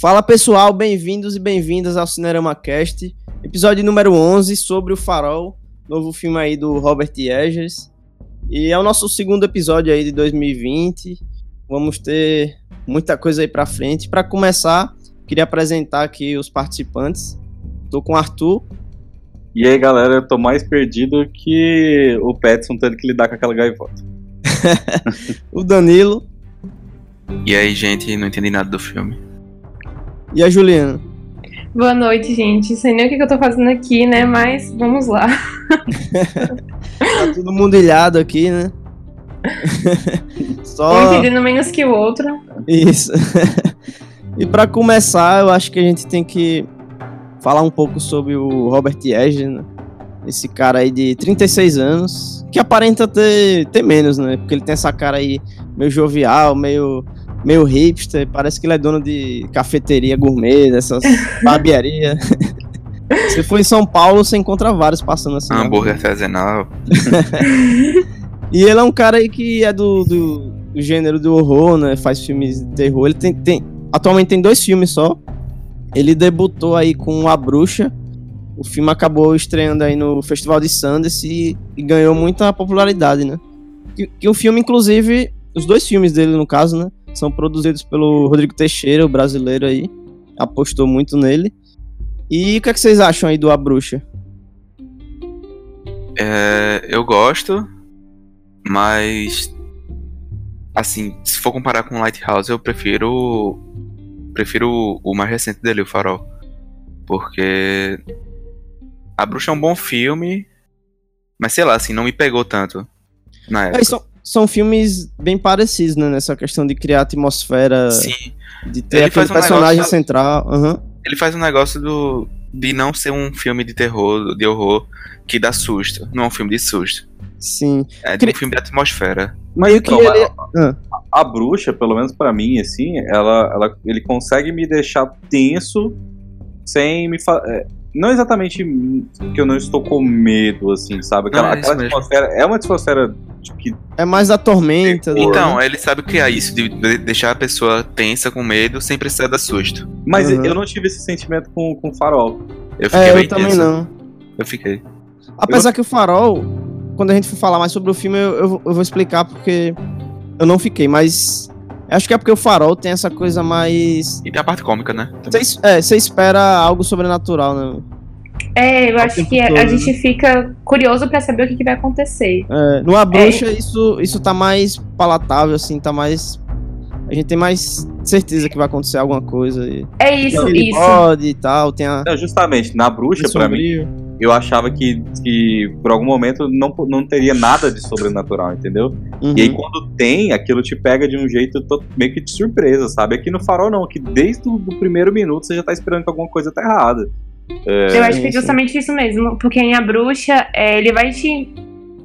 Fala pessoal, bem-vindos e bem-vindas ao Cinerama Cast, episódio número 11 sobre o Farol, novo filme aí do Robert Eggers. E é o nosso segundo episódio aí de 2020. Vamos ter muita coisa aí pra frente. Para começar, queria apresentar aqui os participantes. Tô com o Arthur. E aí, galera, eu tô mais perdido que o Petson tendo que lidar com aquela gaivota. o Danilo. E aí, gente, não entendi nada do filme. E a Juliana. Boa noite, gente. Sei nem o que eu tô fazendo aqui, né? Mas vamos lá. tá todo mundo ilhado aqui, né? Só... Um entendendo menos que o outro. Isso. e para começar, eu acho que a gente tem que falar um pouco sobre o Robert Eggers, né? Esse cara aí de 36 anos, que aparenta ter, ter menos, né? Porque ele tem essa cara aí meio jovial, meio, meio hipster, parece que ele é dono de cafeteria gourmet, dessas barbearia. Se for em São Paulo, você encontra vários passando assim. Hambúrguer artesanal. e ele é um cara aí que é do, do, do, gênero do horror, né? Faz filmes de terror. Ele tem, tem. Atualmente tem dois filmes só. Ele debutou aí com A Bruxa. O filme acabou estreando aí no Festival de Sundance e, e ganhou muita popularidade, né? Que, que o filme, inclusive, os dois filmes dele, no caso, né? São produzidos pelo Rodrigo Teixeira, o brasileiro aí. Apostou muito nele. E o que, é que vocês acham aí do A Bruxa? É, eu gosto, mas assim, se for comparar com Lighthouse, eu prefiro prefiro o mais recente dele, o Farol. Porque A Bruxa é um bom filme, mas sei lá, assim, não me pegou tanto na época. É, são, são filmes bem parecidos, né, nessa questão de criar atmosfera, Sim. de ter Ele aquele um personagem negócio... central. Uhum. Ele faz um negócio do de não ser um filme de terror, de horror, que dá susto. Não é um filme de susto. Sim. É de um filme de atmosfera. Mas então, ele... a, a, bruxa, pelo menos para mim, assim, ela, ela, ele consegue me deixar tenso sem me fazer. Não exatamente que eu não estou com medo, assim, sabe? Aquela, não, é aquela atmosfera. É uma atmosfera que. É mais da tormenta. Então, né? ele sabe criar isso, de deixar a pessoa tensa, com medo, sem precisar dar susto. Mas uhum. eu não tive esse sentimento com, com farol. Eu fiquei é, eu também não. Eu fiquei. Apesar eu... que o farol, quando a gente for falar mais sobre o filme, eu, eu, eu vou explicar porque eu não fiquei, mas Acho que é porque o Farol tem essa coisa mais. E tem a parte cômica, né? Você é, espera algo sobrenatural, né? É, eu acho que a, a, gente fica curioso para saber o que, que, vai acontecer. É, no A Bruxa, é. isso, isso tá mais palatável, assim, tá mais. A gente tem mais certeza que vai acontecer alguma coisa. E... É isso, isso. Pode e tal, tem a. Não, justamente, na Bruxa, para mim eu achava que, que por algum momento não, não teria nada de sobrenatural, entendeu? Uhum. E aí quando tem, aquilo te pega de um jeito meio que de surpresa, sabe? Aqui no Farol não, que desde o primeiro minuto você já tá esperando que alguma coisa tá errada. É... Eu acho que é justamente isso mesmo, porque em A Bruxa, é, ele vai te,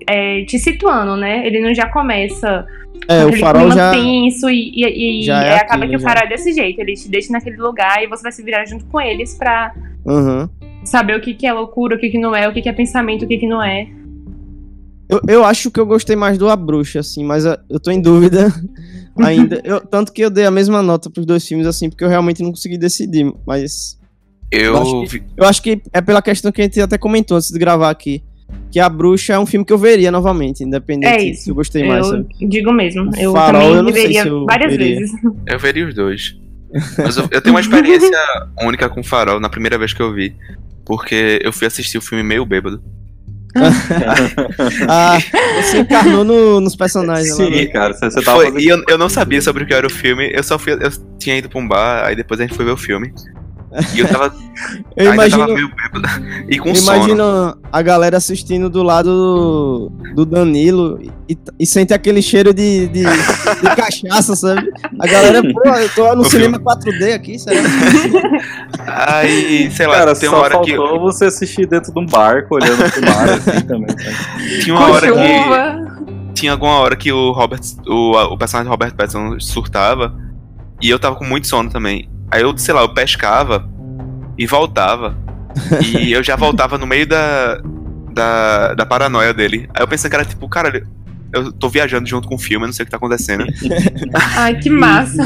é, te situando, né? Ele não já começa é, o farol já tenso e, e, e já é acaba aquilo, que o farol já. é desse jeito, ele te deixa naquele lugar e você vai se virar junto com eles pra uhum saber o que, que é loucura, o que, que não é, o que, que é pensamento, o que, que não é. Eu, eu acho que eu gostei mais do A Bruxa, assim, mas uh, eu tô em dúvida ainda. Eu, tanto que eu dei a mesma nota pros dois filmes, assim, porque eu realmente não consegui decidir, mas. Eu, eu, acho que, eu acho que é pela questão que a gente até comentou antes de gravar aqui. Que a bruxa é um filme que eu veria novamente, independente é se eu gostei eu mais. Eu digo mesmo. Eu Farol, também eu não veria se eu várias veria. vezes. Eu veria os dois. Mas eu, eu tenho uma experiência única com Farol na primeira vez que eu vi. Porque eu fui assistir o filme meio bêbado. ah, você encarnou no, nos personagens Sim, lá, né? cara, você, você tava foi, E eu, eu não sabia sobre o que era o filme, eu só fui. Eu tinha ido pra um bar, aí depois a gente foi ver o filme. E eu tava. eu imagino. Tava e com imagino sono. a galera assistindo do lado do, do Danilo e, e, sente aquele cheiro de, de, de cachaça, sabe? A galera, pô, eu tô no o cinema filme. 4D aqui, será? Aí, sei lá, Cara, tem uma hora que. você assistir dentro de um barco olhando pro mar assim também. Sabe? Tinha uma com hora chuva. que. Tinha alguma hora que o Robert. O, o personagem Robert Pattinson surtava. E eu tava com muito sono também. Aí eu, sei lá, eu pescava e voltava. e eu já voltava no meio da, da, da paranoia dele. Aí eu pensei que era tipo, cara, eu tô viajando junto com o filme, eu não sei o que tá acontecendo. Ai, que massa.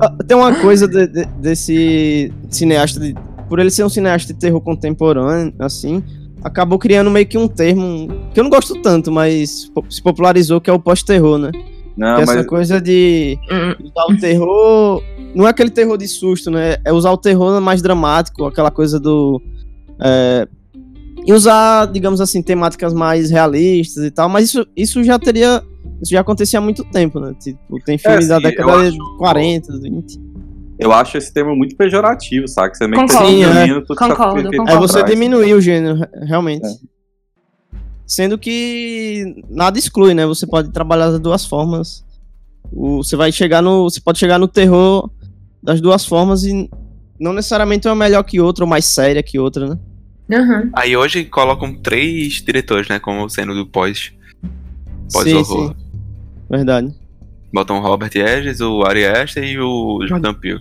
Ah, Tem uma coisa de- de- desse cineasta, de- por ele ser um cineasta de terror contemporâneo, assim, acabou criando meio que um termo que eu não gosto tanto, mas se popularizou, que é o pós-terror, né? Não, que é mas essa coisa de Hum, usar o terror. Não é aquele terror de susto, né? É usar o terror mais dramático, aquela coisa do. é, e usar, digamos assim, temáticas mais realistas e tal, mas isso, isso já teria. Isso já acontecia há muito tempo, né? Tipo, tem filmes da assim, década de acho- 40, 20. eu acho esse termo muito pejorativo, sabe? Que você meio que tá Concordo. diminuindo tudo que Concordo, foi feito concordo. É pra você diminuir o gênero, re- realmente. É. Sendo que nada exclui, né? Você pode trabalhar das duas formas. O- você vai chegar no. Você pode chegar no terror das duas formas e não necessariamente uma melhor que outra ou mais séria que outra, né? aham. Aí hoje colocam três diretores, né? Como sendo do pós. sim, Pós-horror. sim. Verdade. Botam o Robert Edges, o Ari Aster e o Jordan Peele.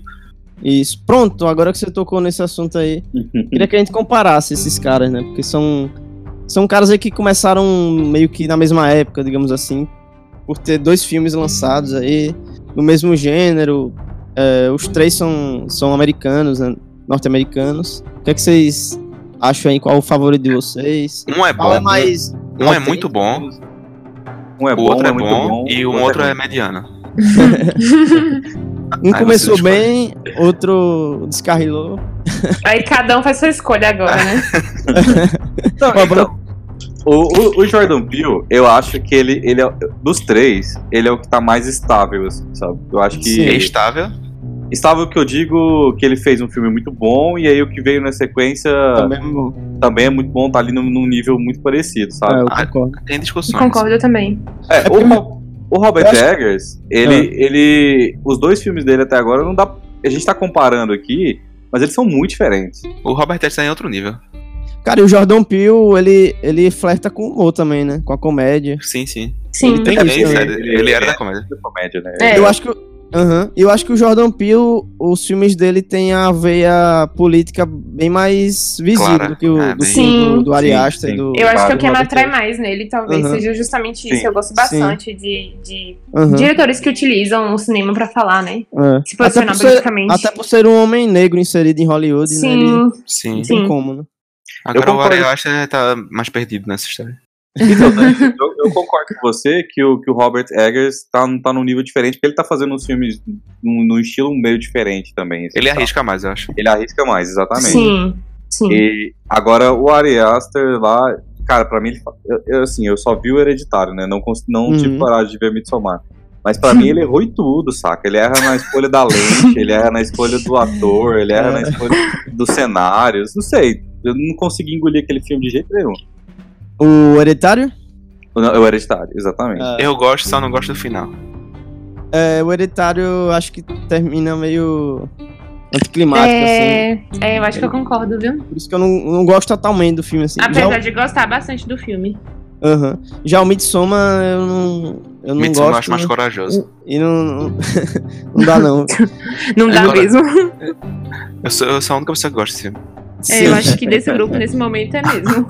Isso. Pronto, agora que você tocou nesse assunto aí, queria que a gente comparasse esses caras, né? Porque são. São caras aí que começaram meio que na mesma época, digamos assim. Por ter dois filmes lançados aí, no mesmo gênero. É, os três são, são americanos, né? Norte-americanos. O que é que vocês acham aí? Qual o favorito de vocês? Um é Qual é bom, mais. um é muito bom, Um é o bom, outro é muito bom, e o outro outro é mediano. Um Aí começou bem, outro descarrilou. Aí cada um faz sua escolha agora, né? Não, então, o, o, o Jordan Peele, eu acho que ele, ele é, dos três, ele é o que tá mais estável, assim, sabe? Eu acho que Sim. É estável. estável que eu digo que ele fez um filme muito bom e aí o que veio na sequência também, Também é bom. é muito bom, tá ali num, num nível muito parecido, É, sabe? eu Ah, concordo. Tem discussões. Concordo também. É, o, Ro- o Robert acho- Eggers, ele, ele. Os dois filmes dele até agora não dá. A gente tá comparando aqui, mas eles são muito diferentes. O Robert Edges tá em outro nível. Cara, e o Jordan Peele, ele, ele flerta com o humor também, né? Com a comédia. Sim, sim. Sim. Ele tem Ele, isso, né? ele, ele era da comédia. De comédia, né? É. Eu acho que. Aham. Eu acho que o Jordan Peele, os filmes dele têm a veia política bem mais visível Clara. do que o É, do, filme do, do Ari Sim, Aster e sim. do. Eu acho que Claro, o que me atrai mais nele talvez Aham. seja justamente isso. Sim. Eu gosto bastante de, de Aham, diretores que utilizam o cinema pra falar, né? é. Se posicionar Até por ser- politicamente. Até por ser um homem negro inserido em Hollywood, né? Ele Sim, Sim. não Sim. tem como, né? Agora o concordo. Ari Aster tá mais perdido nessa história. Então, né, eu, eu concordo com você que o, que o Robert Eggers tá, tá num nível diferente, porque ele tá fazendo uns filmes num, num estilo meio diferente também. assim, Ele sabe? arrisca mais, eu acho. Ele arrisca mais, exatamente. sim, sim. E agora o Ari Aster lá, cara, pra mim, ele, eu, eu, assim, eu só vi o Hereditário, né? Não, não Uhum. tive coragem de ver Midsommar. Mas pra mim ele errou em tudo, saca? Ele erra na escolha da lente, ele erra na escolha do ator, ele erra É. na escolha dos cenários. Não sei, eu não consegui engolir aquele filme de jeito nenhum. O Hereditário? Não, O Hereditário, exatamente. Ah. Eu gosto, só não gosto do final. É, o Hereditário eu acho que termina meio anticlimático, assim. É, é, eu acho que eu concordo, viu? Por isso que eu não, não gosto totalmente do filme, assim. Já, Apesar o- de gostar bastante do filme. Aham. Já o Midsommar eu não, eu não Midsommar eu gosto. acho mais corajoso. E não, não, não dá, não. Não dá Agora- mesmo. Eu sou, eu sou a única pessoa que gosta desse filme. É, eu acho que desse grupo, nesse momento, é mesmo.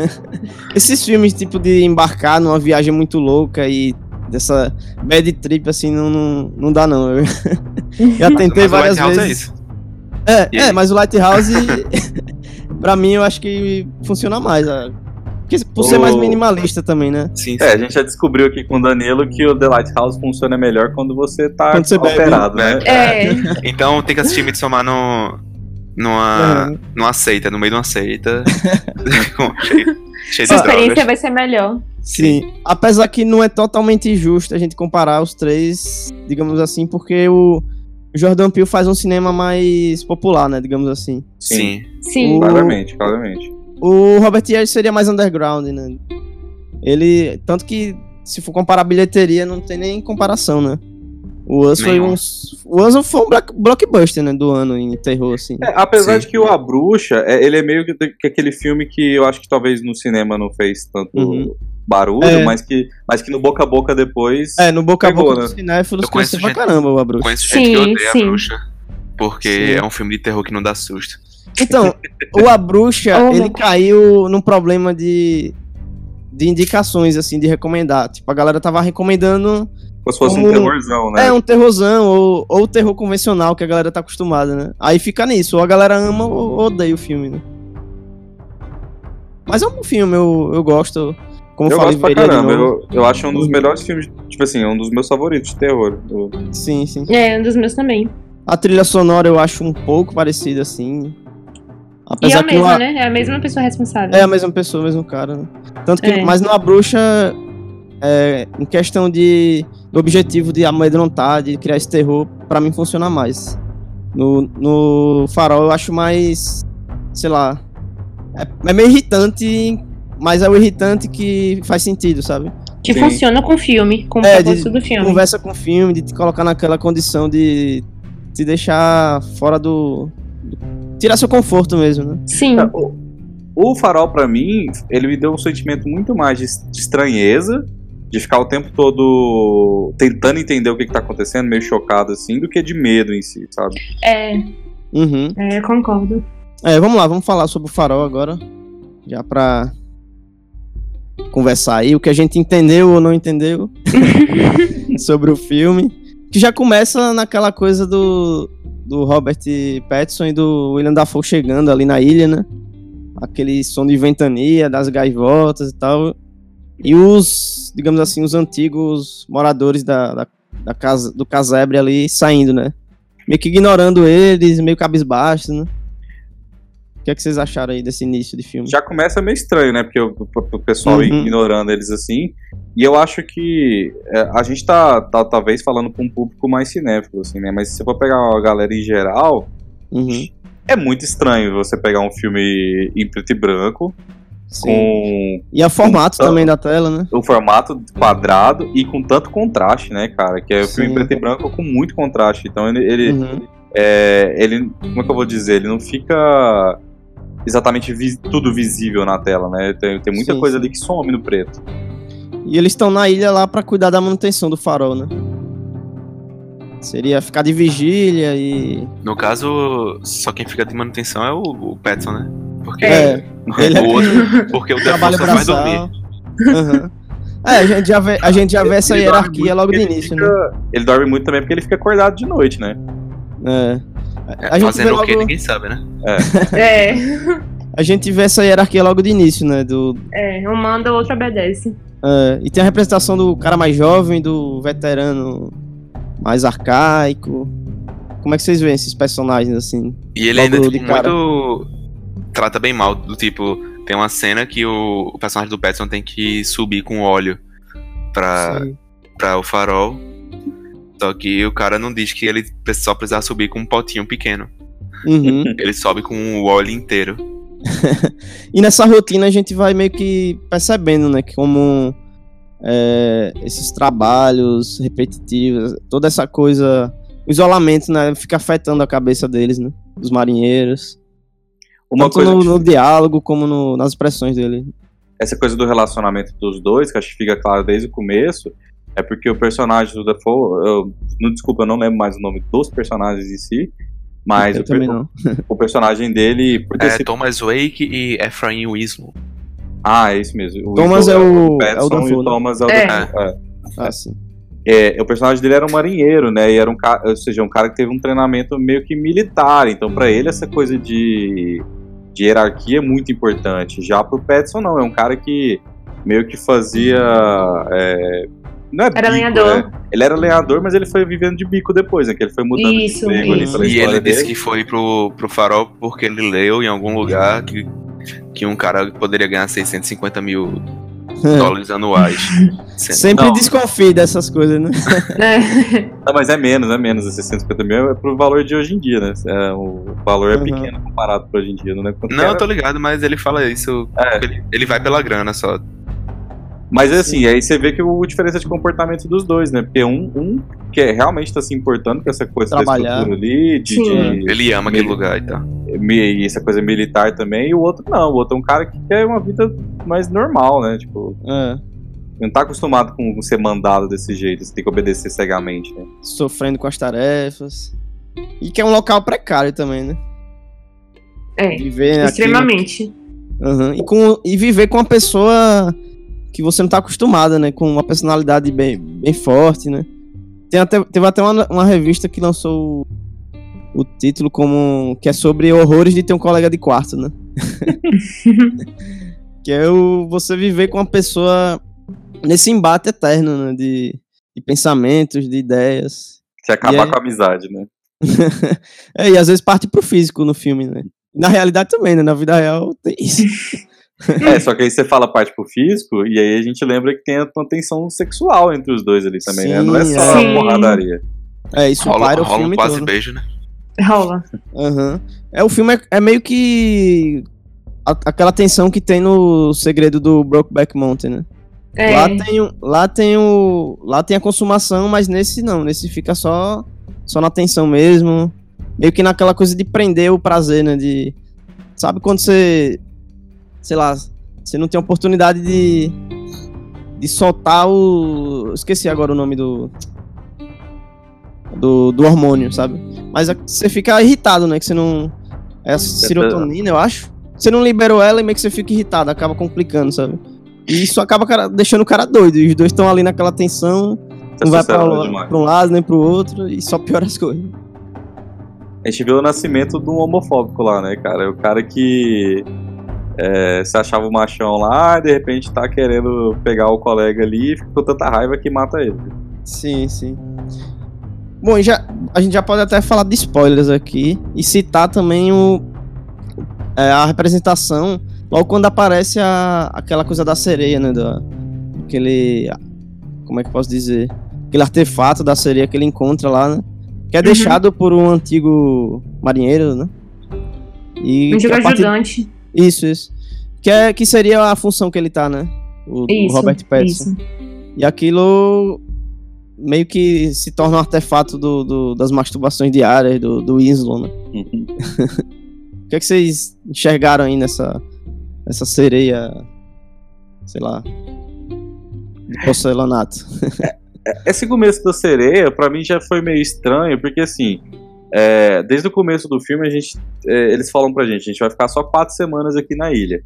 Esses filmes, tipo, de embarcar numa viagem muito louca e dessa bad trip, assim, não, não, não dá, não. Eu já tentei Mas o várias Lighthouse é vezes. isso. É, E é, aí? mas o Lighthouse, pra mim, eu acho que funciona mais. Porque por ser O- mais minimalista também, né? Sim, sim. É, a gente já descobriu aqui com o Danilo que o The Lighthouse funciona melhor quando você tá Quando você bebe. né? Bebe. É, Então tem que assistir Midsommar no, numa, Uhum. numa seita, no meio de uma seita. cheio, cheio a experiência drogas. vai ser melhor. Sim. Apesar que não é totalmente justo a gente comparar os três, digamos assim, porque o Jordan Peele faz um cinema mais popular, né? Digamos assim. Sim. Sim. O- Claramente, claramente. O Robert Eggers seria mais underground, né? Ele. Tanto que, se for comparar a bilheteria, não tem nem comparação, né? O Us foi um. O Us foi um block- blockbuster, né? Do ano em terror, assim. É, apesar Sim. de que o A Bruxa, é, ele é meio que, que aquele filme que eu acho que talvez no cinema não fez tanto Uhum. barulho, É. mas, que, mas que no boca a boca depois. É, no boca a Pegou, boca né? dos cinéfilos Eu conheço cresceu pra gente- caramba o Abruxo. Conheço gente que Sim, odeia sim. a bruxa. Porque Sim. é um filme de terror que não dá susto. Então, o A Bruxa, Oh, ele caiu num problema de. de indicações, assim, de recomendar. Tipo, a galera tava recomendando. Como se fosse como... um terrorzão, né? É, um terrorzão, ou, ou terror convencional que a galera tá acostumada, né? Aí fica nisso, ou a galera ama ou odeia o filme, né? Mas é um bom filme, eu, eu gosto. Como eu falei, gosto pra caramba. Eu, eu acho um dos melhores filmes, tipo assim, um dos meus favoritos de terror. Do... Sim, sim. É, um dos meus também. A trilha sonora eu acho um pouco parecida, assim. Apesar e é a mesma, que né? É a mesma pessoa responsável. É a mesma pessoa, o mesmo cara, né? Tanto que, é. mas numa bruxa, é, em questão de do objetivo de amedrontar, de criar esse terror, para mim funciona mais. No, no farol eu acho mais, sei lá, é, é meio irritante, mas é o irritante que faz sentido, sabe? Que Sim. funciona com o filme, com o é, propósito do filme. Conversa com o filme, de te colocar naquela condição de te deixar fora do, tirar seu conforto mesmo, né? Sim. É, o, o Farol, para mim, ele me deu um sentimento muito mais de, de, estranheza, de ficar o tempo todo tentando entender o que, que tá acontecendo, meio chocado assim, do que de medo em si, sabe? É. Uhum. É, concordo. É, vamos lá, vamos falar sobre o Farol agora. Já pra conversar aí o que a gente entendeu ou não entendeu sobre o filme. Que já começa naquela coisa do, do Robert Pattinson e do William Dafoe chegando ali na ilha, né? Aquele som de ventania, das gaivotas e tal. E os, digamos assim, os antigos moradores da, da, da casa, do casebre ali saindo, né? Meio que ignorando eles, meio cabisbaixo, né? O que, é que vocês acharam aí desse início de filme? Já começa meio estranho, né? Porque o, o pessoal uhum. ignorando eles assim. E eu acho que é, a gente tá, tá, talvez falando com um público mais cinéfilo, assim, né? Mas se você for pegar a galera em geral, uhum. é muito estranho você pegar um filme em preto e branco. Sim. Com, e o formato com, também da tela, né? O formato quadrado e com tanto contraste, né, cara? Que é o filme em preto e branco com muito contraste. Então ele. ele, uhum. é, ele como é que eu vou dizer? Ele não fica exatamente vi tudo visível na tela, né? Tem, tem muita sim, coisa sim. ali que some no preto. E eles estão na ilha lá para cuidar da manutenção do farol, né? Seria ficar de vigília e. No caso, só quem fica de manutenção é o, o Petson, né? Porque, é, ele é o outro, porque o Trabalho faz dormir. Uhum. É, a gente já vê, a gente já vê essa hierarquia logo no início, fica, né? Ele dorme muito também porque ele fica acordado de noite, né? É. A é, fazendo o que ninguém sabe, né? É. é. A gente vê essa hierarquia logo de início, né? Do... É, um manda, o outro obedece. É, e tem a representação do cara mais jovem, do veterano mais arcaico. Como é que vocês veem esses personagens assim? E ele ainda tipo, muito trata bem mal, do tipo, tem uma cena que o, o personagem do Petson tem que subir com óleo pra, pra o farol. Só que o cara não diz que ele só precisava subir com um potinho pequeno. Uhum. Ele sobe com o óleo inteiro. e nessa rotina a gente vai meio que percebendo, né, que como é, esses trabalhos repetitivos, toda essa coisa, o isolamento, né, fica afetando a cabeça deles, né, dos marinheiros. Uma Tanto coisa no, no diálogo como no, nas expressões dele. Essa coisa do relacionamento dos dois, que acho que fica claro desde o começo, é porque o personagem do Defoe, eu, não, desculpa, eu não lembro mais o nome dos personagens em si, mas o, o, personagem dele. é sido... Thomas Wake e Ephraim Winslow. Ah, é isso mesmo. O Thomas é o. é o, Dafoe, e o né? Thomas é o é. É. Ah, sim. É, o personagem dele era um marinheiro, né? E era um cara, ou seja, um cara que teve um treinamento meio que militar. Então, para ele, essa coisa de, de hierarquia é muito importante. Já pro Petson, não. É um cara que meio que fazia é, não é era bico, lenhador. É. Ele era lenhador, mas ele foi vivendo de bico depois, né? Que ele foi mudando isso, de emprego isso. ali E ele dele. disse que foi pro, pro farol porque ele leu em algum lugar que, que um cara poderia ganhar 650 mil dólares anuais. Sempre não. desconfie dessas coisas, né? É. Não, mas é menos, é menos. 650 mil é pro valor de hoje em dia, né? É, o valor é uhum. pequeno comparado pra hoje em dia, não é Não, eu tô ligado, mas ele fala isso. É. Ele, ele vai pela grana só. Mas assim, aí você vê que o diferença de comportamento dos dois, né? Porque um, um que é, realmente tá se importando com essa coisa Trabalhar. da estrutura ali, de, de, Ele ama aquele lugar e tal. E essa coisa militar também, e o outro não. O outro é um cara que quer uma vida mais normal, né? Tipo. É. Não tá acostumado com ser mandado desse jeito, você tem que obedecer cegamente, né? Sofrendo com as tarefas. E que é um local precário também, né? É. Viver extremamente. Uhum. E, com, e viver com uma pessoa que você não tá acostumada, né? Com uma personalidade bem, bem forte, né? Tem até, teve até uma, uma revista que lançou o, o título como. que é sobre horrores de ter um colega de quarto, né? que é o, você viver com uma pessoa nesse embate eterno, né? De, de pensamentos, de ideias. Que acabar aí... com a amizade, né? é, e às vezes parte pro físico no filme, né? Na realidade também, né? Na vida real tem isso. é, só que aí você fala parte pro físico, e aí a gente lembra que tem uma tensão sexual entre os dois ali também, Sim, né? Não é só é. porradaria. É, isso rola, para o rola filme um quase todo. beijo, né? Rola. Uhum. É, o filme é, é meio que a, aquela tensão que tem no segredo do Brokeback Mountain, né? É. Lá tem, lá tem o. Lá tem a consumação, mas nesse não. Nesse fica só, só na tensão mesmo. Meio que naquela coisa de prender o prazer, né? De. Sabe quando você. Sei lá. Você não tem oportunidade de. De soltar o. Esqueci agora o nome do. Do, do hormônio, sabe? Mas você fica irritado, né? Que você não. É a serotonina, eu acho. Você não liberou ela e meio que você fica irritado, acaba complicando, sabe? E isso acaba cara, deixando o cara doido. E os dois estão ali naquela tensão, não vai pra, pra, um lado nem pro outro, e só piora as coisas. A gente viu o nascimento de um homofóbico lá, né, cara? O cara que é, se achava o machão lá e de repente tá querendo pegar o colega ali e fica com tanta raiva que mata ele. Sim, sim. Bom, já, a gente já pode até falar de spoilers aqui e citar também o, é, a representação Logo quando aparece a, aquela coisa da sereia, né? Da, aquele. Como é que posso dizer? Aquele artefato da sereia que ele encontra lá, né? Que é uhum. deixado por um antigo marinheiro, né? E antigo ajudante. Isso, isso. Que, é, que seria a função que ele tá, né? O, isso, o Robert Pattinson. Isso. E aquilo meio que se torna um artefato do, do das masturbações diárias do, do Winslow, né? Uhum. o que, é que vocês enxergaram aí nessa, essa sereia, sei lá, de porcelanato. É, esse começo da sereia, para mim já foi meio estranho, porque assim, é, desde o começo do filme a gente, é, eles falam pra gente, a gente vai ficar só quatro semanas aqui na ilha.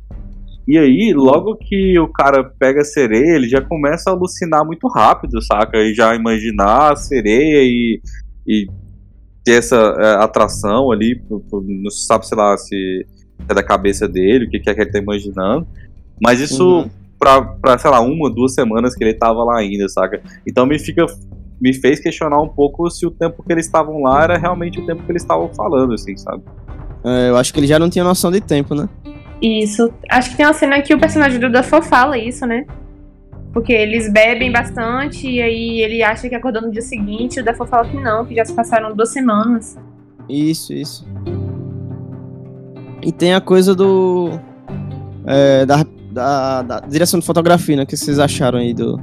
E aí, logo que o cara pega a sereia, ele já começa a alucinar muito rápido, saca? E já imaginar a sereia e, e ter essa é, atração ali, não sabe, sei lá, se é da cabeça dele, o que, que é que ele tá imaginando. Mas isso uhum. pra, pra, sei lá, uma, duas semanas que ele tava lá ainda, saca? Então me fica. Me fez questionar um pouco se o tempo que eles estavam lá era realmente o tempo que eles estavam falando, assim, sabe? É, eu acho que ele já não tinha noção de tempo, né? Isso. Acho que tem uma cena que o personagem do Duffo fala isso, né? Porque eles bebem bastante e aí ele acha que acordou no dia seguinte. O Dafoe fala que não, que já se passaram duas semanas. Isso, isso. E tem a coisa do. É, da, da, da, direção de fotografia, né? O que vocês acharam aí do,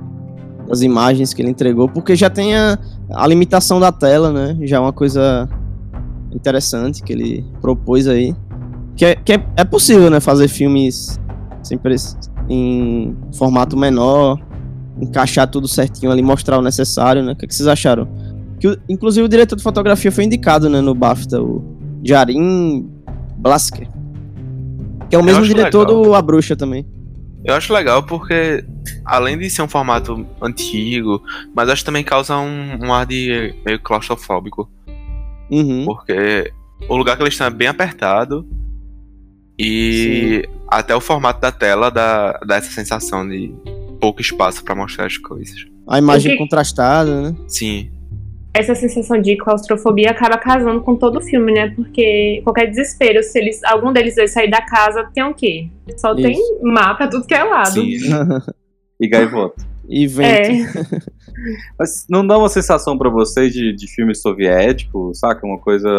das imagens que ele entregou? Porque já tem a, a limitação da tela, né? Já é uma coisa interessante que ele propôs aí. Que é, que é, é possível, né? Fazer filmes sempre em formato menor, encaixar tudo certinho ali, mostrar o necessário, né? O que, que vocês acharam? Que, inclusive o diretor de fotografia foi indicado, né, no BAFTA, o Jarim Blasker. Que é o mesmo diretor legal. do A Bruxa também. Eu acho legal porque, além de ser um formato antigo, mas acho que também causa um, um ar de meio claustrofóbico. Uhum. Porque o lugar que eles estão é bem apertado e Sim. até o formato da tela dá, dá essa sensação de pouco espaço para mostrar as coisas. A imagem contrastada, né? Sim essa sensação de claustrofobia acaba casando com todo o filme, né? Porque qualquer desespero, se eles, algum deles dois sair da casa, tem o quê? Só Isso. tem mapa tudo que é lado. Sim. e gaivota. E vento. É. Mas não dá uma sensação para vocês de, de filme soviético, saca? Uma coisa.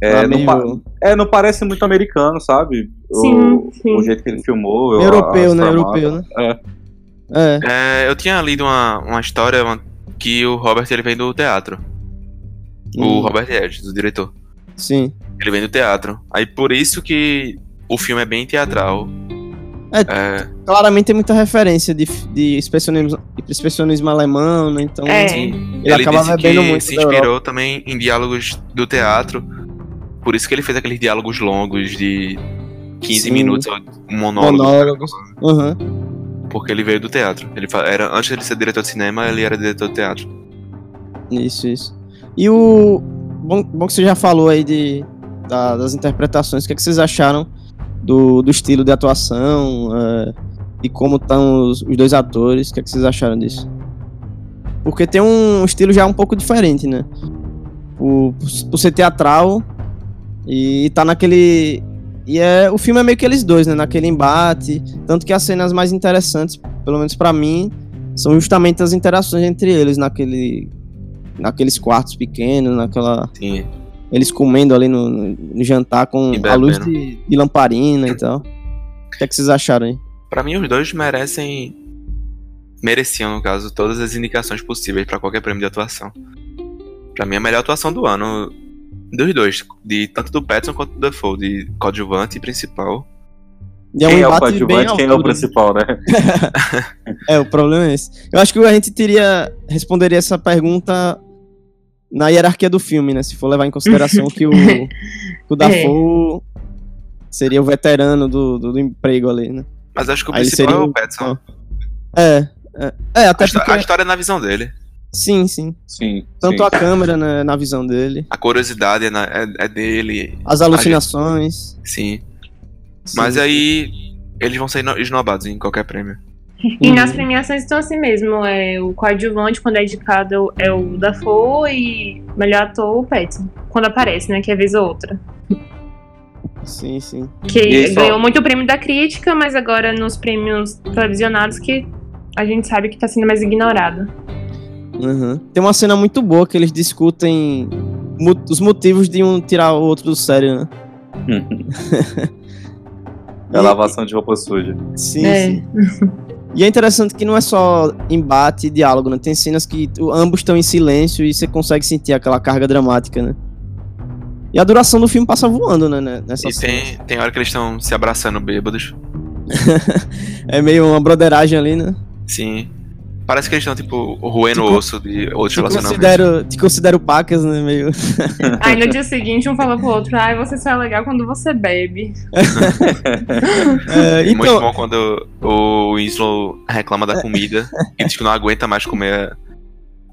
É, não, é, não parece muito americano, sabe? Sim, o, sim. o jeito que ele filmou. Europeu, né? Europeu, né? É. É. é. eu tinha lido uma, uma história, uma que o Robert ele vem do teatro. Hum. O Robert Edges, o diretor. Sim. Ele vem do teatro. Aí por isso que o filme é bem teatral. É, é... Claramente tem muita referência de, de expressionismo, de expressionismo alemão, né? Então é. ele, ele acaba bebendo muito. se inspirou também em diálogos do teatro. Por isso que ele fez aqueles diálogos longos de 15 Sim. minutos, um monólogo. Monólogos. Aham. Porque ele veio do teatro. Ele era, antes de ser diretor de cinema, ele era diretor de teatro. Isso, isso. E o. Bom, bom que você já falou aí de, da- das interpretações. O que, é que vocês acharam do, do estilo de atuação? é, e como estão os, os dois atores? O que, é que vocês acharam disso? Porque tem um estilo já um pouco diferente, né? Por, por ser teatral e tá naquele. E é, o filme é meio que eles dois, né? Naquele embate. Tanto que as cenas mais interessantes, pelo menos pra mim, são justamente as interações entre eles naquele naqueles quartos pequenos, naquela Sim. eles comendo ali no, no- jantar com a luz de, de lamparina e tal. O que é que vocês acharam aí? Pra mim, os dois merecem. Mereciam, no caso, todas as indicações possíveis pra qualquer prêmio de atuação. Pra mim, a melhor atuação do ano. Dos dois. De, tanto do Pattinson quanto do Dafoe. De coadjuvante e principal. E é um quem é o coadjuvante, quem é o altura. principal, né? É, o problema é esse. Eu acho que a gente teria responderia essa pergunta na hierarquia do filme, né? Se for levar em consideração que o, que o Dafoe seria o veterano do, do, do emprego ali, né? Mas acho que o Aí principal seria é o- Pattinson. É, é, é, até A, porque... a história é na visão dele. Sim, sim. Sim. Tanto sim. a câmera né, na visão dele, A curiosidade é, na- é- é dele. as alucinações. Sim. sim. Mas aí. Eles vão ser no- esnobados em qualquer prêmio. E Uhum. nas premiações estão assim mesmo. É, o coadjuvante, quando é indicado, é o Dafoe e melhor ator, o Pattinson. Quando aparece, né? Que é vez ou outra. Sim, sim. Que só- ganhou muito prêmio da crítica, mas agora nos prêmios televisionados que a gente sabe que tá sendo mais ignorado. Uhum. Tem uma cena muito boa que eles discutem mo- os motivos de um tirar o outro do sério, né? É a lavação de roupa suja. Sim, É. sim. E é interessante que não é só embate e diálogo, né? Tem cenas que ambos estão em silêncio e você consegue sentir aquela carga dramática, né? E a duração do filme passa voando, né? né, Nessa E tem, tem hora que eles estão se abraçando bêbados. É meio uma broderagem ali, né? Sim. Parece que eles estão, tipo, roendo o osso de outros relacionamentos. considero, te considero pacas, né? Meio. Aí no dia seguinte um fala pro outro, ai, você só é legal quando você bebe. É, E Muito então, bom quando o Winslow reclama da comida e diz que não aguenta mais comer a-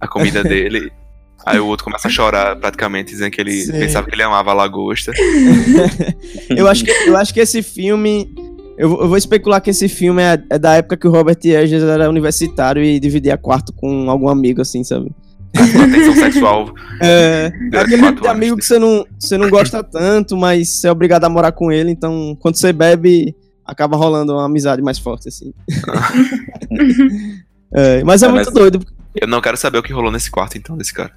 a comida dele. Aí o outro começa a chorar praticamente, dizendo que ele Sim. pensava que ele amava a lagosta. eu, acho que, eu acho que esse filme. Eu, vou- eu vou especular que esse filme é, é da época que o Robert Eggers era universitário e dividia quarto com algum amigo, assim, sabe? Uma tensão sexual. É, é aquele tipo anos. amigo que você não, você não gosta tanto, mas você é obrigado a morar com ele, então quando você bebe, acaba rolando uma amizade mais forte, assim. É, mas é, É, muito mas- doido. Eu não quero saber o que rolou nesse quarto, então, desse cara.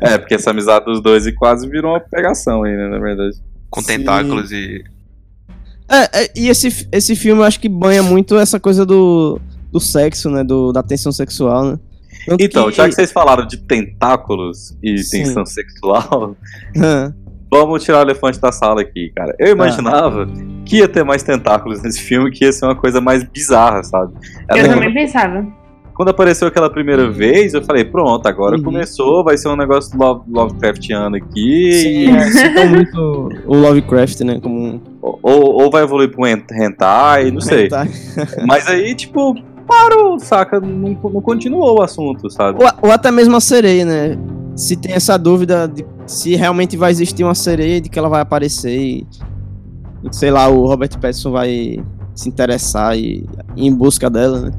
É, porque essa amizade dos dois e quase virou uma pegação aí, né, na verdade. Com Sim. tentáculos e. É, é, e esse, esse filme eu acho que banha muito essa coisa do, do sexo, né? Do, da tensão sexual, né? Tanto Então, que- já que vocês falaram de tentáculos e Sim. tensão sexual, vamos tirar o elefante da sala aqui, cara. Eu imaginava que ia ter mais tentáculos nesse filme, que ia ser uma coisa mais bizarra, sabe? Eu também pensava. Quando apareceu aquela primeira vez, eu falei, pronto, agora Uhum. começou, vai ser um negócio Love, Lovecraftiano aqui. Sim, é, citam muito o Lovecraft, né? Como um Ou, ou vai evoluir pra um hen- hentai, não sei. hentai. Mas aí, tipo, parou, saca? Não, não continuou o assunto, sabe? Ou, ou até mesmo a sereia, né? Se tem essa dúvida de se realmente vai existir uma sereia, de que ela vai aparecer e, e, sei lá, o Robert Pattinson vai se interessar e ir em busca dela, né?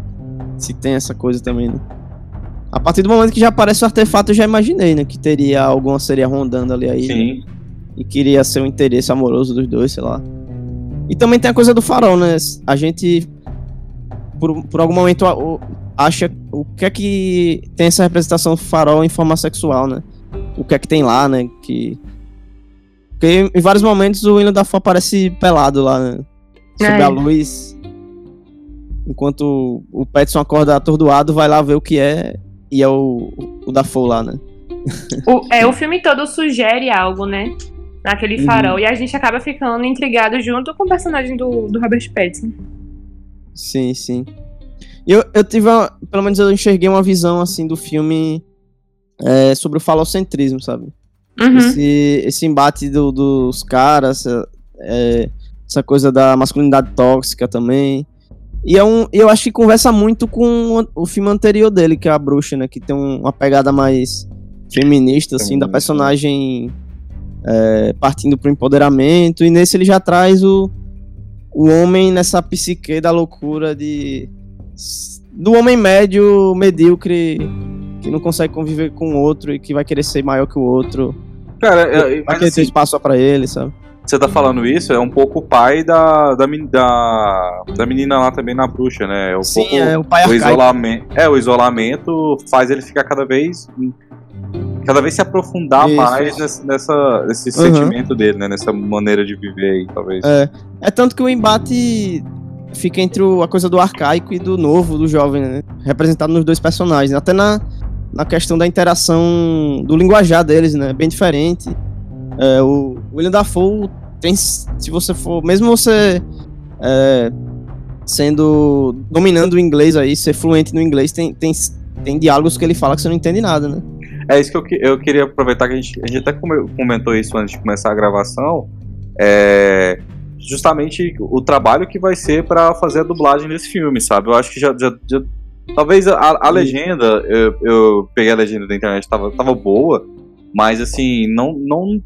Se tem essa coisa também, né? A partir do momento que já aparece o artefato, eu já imaginei, né? Que teria alguma sereia rondando ali aí. né? Sim. E queria ser um interesse amoroso dos dois, sei lá. E também tem a coisa do farol, né? A gente, por, por algum momento, o- acha o que é que tem essa representação do farol em forma sexual, né? O que é que tem lá, né? Que. Porque em vários momentos o William Dafoe aparece pelado lá, né? Sob É. a luz. Enquanto o Petson acorda atordoado, vai lá ver o que é. E é o, o Dafoe lá, né? O, é, o filme todo sugere algo, né? Naquele Uhum. farol. E a gente acaba ficando intrigado junto com o personagem do, do Robert Pattinson. Sim, sim. E Eu, eu tive, uma, pelo menos eu enxerguei uma visão, assim, do filme é, sobre o falocentrismo, sabe? Uhum. Esse, esse embate do- dos caras, é, essa coisa da masculinidade tóxica também. E é um, eu acho que conversa muito com o filme anterior dele, que é A Bruxa, né? Que tem uma pegada mais feminista, assim, da personagem é, partindo pro empoderamento. E nesse ele já traz o, o homem nessa psique da loucura de. do homem médio, medíocre, que não consegue conviver com o outro e que vai querer ser maior que o outro. Cara, é, vai querer assim, ter espaço para ele, sabe? Você tá falando isso, é um pouco o pai da, da, da, da menina lá também na bruxa, né? É um Sim, pouco, é o pai o isolamento. É, o isolamento faz ele ficar cada vez. Cada vez se aprofundar isso, mais. Nessa, nessa, nesse uhum. sentimento dele, né? Nessa maneira de viver aí, talvez. É, é tanto que o embate fica entre o, a coisa do arcaico e do novo, do jovem, né? Representado nos dois personagens. Até na, na questão da interação do linguajar deles, né? Bem diferente. É, o William Dafoe tem, se você for, mesmo você é, sendo dominando o inglês aí, ser fluente no inglês, tem, tem, tem diálogos que ele fala que você não entende nada, né? É isso que eu, eu queria aproveitar que a gente, a gente até comentou isso antes de começar a gravação. É, justamente o trabalho que vai ser para fazer a dublagem desse filme, sabe? Eu acho que já, já, já talvez a, a legenda, eu, eu, peguei a legenda da internet, tava, tava boa, mas assim, não, não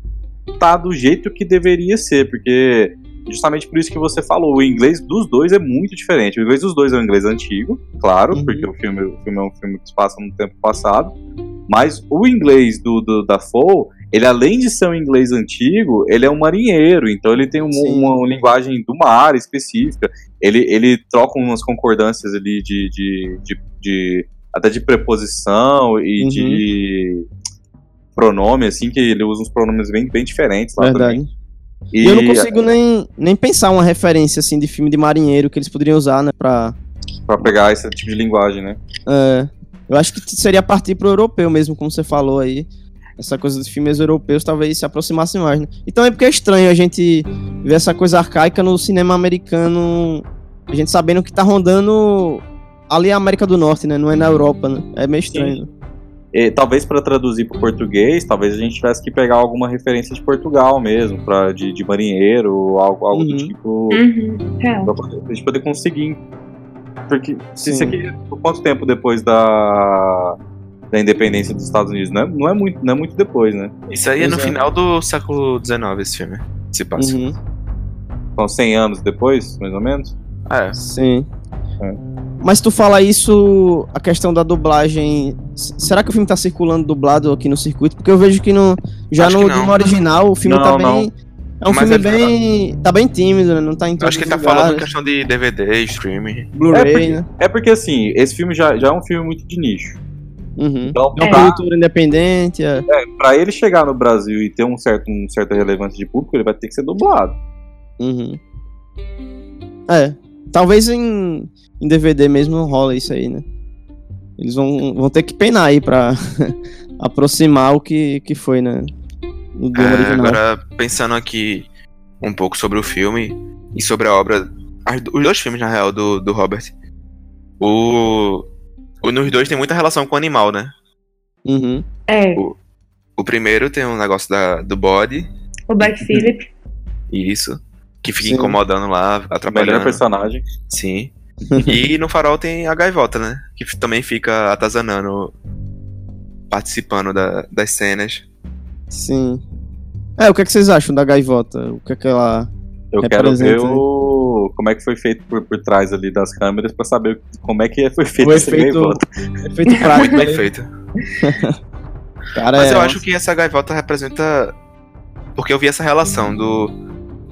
tá do jeito que deveria ser, porque justamente por isso que você falou, o inglês dos dois é muito diferente. O inglês dos dois é um inglês antigo, claro, uhum. porque o filme, o filme é um filme que se passa no tempo passado, mas o inglês do, do da Fall, ele além de ser um inglês antigo, ele é um marinheiro, então ele tem um, uma, uma, linguagem do mar específica. Ele, ele troca umas concordâncias ali de, de, de, de até de preposição e uhum. de pronome, assim, que ele usa uns pronomes bem, bem diferentes lá Verdade. também. E... e eu não consigo nem, nem pensar uma referência, assim, de filme de marinheiro que eles poderiam usar, né, pra... Pra pegar esse tipo de linguagem, né? É, eu acho que seria partir pro europeu mesmo, como você falou aí. Essa coisa dos filmes europeus talvez se aproximasse mais, né? E também porque é estranho a gente ver essa coisa arcaica no cinema americano, a gente sabendo que tá rondando ali a América do Norte, né? Não é na Europa, né? É meio estranho. Né? E, talvez para traduzir para português, talvez a gente tivesse que pegar alguma referência de Portugal mesmo, pra, de, de marinheiro, algo, algo uhum. do tipo. Uhum. É. Pra, poder, a gente poder conseguir. Porque se isso aqui. Quanto tempo depois da. Da independência dos Estados Unidos, não é, não é, muito, não é muito depois, né? Isso aí é no final do século XIX, esse filme. Se passa. Uhum. São 100 anos depois, mais ou menos? É. Sim. É. Mas tu fala isso, a questão da dublagem. Será que o filme tá circulando dublado aqui no circuito? Porque eu vejo que no, já no, no, original o filme não, tá bem. Não. É um Mas filme bem. Tá... tá... bem tímido, né? Não tá em Acho que ele tá lugares. falando questão de DVD, streaming. Blu-ray, é né? É porque assim, esse filme já, já é um filme muito de nicho. Uhum. Então, é uma tá, cultura independente. É. é, pra ele chegar no Brasil e ter um certo, um certa relevância de público, ele vai ter que ser dublado. Uhum. É. Talvez em, em DVD mesmo rola isso aí, né? Eles vão, vão ter que penar aí pra aproximar o que, que foi, né? No é, original. Agora, pensando aqui um pouco sobre o filme e sobre a obra. os dois filmes, na real, do, do Robert. O, o. Nos dois tem muita relação com o animal, né? Uhum. É. O, o primeiro tem um negócio da, do body. O Black Phillip. Isso que fica Sim. incomodando lá, atrapalhando. Melhor personagem. Sim. e no farol tem a gaivota, né? Que também fica atazanando, participando da, das cenas. Sim. É, o que, é que vocês acham da gaivota? O que é que ela. Eu quero ver o... como é que foi feito por, por trás ali das câmeras pra saber como é que foi feito essa efeito... gaivota. Efeito prático. Muito bem feito. Cara, Mas é... eu acho que essa gaivota representa. Porque eu vi essa relação do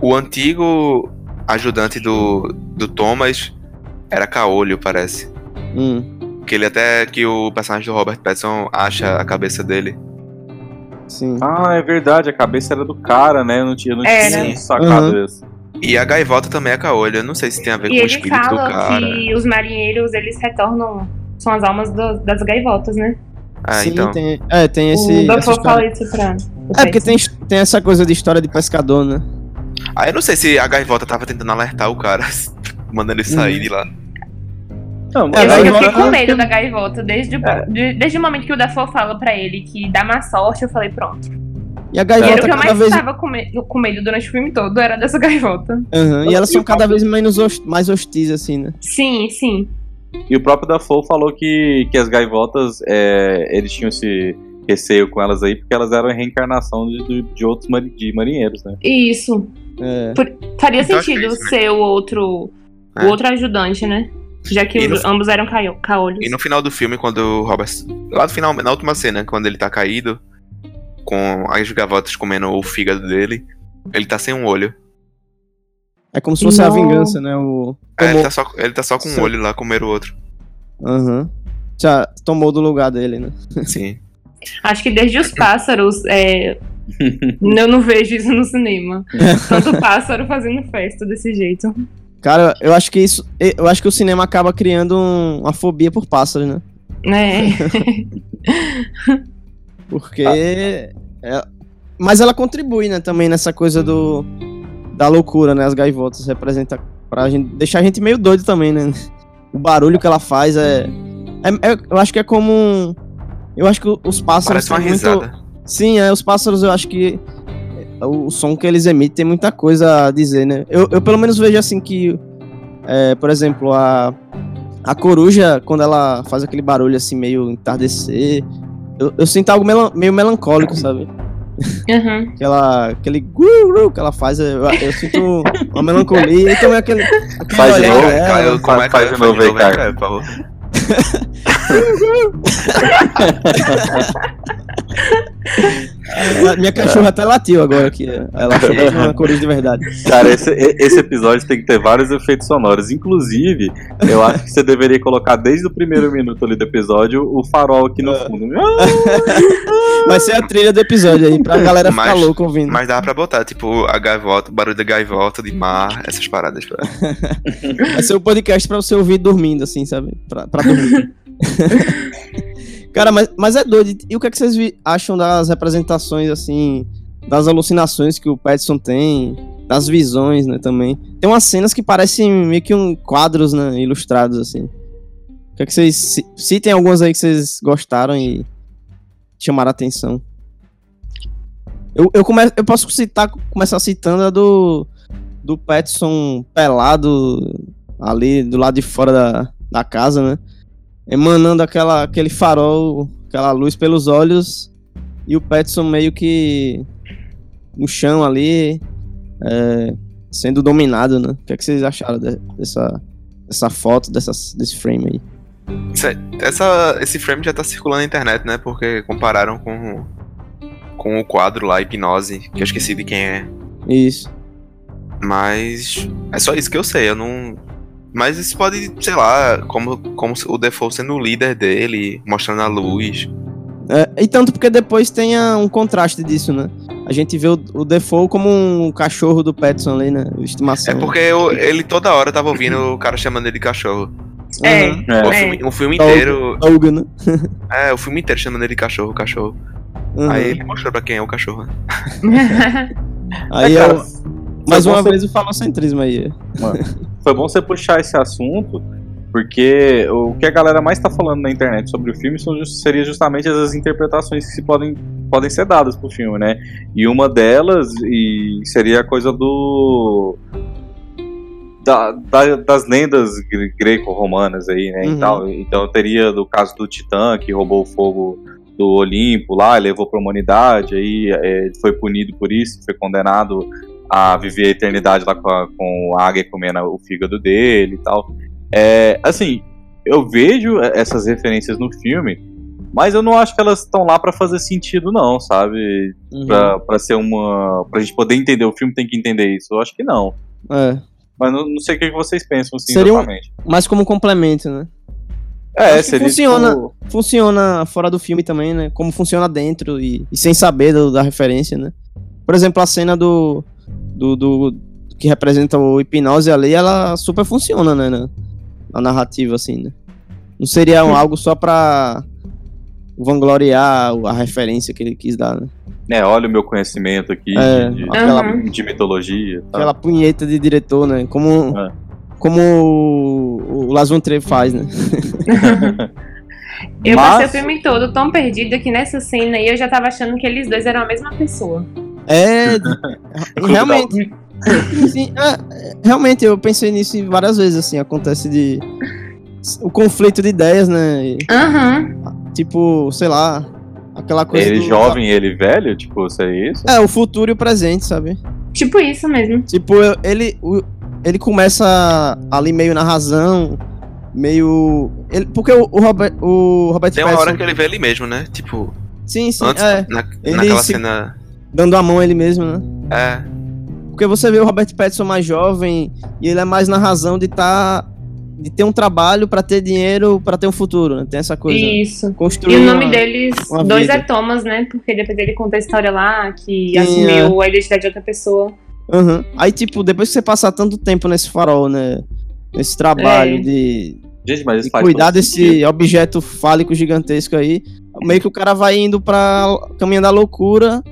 o antigo ajudante do, do Thomas era Caolho, parece. Hum. Que ele até que o personagem do Robert Pattinson acha a cabeça dele. Sim. Ah, é verdade, a cabeça era do cara, né? Eu não tinha, eu não é, tinha né? sacado uhum. isso. E a gaivota também é caolho. Eu não sei se tem a ver e com o espírito do cara. que os marinheiros, eles retornam... São as almas do, das gaivotas, né? Ah, Sim, então. tem, é, tem esse... O doutor fala isso pra... É, porque tem, tem essa coisa de história de pescador, né? Aí eu não sei se a gaivota tava tentando alertar o cara, mandando ele sair hum. de lá. Não, eu gaivota... fiquei com medo da gaivota. Desde, é. de, desde o momento que o Dafoe fala pra ele que dá má sorte, eu falei, pronto. E a gaivota E era o que eu mais vez. estava com, me- com medo durante o filme todo, era dessa gaivota. Aham, E elas E são cada próprio- vez menos host- mais hostis, assim, né? Sim, sim. E o próprio Dafoe falou que, que as gaivotas, é, eles tinham esse receio com elas aí, porque elas eram a reencarnação de, de, de outros mari- de marinheiros, né? Isso. É. Faria Então, sentido é ser o outro, É. o outro ajudante, né? Já que no- os- ambos eram caio- caolhos. E no final do filme, quando o Robert. Lá no final, na última cena, quando ele tá caído, com as gavotas comendo o fígado dele, ele tá sem um olho. É como se fosse a Não. vingança, né? O... É, ele, tá só, ele tá só com Sim. um olho lá, comer o outro. Aham. Já tomou do lugar dele, né? Sim. Acho que desde os pássaros, é, eu não vejo isso no cinema. Tanto pássaro fazendo festa desse jeito. Cara, eu acho que isso. Eu acho que o cinema acaba criando um- uma fobia por pássaros, né? Né? Porque. é- Mas ela contribui, né, também nessa coisa do. Da loucura, né? As gaivotas representa pra gente. Deixar a gente meio doido também, né? O barulho que ela faz é. é- é- eu acho que é como. um- Eu acho que os pássaros Parece uma são muito. risada. Sim, é, os pássaros eu acho que é, o som que eles emitem tem muita coisa a dizer, né? Eu, eu pelo menos vejo assim que, é, por exemplo, a, a coruja, quando ela faz aquele barulho assim, meio entardecer, eu, eu sinto algo melan- meio melancólico, sabe? Uhum. Aquela, aquele guru que ela faz, eu, eu sinto uma melancolia e também aquele. aquele Faz de novo. Caio, como é, faz Caio? de novo aí, por favor. Ela- Minha cachorra até latiu agora aqui. Ela achou que uma coruja de verdade. Cara, esse, esse episódio tem que ter vários efeitos sonoros. Inclusive, eu acho que você deveria colocar desde o primeiro minuto ali do episódio o farol aqui no É. fundo. Vai ser a trilha do episódio aí, pra galera ficar Mas- louca ouvindo. Mas dá pra botar, tipo, a gaivota, o barulho da gaivota, de mar, essas paradas. Pra... Vai ser o podcast pra você ouvir dormindo, assim, sabe? Pra, pra dormir. Cara, mas, mas é doido. E o que, é que vocês acham das representações, assim, das alucinações que o Petson tem, das visões, né, também? Tem umas cenas que parecem meio que um quadros, né, ilustrados, assim. O que é que vocês... ci- Citem algumas aí que vocês gostaram e chamaram a atenção. Eu, eu, come, eu posso citar, começar citando a do, do Petson pelado ali do lado de fora da, da casa, né? Emanando aquela, aquele farol, aquela luz pelos olhos e o Petson meio que no chão ali, é, sendo dominado, né? O que, é que vocês acharam de- dessa, dessa foto, dessa, desse frame aí? Essa, esse frame já tá circulando na internet, né? Porque compararam com, com o quadro lá, Hipnose, que eu esqueci de quem é. Isso. Mas é só isso que eu sei, eu não. Mas isso pode, sei lá, como, como o Default sendo o líder dele, mostrando a luz. É, e tanto porque depois tem a- um contraste disso, né? A gente vê o, o Defoe como um cachorro do Petson ali, né? Estimação. É porque eu- ele toda hora tava ouvindo o cara chamando ele de cachorro. É. Aham. É. O filme, o filme inteiro. Né? É, o filme inteiro chamando ele de cachorro, cachorro. Aham. Aí ele mostrou pra quem é o cachorro. né? Aí É, é, o- mais uma vez o falocentrismo aí. Foi bom você puxar esse assunto, porque o que a galera mais tá falando na internet sobre o filme são seria justamente as interpretações que se podem, podem ser dadas pro filme, né? E uma delas e seria a coisa do. da- da- das lendas gre- greco-romanas aí, né? Uhum. E tal. Então teria do caso do Titã, que roubou o fogo do Olimpo lá, levou pra humanidade, aí é, foi punido por isso, foi condenado a viver a eternidade lá com a, com a águia comendo o fígado dele e tal. É, assim, eu vejo essas referências no filme, mas eu não acho que elas estão lá pra fazer sentido, não, sabe? Uhum. Pra, pra ser uma. Pra gente poder entender o filme, tem que entender isso. Eu acho que não. É. Mas não, não sei o que vocês pensam, assim, Seria um- exatamente. Mas como complemento, né? É, seria funciona. tipo- Funciona fora do filme também, né? Como funciona dentro e, e sem saber do- da referência, né? Por exemplo, a cena do, do, do- que representa o hipnose ali, ela super funciona, né? Na, na narrativa, assim, né? Não seria um- algo só pra vangloriar a referência que ele quis dar, né? né, olha o meu conhecimento aqui É, de, de- aquela, Uhum. de mitologia. Tá? aquela punheta de diretor, né? Como, É. como o, o Las faz, né? Eu Mas... passei o filme todo tão perdida que nessa cena aí eu já tava achando que eles dois eram a mesma pessoa. É, realmente. Sim, é, realmente, eu pensei nisso várias vezes, assim, acontece de. O conflito de ideias, né? Uhum. Tipo, sei lá, aquela coisa. Ele do... jovem e ele velho, tipo, seria isso? É, o futuro e o presente, sabe? Tipo isso mesmo. Tipo, ele, ele começa ali meio na razão, meio. Ele, porque o, o Robert, o Robert Tem uma hora que ele vê ele mesmo, né? Tipo. Sim, sim. Antes, é. na, naquela cena. Dando a mão a ele mesmo, né? É. Porque você vê o Robert Pattinson mais jovem e ele é mais na razão de estar. Tá, de ter um trabalho para ter dinheiro para ter um futuro, né? Tem essa coisa. Isso. Construir e o nome uma, deles, uma dois vida. é Thomas, né? Porque depois ele conta a história lá que Sim, assumiu é. a identidade de outra pessoa. Uhum. Aí, tipo, depois que você passar tanto tempo nesse farol, né? Nesse trabalho é. de, Gente, mas de cuidar desse sentido. objeto fálico gigantesco aí, meio que o cara vai indo pra caminho da loucura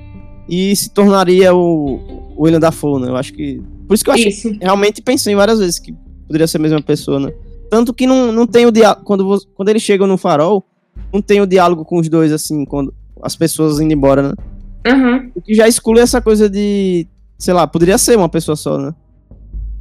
e se tornaria o, o William Dafoe, né? Eu acho que. Por isso que eu achei, isso. realmente pensei várias vezes que poderia ser a mesma pessoa, né? Tanto que não, não tem o diálogo. Quando, quando eles chegam no farol, não tem o diálogo com os dois, assim, quando as pessoas indo embora, né? Uhum. O que já exclui essa coisa de. Sei lá, poderia ser uma pessoa só, né?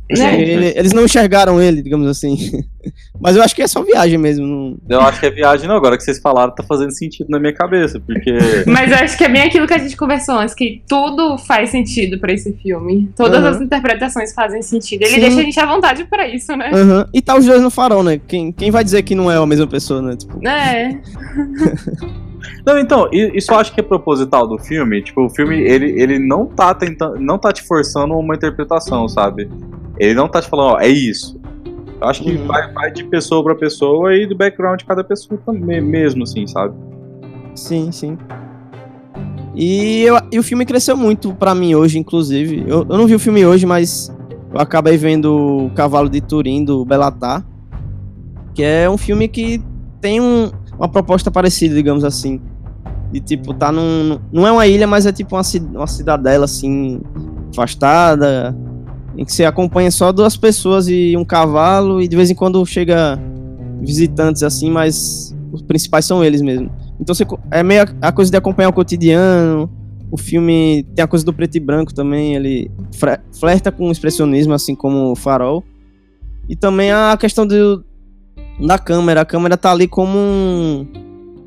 Ele, eles não enxergaram ele, digamos assim. Mas eu acho que é só viagem mesmo. Não... Eu acho que é viagem, não. Agora que vocês falaram, tá fazendo sentido na minha cabeça, porque. Mas eu acho que é bem aquilo que a gente conversou antes, que tudo faz sentido pra esse filme. Todas uhum. as interpretações fazem sentido. Ele Sim. deixa a gente à vontade pra isso, né? Uhum. E tá os dois no farol, né? Quem, quem vai dizer que não é a mesma pessoa, né? Tipo... É. Não, então, isso eu acho que é proposital do filme. Tipo, o filme, ele, ele não tá tentando. não tá te forçando uma interpretação, sabe? Ele não tá te falando, ó, é isso. Eu acho que uhum. vai, vai de pessoa para pessoa e do background de cada pessoa também, mesmo, assim, sabe? Sim, sim. E, eu, e o filme cresceu muito para mim hoje, inclusive. Eu, eu não vi o filme hoje, mas eu acabei vendo o Cavalo de Turim, do Belatar. Que é um filme que tem um, uma proposta parecida, digamos assim. De tipo, tá num. Não é uma ilha, mas é tipo uma, uma cidadela, assim, afastada em que você acompanha só duas pessoas e um cavalo, e de vez em quando chega visitantes assim, mas os principais são eles mesmo. Então você, é meio a, a coisa de acompanhar o cotidiano. O filme tem a coisa do preto e branco também, ele flerta com o expressionismo, assim como o farol. E também a questão do, da câmera. A câmera tá ali como um.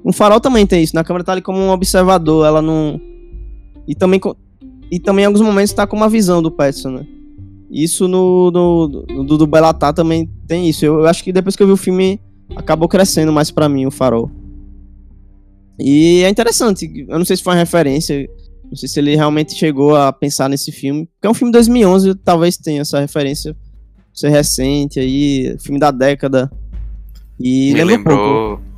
Um farol também tem isso. Na né? câmera tá ali como um observador. Ela não. E também, e também em alguns momentos tá com uma visão do Petson, né? Isso no, no, no do Belatá também tem isso. Eu, eu, acho que depois que eu vi o filme, acabou crescendo mais para mim o Farol. E é interessante. Eu não sei se foi uma referência. Não sei se ele realmente chegou a pensar nesse filme. Porque é um filme de 2011, talvez tenha essa referência. Ser recente aí, filme da década. E me lembrou. Um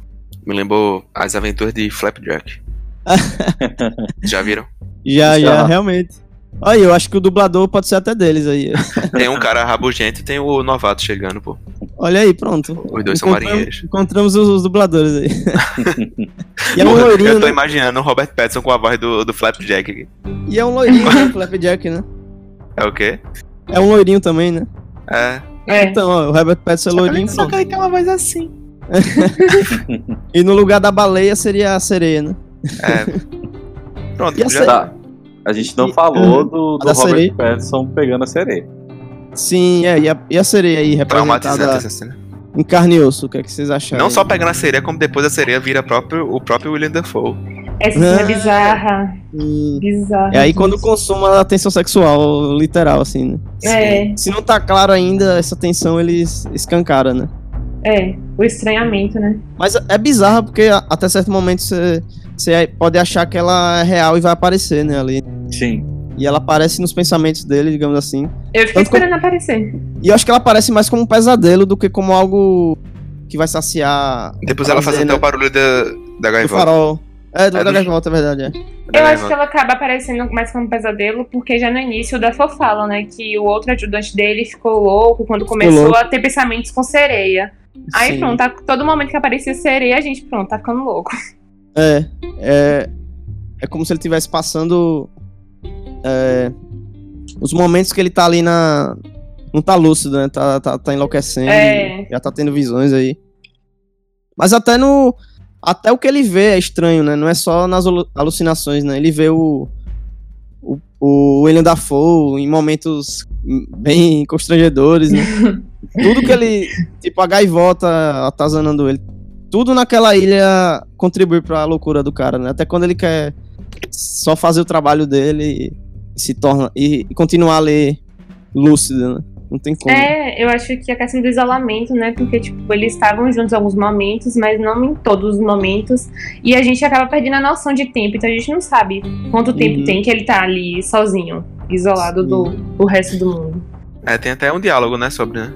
me lembrou as aventuras de Flapjack. já viram? Já, já, já, realmente. Aí, eu acho que o dublador pode ser até deles aí. Tem um cara rabugento e tem o novato chegando, pô. Olha aí, pronto. Os dois são marinheiros. Encontramos os, os dubladores aí. e é um loirinho, Eu tô né? imaginando o Robert Pattinson com a voz do, do Flapjack aqui. E é um loirinho, né, Flapjack, né? É o quê? É um loirinho também, né? É. é. Então, ó, o Robert Pattinson é loirinho. Só que ele tem uma voz assim. e no lugar da baleia seria a sereia, né? É. Pronto, já tá. A gente não e, falou do, do Robert Pattinson pegando a sereia. Sim, é, e a, e a sereia aí representada essa cena. em carne e osso, o que, é que vocês acharam? Não só pegando a sereia, como depois a sereia vira próprio, o próprio William Dafoe. Essa cena é bizarra. Hum. Bizarra. É aí quando consuma a tensão sexual, literal, assim, né? É. Se não tá claro ainda, essa tensão eles escancaram, né? É, o estranhamento, né? Mas é bizarro porque até certo momento você, você pode achar que ela é real e vai aparecer, né, ali. Sim. E ela aparece nos pensamentos dele, digamos assim. Eu fiquei Tanto esperando como... aparecer. E eu acho que ela aparece mais como um pesadelo do que como algo que vai saciar. Depois ela faz até o barulho da, da gaivota. Do farol. É, do, é da gaivota, é verdade, é. Eu acho que ela acaba aparecendo mais como um pesadelo, porque já no início da fala, né? Que o outro ajudante dele ficou louco quando ficou começou louco. a ter pensamentos com sereia. Aí Sim. pronto, tá, todo momento que aparecia sereia, a gente, pronto, tá ficando louco. É, é. É como se ele estivesse passando é, os momentos que ele tá ali na. Não tá lúcido, né? Tá, tá, tá enlouquecendo. É. Já tá tendo visões aí. Mas até no. Até o que ele vê é estranho, né? Não é só nas alucinações, né? Ele vê o, o, o William Dafoe em momentos bem constrangedores, né? tudo que ele. Tipo, a gaivota atazanando ele. Tudo naquela ilha contribui pra loucura do cara, né? Até quando ele quer só fazer o trabalho dele e se torna. e, e continuar a ler lúcido, né? Não tem como. É, eu acho que a questão do isolamento, né? Porque, tipo, eles estavam juntos em alguns momentos, mas não em todos os momentos. E a gente acaba perdendo a noção de tempo. Então a gente não sabe quanto tempo uhum. tem que ele tá ali sozinho, isolado do, do resto do mundo. É, tem até um diálogo, né, sobre, né?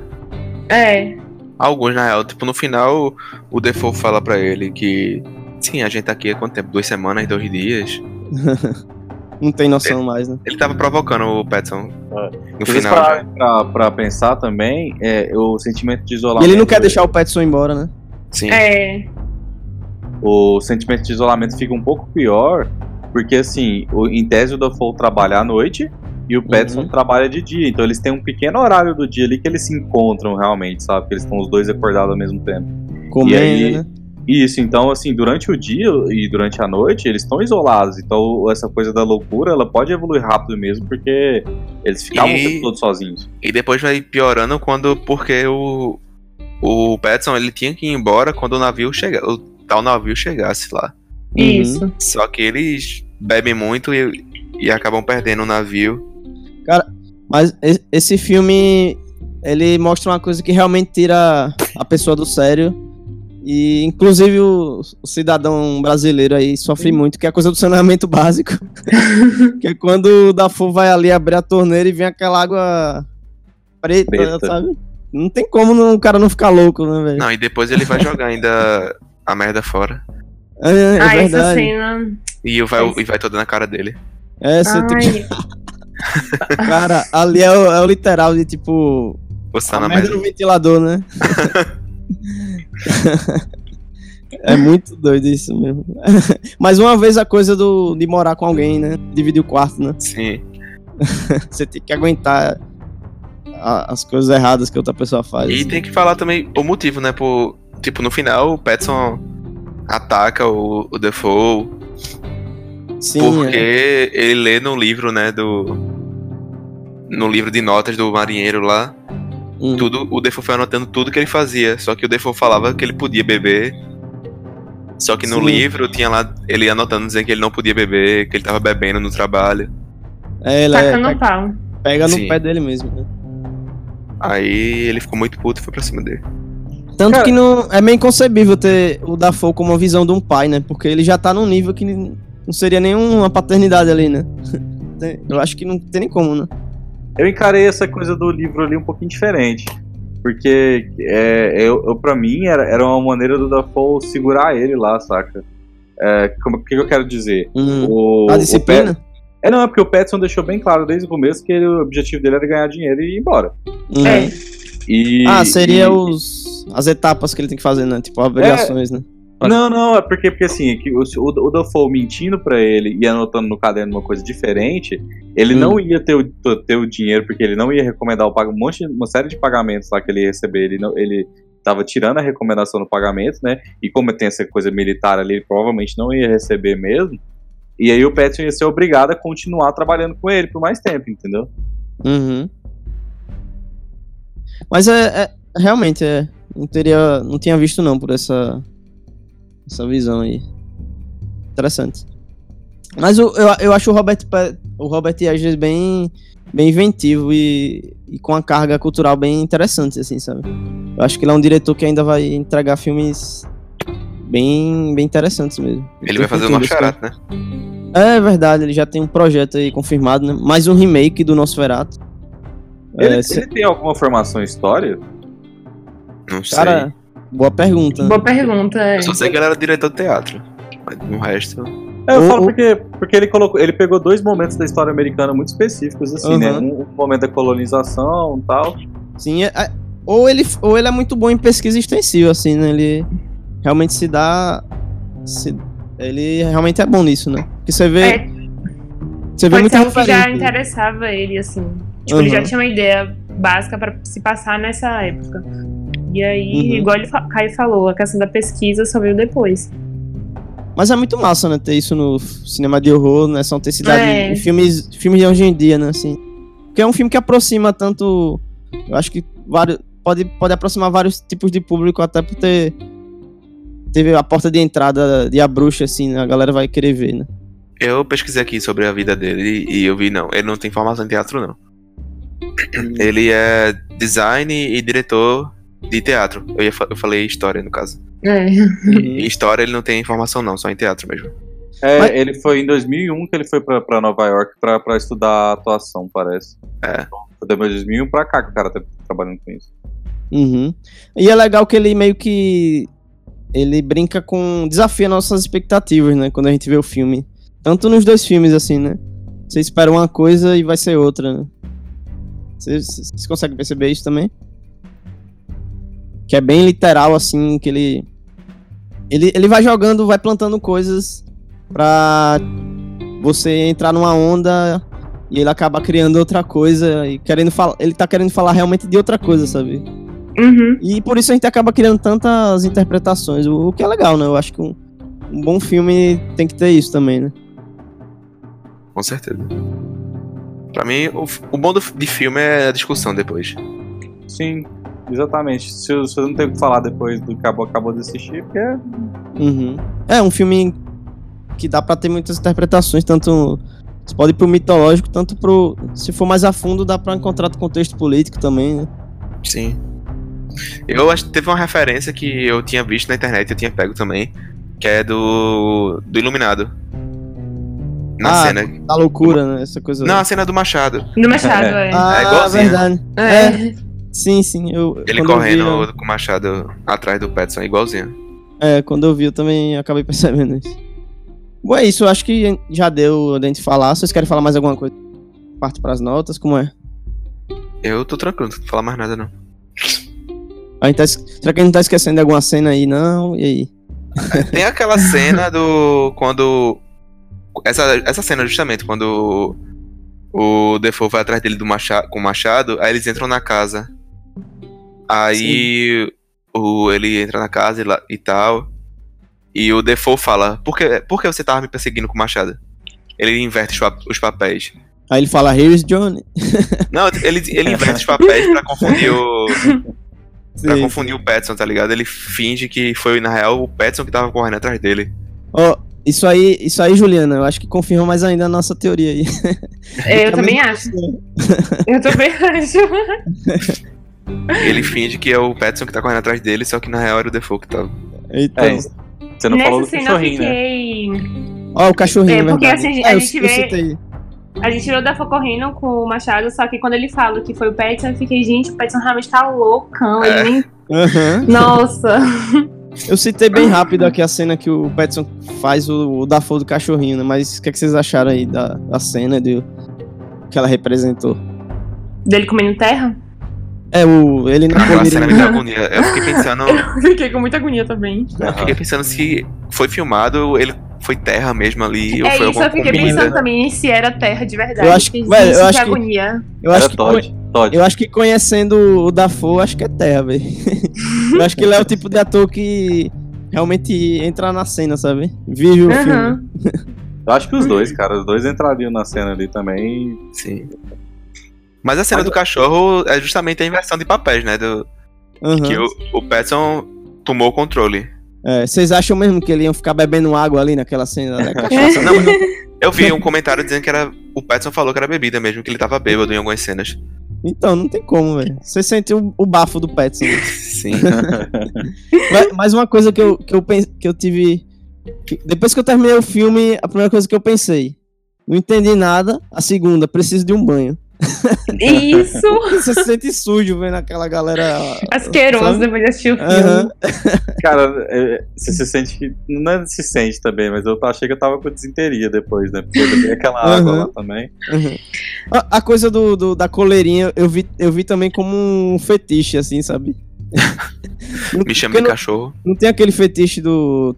É. Alguns, na real. Tipo, no final, o Default fala pra ele que. Sim, a gente tá aqui há quanto tempo? Duas semanas, dois dias. não tem noção ele, mais, né? Ele tava provocando o Petson é. no final. Pra, pra, pra, pensar também, é, o sentimento de isolamento. E ele não quer deixar o Petson embora, né? Sim. É. O sentimento de isolamento fica um pouco pior, porque assim, o, em tese o Duffel trabalha à noite e o Petson uhum. trabalha de dia. Então eles têm um pequeno horário do dia ali que eles se encontram realmente, sabe? Que eles estão os dois acordados ao mesmo tempo. Comendo, aí, né? Isso, então assim, durante o dia e durante a noite, eles estão isolados. Então essa coisa da loucura, ela pode evoluir rápido mesmo, porque eles ficavam e... todos sozinhos. E depois vai piorando quando, porque o, o Petson, ele tinha que ir embora quando o navio chegar, o tal navio chegasse lá. Isso. Uhum. Só que eles bebem muito e, e acabam perdendo o navio. Cara, mas esse filme, ele mostra uma coisa que realmente tira a pessoa do sério e inclusive o, o, cidadão brasileiro aí sofre muito, que é a coisa do saneamento básico. que é quando o Dafu vai ali abrir a torneira e vem aquela água preta, preta. sabe? Não tem como não, o cara não ficar louco, né, velho? Não, e depois ele vai jogar ainda a merda fora. É, é, é ah, verdade. cena. E vai, e vai toda na cara dele. É, você tem que... cara, ali é o, é o literal de tipo. Você tá na merda no ventilador, né? é muito doido isso mesmo. Mas uma vez a coisa do, de morar com alguém, né? Dividir o quarto, né? Sim. Você tem que aguentar a, as coisas erradas que outra pessoa faz. E tem que falar também o motivo, né? Por, tipo, no final o Petson ataca o, o Defoe. Sim, porque é. ele lê no livro, né, do. No livro de notas do marinheiro lá, Hum. Tudo, o Defoe foi anotando tudo que ele fazia. Só que o Defoe falava que ele podia beber. Só que no Sim. livro tinha lá ele anotando dizendo que ele não podia beber, que ele tava bebendo no trabalho. É, ele é, no pau. Pega no Sim. pé dele mesmo, né? Aí ele ficou muito puto e foi pra cima dele. Tanto Cara, que não é meio inconcebível ter o Dafoe como uma visão de um pai, né? Porque ele já tá num nível que não seria nenhuma paternidade ali, né? Eu acho que não tem nem como, né? Eu encarei essa coisa do livro ali um pouquinho diferente. Porque é, eu, eu, pra mim era, era uma maneira do Dafoe segurar ele lá, saca? É, como, o que eu quero dizer? Hum, o, a disciplina? O é, não, é porque o Petson deixou bem claro desde o começo que ele, o objetivo dele era ganhar dinheiro e ir embora. Uhum. É. E, ah, seria e... os, as etapas que ele tem que fazer, né? Tipo, avaliações, é, né? Não, não, é porque, porque assim, é que o, o, o Dafoe mentindo pra ele e anotando no caderno uma coisa diferente, ele hum. não ia ter o, ter o dinheiro, porque ele não ia recomendar o um monte, uma série de pagamentos lá que ele ia receber, ele, não, ele tava tirando a recomendação no pagamento, né? E como tem essa coisa militar ali, ele provavelmente não ia receber mesmo. E aí o Petson ia ser obrigado a continuar trabalhando com ele por mais tempo, entendeu? Uhum. Mas é, é realmente é, não teria, não tinha visto não por essa essa visão aí. Interessante. Mas eu, eu, eu acho o Robert, o Robert Eggers bem, bem inventivo e, e com a carga cultural bem interessante, assim, sabe? Eu acho que ele é um diretor que ainda vai entregar filmes bem, bem interessantes mesmo. Ele vai fazer o Nosferatu, né? É verdade, ele já tem um projeto aí confirmado, né? Mais um remake do Nosferatu. Ele, é, ele tem alguma formação em história? Não sei. Boa pergunta. Boa pergunta, é. Eu só sei que ele era diretor de teatro. Mas no resto. É, eu falo porque, porque ele colocou. Ele pegou dois momentos da história americana muito específicos, assim, uhum. né? Um, um, momento da colonização e tal. Sim, é, é, ou, ele, ou ele é muito bom em pesquisa extensiva, assim, né? Ele realmente se dá. Se, ele realmente é bom nisso, né? Porque você vê. É, você vê muito que já interessava ele, assim. Tipo, uhum. ele já tinha uma ideia básica para se passar nessa época. E aí, uhum. igual ele, Caio falou, a questão da pesquisa só veio depois. Mas é muito massa, né? Ter isso no cinema de horror, né? São ter cidade é. em filmes, filmes de hoje em dia, né? Assim. Porque é um filme que aproxima tanto. Eu acho que vários, pode, pode aproximar vários tipos de público, até por ter. Teve a porta de entrada de A Bruxa, assim, né? A galera vai querer ver, né? Eu pesquisei aqui sobre a vida dele e eu vi, não, ele não tem formação em teatro, não. Hum. Ele é design e diretor de teatro. Eu, ia, eu falei história, no caso. É. Em história ele não tem formação não, só em teatro mesmo. É, Mas... ele foi em 2001 que ele foi pra, pra Nova York pra, pra estudar atuação, parece. É. Foi de 2001 pra cá que o cara tá trabalhando com isso. Uhum. E é legal que ele meio que. Ele brinca com. desafia nossas expectativas, né? Quando a gente vê o filme. Tanto nos dois filmes, assim, né? Você espera uma coisa e vai ser outra, né? Vocês conseguem perceber isso também? Que é bem literal, assim, que ele. Ele, ele vai jogando, vai plantando coisas pra você entrar numa onda e ele acaba criando outra coisa e querendo falar. Ele tá querendo falar realmente de outra coisa, sabe? Uhum. E por isso a gente acaba criando tantas interpretações, o, o que é legal, né? Eu acho que um, um bom filme tem que ter isso também, né? Com certeza. Pra mim, o, o bom do, de filme é a discussão depois. Sim, exatamente. Se você não tem o que falar depois do que acabou, acabou de assistir, porque. É... Uhum. É um filme que dá pra ter muitas interpretações, tanto. Você pode ir pro mitológico, tanto pro. Se for mais a fundo, dá pra encontrar o contexto político também, né? Sim. Eu acho que teve uma referência que eu tinha visto na internet, eu tinha pego também, que é do. do Iluminado na ah, cena. Da loucura, né? Essa coisa. Não, a cena do Machado. Do Machado, é. é. Ah, é igualzinho. verdade. É. é. Sim, sim. Eu, Ele correndo vi, com o Machado atrás do Petson, igualzinho. É, quando eu vi, eu também acabei percebendo isso. Bom, é isso. Eu acho que já deu a gente falar. Vocês querem falar mais alguma coisa? Parte para as notas, como é? Eu tô tranquilo, não falar mais nada, não. A gente tá, será que a gente tá esquecendo de alguma cena aí, não? E aí? Tem aquela cena do. Quando essa, essa cena, justamente, quando o, o Defoe vai atrás dele do machado, com o machado, aí eles entram na casa. Aí o, ele entra na casa e, e tal. E o Defoe fala: por que, por que você tava me perseguindo com o machado? Ele inverte os papéis. Aí ele fala: Here's Johnny. Não, ele, ele inverte os papéis pra confundir o. Sim, pra confundir sim. o Petson, tá ligado? Ele finge que foi, na real, o Petson que tava correndo atrás dele. Ó, oh, isso aí, isso aí, Juliana, eu acho que confirma mais ainda a nossa teoria aí. É, eu também acho. eu também acho. Ele finge que é o Petson que tá correndo atrás dele, só que na real era o Default que tava. Então. É, você não Nessa falou do cachorrinho, fiquei... né? Ó, o cachorrinho, é, porque assim, a, é, gente vê... A gente tirou da correndo com o Machado, só que quando ele fala que foi o Petson, eu fiquei, gente, o Petson realmente tá loucão. É. Ele nem... Uhum. Nossa. Eu citei bem rápido aqui a cena que o Petson faz o, o Dafoe do cachorrinho, né? Mas o que, é que vocês acharam aí da, da cena de, que ela representou? Dele comendo terra? É, o, ele na cena me deu agonia. Eu fiquei pensando. eu fiquei com muita agonia também. Eu fiquei pensando se foi filmado, ele foi terra mesmo ali. É ou foi isso, eu fiquei comida. pensando também se era terra de verdade. Eu acho que, velho, eu acho que, agonia. Eu acho que, Todd, Todd. eu acho que conhecendo o Dafoe, acho que é terra, velho. eu acho que ele é o tipo de ator que realmente entrar na cena, sabe? Vive o uhum. filme. Eu acho que os dois, cara, os dois entrariam na cena ali também. Sim. Mas a cena do cachorro é justamente a inversão de papéis, né? Do... Uhum. Que o, o Petson tomou o controle. É, vocês acham mesmo que ele ia ficar bebendo água ali naquela cena da cachaça? não, eu vi um comentário dizendo que era. O Petson falou que era bebida mesmo, que ele tava bêbado em algumas cenas. Então, não tem como, velho. Você sentiu o, bafo do Petson. Sim. mas, uma coisa que eu, que eu, que eu tive. Que, depois que eu terminei o filme, a primeira coisa que eu pensei. Não entendi nada. A segunda, preciso de um banho. Isso! Você se sente sujo vendo aquela galera. Asqueroso depois de assistir o filme. Uhum. Cara, é, você se sente que. Não é se sente também, mas eu achei que eu tava com desinteria depois, né? Porque eu bebi aquela uhum. água lá também. Uhum. A, a, coisa do, do, da coleirinha eu vi, eu vi também como um fetiche, assim, sabe? Me chama de cachorro. Não tem aquele fetiche do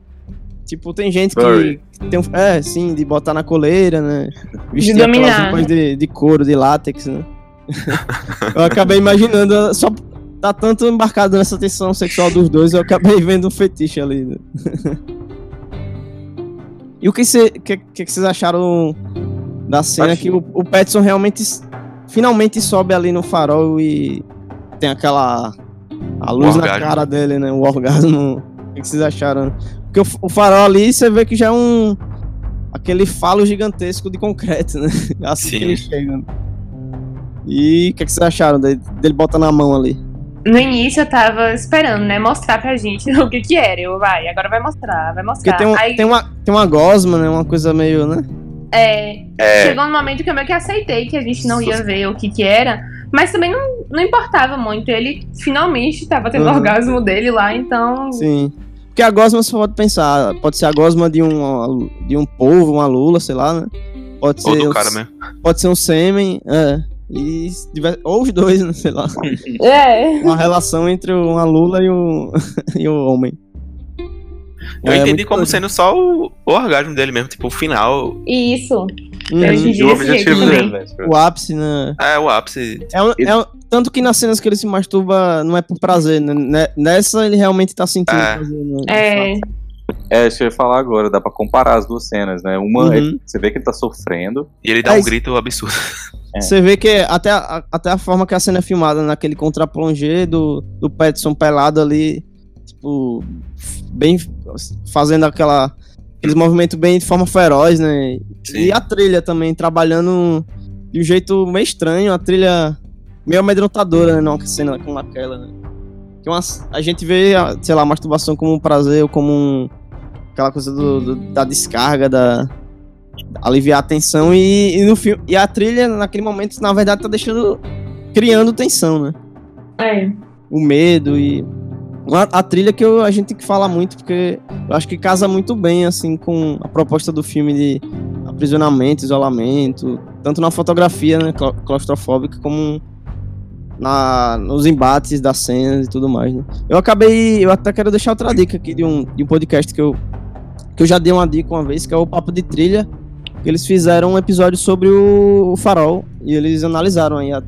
Tipo, tem gente que, que tem um, É, sim, de botar na coleira, né? Vestir de dominar. De, de couro, de látex, né? eu acabei imaginando, só tá tanto embarcado nessa tensão sexual dos dois, eu acabei vendo um fetiche ali. Né? E o que vocês que, que, que acharam da cena Acho... que o, o Petson realmente finalmente sobe ali no farol e tem aquela a luz na cara dele, né? O orgasmo. O que vocês acharam? Porque o, o farol ali você vê que já é um aquele falo gigantesco de concreto, né? Assim Sim. que ele chega. E o que, que vocês acharam dele, dele botando a mão ali? No início eu tava esperando, né, mostrar pra gente o que que era. Eu, vai, agora vai mostrar, vai mostrar. Porque tem, um, Aí... tem, uma, tem uma gosma, né, uma coisa meio, né? É, é, chegou um momento que eu meio que aceitei que a gente não ia ver o que que era, mas também não, não importava muito. Ele finalmente tava tendo uhum. o orgasmo dele lá, então... Sim. Porque a gosma você pode pensar, pode ser a gosma de um, de um polvo, uma lula, sei lá, né? Pode ser. Ou do cara mesmo. Pode ser um sêmen, é. E ou os dois, né? Sei lá. É. Uma relação entre uma lula e o, e o homem. Eu é, entendi como sendo só o, o, orgasmo dele mesmo, tipo, o final. Isso. Hum, o objetivo dele, né? O ápice, né? É, o ápice. É, um, é tanto que nas cenas que ele se masturba não é por prazer, né? né nessa ele realmente tá sentindo é. prazer. Né? É. É, isso eu ia falar agora, dá pra comparar as duas cenas, né? Uma, uhum. é, você vê que ele tá sofrendo. E ele dá é, um grito absurdo. É. Você vê que até a, até a forma que a cena é filmada, naquele contraplongé do, do Petson pelado ali, tipo, bem fazendo aquela, aqueles movimentos bem de forma feroz, né? Sim. E a trilha também, trabalhando de um jeito meio estranho, a trilha meio amedrontadora, né? Não, cena como aquela, né? Que uma, a gente vê, sei lá, a masturbação como um prazer ou como um, aquela coisa do, do, da descarga, da aliviar a tensão e, e, no filme e a trilha naquele momento na verdade tá deixando criando tensão, né? É. O medo e a, trilha que eu, a gente tem que falar muito porque eu acho que casa muito bem assim com a proposta do filme de aprisionamento, isolamento, tanto na fotografia, né, claustrofóbica como na, nos embates das cenas e tudo mais, né? Eu acabei, eu até quero deixar outra dica aqui de um, de um podcast que eu, que eu já dei uma dica uma vez, que é o Papo de Trilha, eles fizeram um episódio sobre o, o farol, e eles analisaram aí a,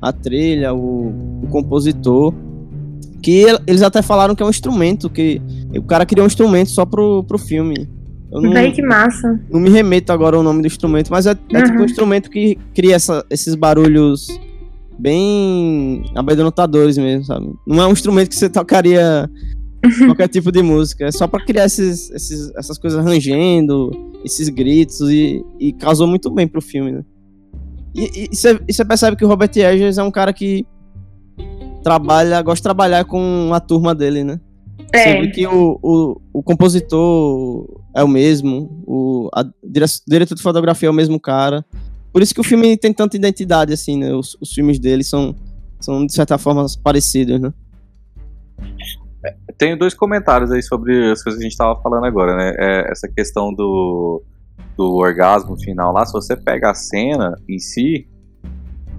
a trilha, o, o compositor, que eles até falaram que é um instrumento, que o cara criou um instrumento só pro, pro filme. Eu não, Daí que massa. Não me remeto agora ao nome do instrumento, mas é, é uhum. tipo um instrumento que cria essa, esses barulhos bem amedrontadores mesmo, sabe? Não é um instrumento que você tocaria qualquer tipo de música. É só para criar esses, esses, essas coisas rangendo, esses gritos, e, e causou muito bem pro filme, né? E você percebe que o Robert Eggers é um cara que trabalha, gosta de trabalhar com a turma dele, né? É. Você vê que o, o, o compositor é o mesmo, o a, diretor de fotografia é o mesmo cara. Por isso que o filme tem tanta identidade, assim, né? Os, os filmes dele são, são, de certa forma, parecidos, né? Tenho dois comentários aí sobre as coisas que a gente estava falando agora, né? É, essa questão do, do orgasmo final lá, se você pega a cena em si,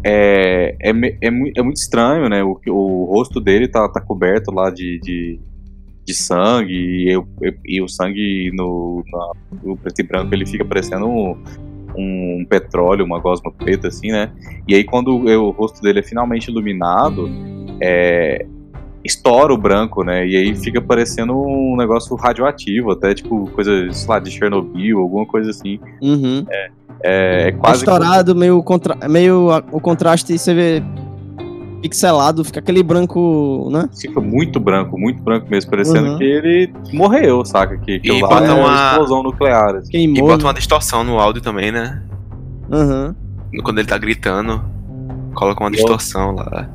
é, é, é, é muito estranho, né? O, o rosto dele tá, tá coberto lá de, de, de sangue e, e, e, o sangue no, no preto e branco ele fica parecendo um, um petróleo, uma gosma preta, assim, né? E aí quando o rosto dele é finalmente iluminado, é, estoura o branco, né? E aí fica parecendo um negócio radioativo, até tipo coisa, sei lá, de Chernobyl, alguma coisa assim. Uhum. É, é, é quase. Estourado, meio, contra... meio o contraste, você vê pixelado, fica aquele branco, né? Fica muito branco, muito branco mesmo, parecendo uhum. que ele morreu, saca? Que, que e bota uma explosão nuclear. Assim. E bota uma distorção no áudio também, né? Uhum. Quando ele tá gritando, coloca uma distorção lá.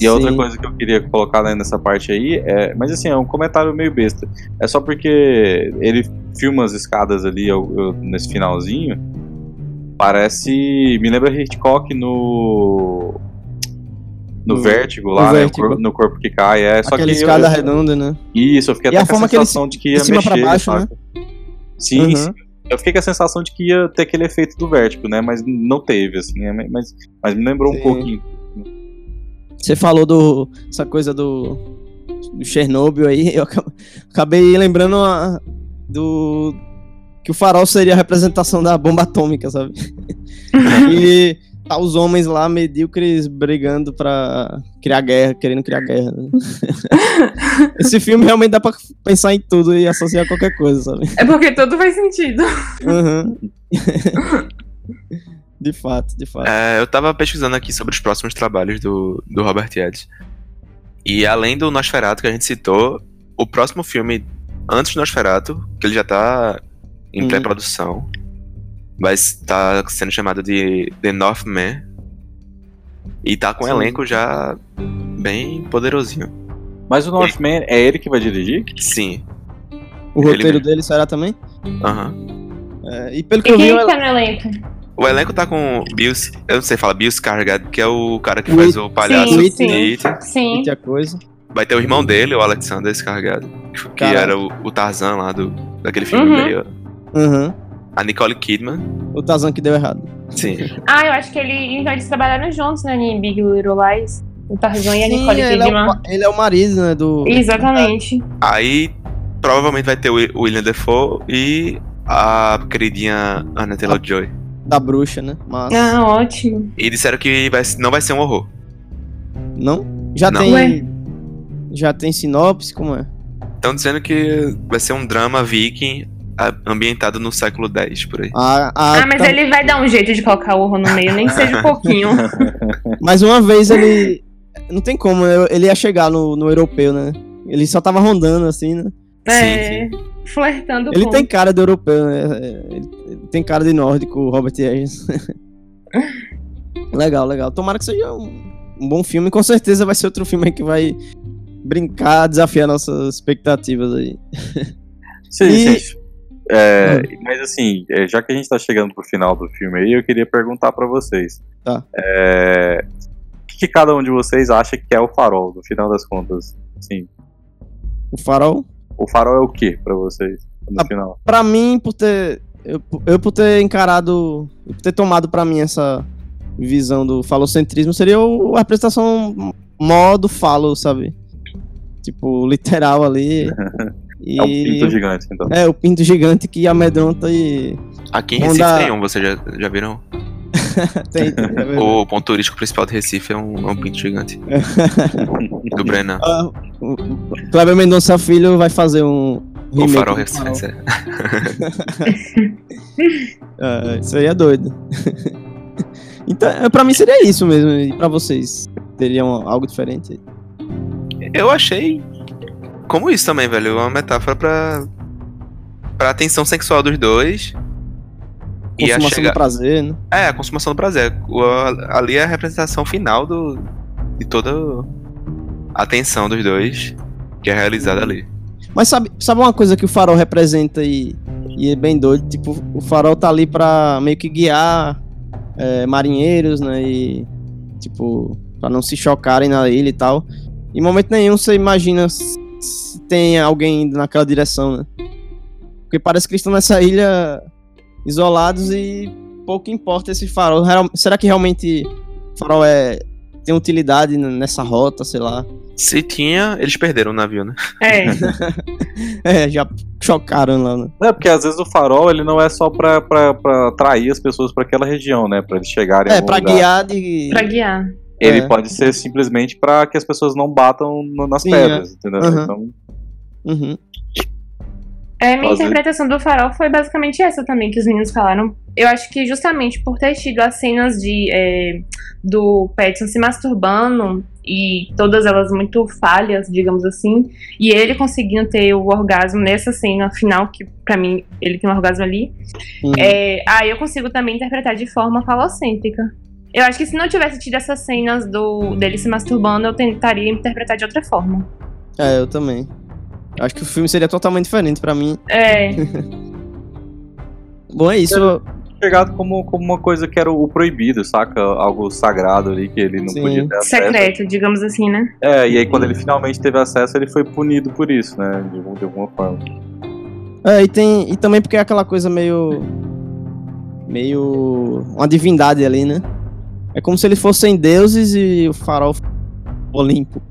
E a outra coisa que eu queria colocar né, nessa parte aí é. Mas assim, é um comentário meio besta. É só porque ele filma as escadas ali eu, eu, nesse finalzinho. Parece. Me lembra Hitchcock no no, no vértigo lá, no, né, vértigo. no, corpo que cai. É, só Aquela que escada eu, redonda, né? Isso, eu fiquei e até com a sensação de que ia de mexer. Baixo, né? Sim, uhum. sim. Eu fiquei com a sensação de que ia ter aquele efeito do vértigo, né? Mas não teve, assim, né? mas, mas me lembrou sim. um pouquinho. Você falou do essa coisa do, do Chernobyl aí, eu acabei lembrando a, do que o farol seria a representação da bomba atômica, sabe? e tá os homens lá medíocres brigando pra criar guerra, querendo criar guerra. Né? Esse filme realmente dá pra pensar em tudo e associar qualquer coisa, sabe? É porque tudo faz sentido. Uhum. de fato, de fato. É, eu tava pesquisando aqui sobre os próximos trabalhos do, do Robert Eggers. E além do Nosferatu que a gente citou, o próximo filme antes do Nosferatu, que ele já tá em hum. pré-produção, vai estar sendo chamado de The Northman. E tá com um elenco já bem poderosinho. Mas o Northman ele... é ele que vai dirigir? Sim. O ele roteiro mesmo. dele será também? Aham. Uhum. É, e pelo que e eu vi. Quem tá no elenco? O elenco tá com Bill, eu não sei falar, Bill Skarsgård, que é o cara que faz o palhaço sim, sim. sim. sim. coisa. Vai ter o irmão dele, o Alexander Skarsgård, que era o, o, Tarzan lá do, daquele filme uhum. meio... Uhum. A Nicole Kidman. O Tarzan que deu errado. Sim. ah, eu acho que ele, então eles trabalharam juntos, né, em Big Little Lies. O Tarzan e a Nicole ele Kidman. É o, ele é o marido, né, do... Exatamente. Aí, provavelmente vai ter o William Defoe e a queridinha Anna Taylor-Joy da bruxa, né? Mas... Ah, ótimo. E disseram que vai, não vai ser um horror. Não? Já não. tem. Ué? Já tem sinopse? Como é? Estão dizendo que vai ser um drama viking ambientado no século X, por aí. Ah, ah, ah mas tá... ele vai dar um jeito de colocar o horror no meio, nem que seja um pouquinho. mas uma vez ele. Não tem como, ele ia chegar no, no europeu, né? Ele só tava rondando assim, né? É, sim, sim. flertando Ele com... tem cara de europeu, né? Ele tem cara de nórdico, o Robert Eggers. legal, legal. Tomara que seja um, um, bom filme. Com certeza vai ser outro filme que vai brincar, desafiar nossas expectativas aí. Sim, e... sim. É, hum. Mas assim, é, já que a gente tá chegando pro final do filme aí, eu queria perguntar para vocês. Tá. É, o que, que, cada um de vocês acha que é o farol, no final das contas? Sim. O farol? O farol é o que para vocês no ah, final? Para mim, por ter eu, eu por ter encarado, por ter tomado para mim essa visão do falocentrismo, seria a representação modo falo, sabe? Tipo, literal ali. E... É o pinto gigante, então. É, o pinto gigante que amedronta e. Aqui em Recife tem um, vocês já, já viram? tem, tem o ponto turístico principal de Recife é um, é um pinto gigante. do Brennan. Ah, o Cleber Mendonça Filho vai fazer um, o farol referência. ah, isso aí é doido. então, é, pra mim seria isso mesmo. E pra vocês? Teriam algo diferente? Eu achei como isso também, velho. Uma metáfora pra, pra atenção sexual dos dois. Consumação e chega... do prazer, né? É, a consumação do prazer. O, ali é a representação final do, de toda a atenção dos dois que é realizada ali. Mas sabe, sabe uma coisa que o farol representa e, e é bem doido? Tipo, o farol tá ali pra meio que guiar é, marinheiros, né? E, tipo, pra não se chocarem na ilha e tal. Em momento nenhum você imagina se tem alguém indo naquela direção, né? Porque parece que eles estão nessa ilha isolados e pouco importa esse farol. Será que realmente o farol é, tem utilidade nessa rota, sei lá? Se tinha, eles perderam o navio, né? É. é, já chocaram lá, né? É, porque às vezes o farol ele não é só pra, pra, pra atrair as pessoas para aquela região, né? Pra eles chegarem É, pra lugar. guiar de. Pra guiar. Ele é. pode ser simplesmente para que as pessoas não batam no, nas Sim, pedras, é. entendeu? Uhum. Então. Uhum. É, minha Fazer. interpretação do farol foi basicamente essa também que os meninos falaram. Eu acho que justamente por ter tido as cenas de é, do Petson se masturbando e todas elas muito falhas, digamos assim, e ele conseguindo ter o orgasmo nessa cena final, que para mim ele tem um orgasmo ali, uhum. é, aí eu consigo também interpretar de forma falocêntrica. Eu acho que se não tivesse tido essas cenas do dele se masturbando, eu tentaria interpretar de outra forma. É, eu também. Acho que o filme seria totalmente diferente para mim. É. Bom, é isso. Eu pegado como, como uma coisa que era o proibido, saca? Algo sagrado ali que ele não Sim. podia ter acesso. Secreto, digamos assim, né? É, e aí quando ele finalmente teve acesso, ele foi punido por isso, né? De, de alguma forma. É, e, tem, e também porque é aquela coisa meio. meio. uma divindade ali, né? É como se eles fossem deuses e o farol Olimpo.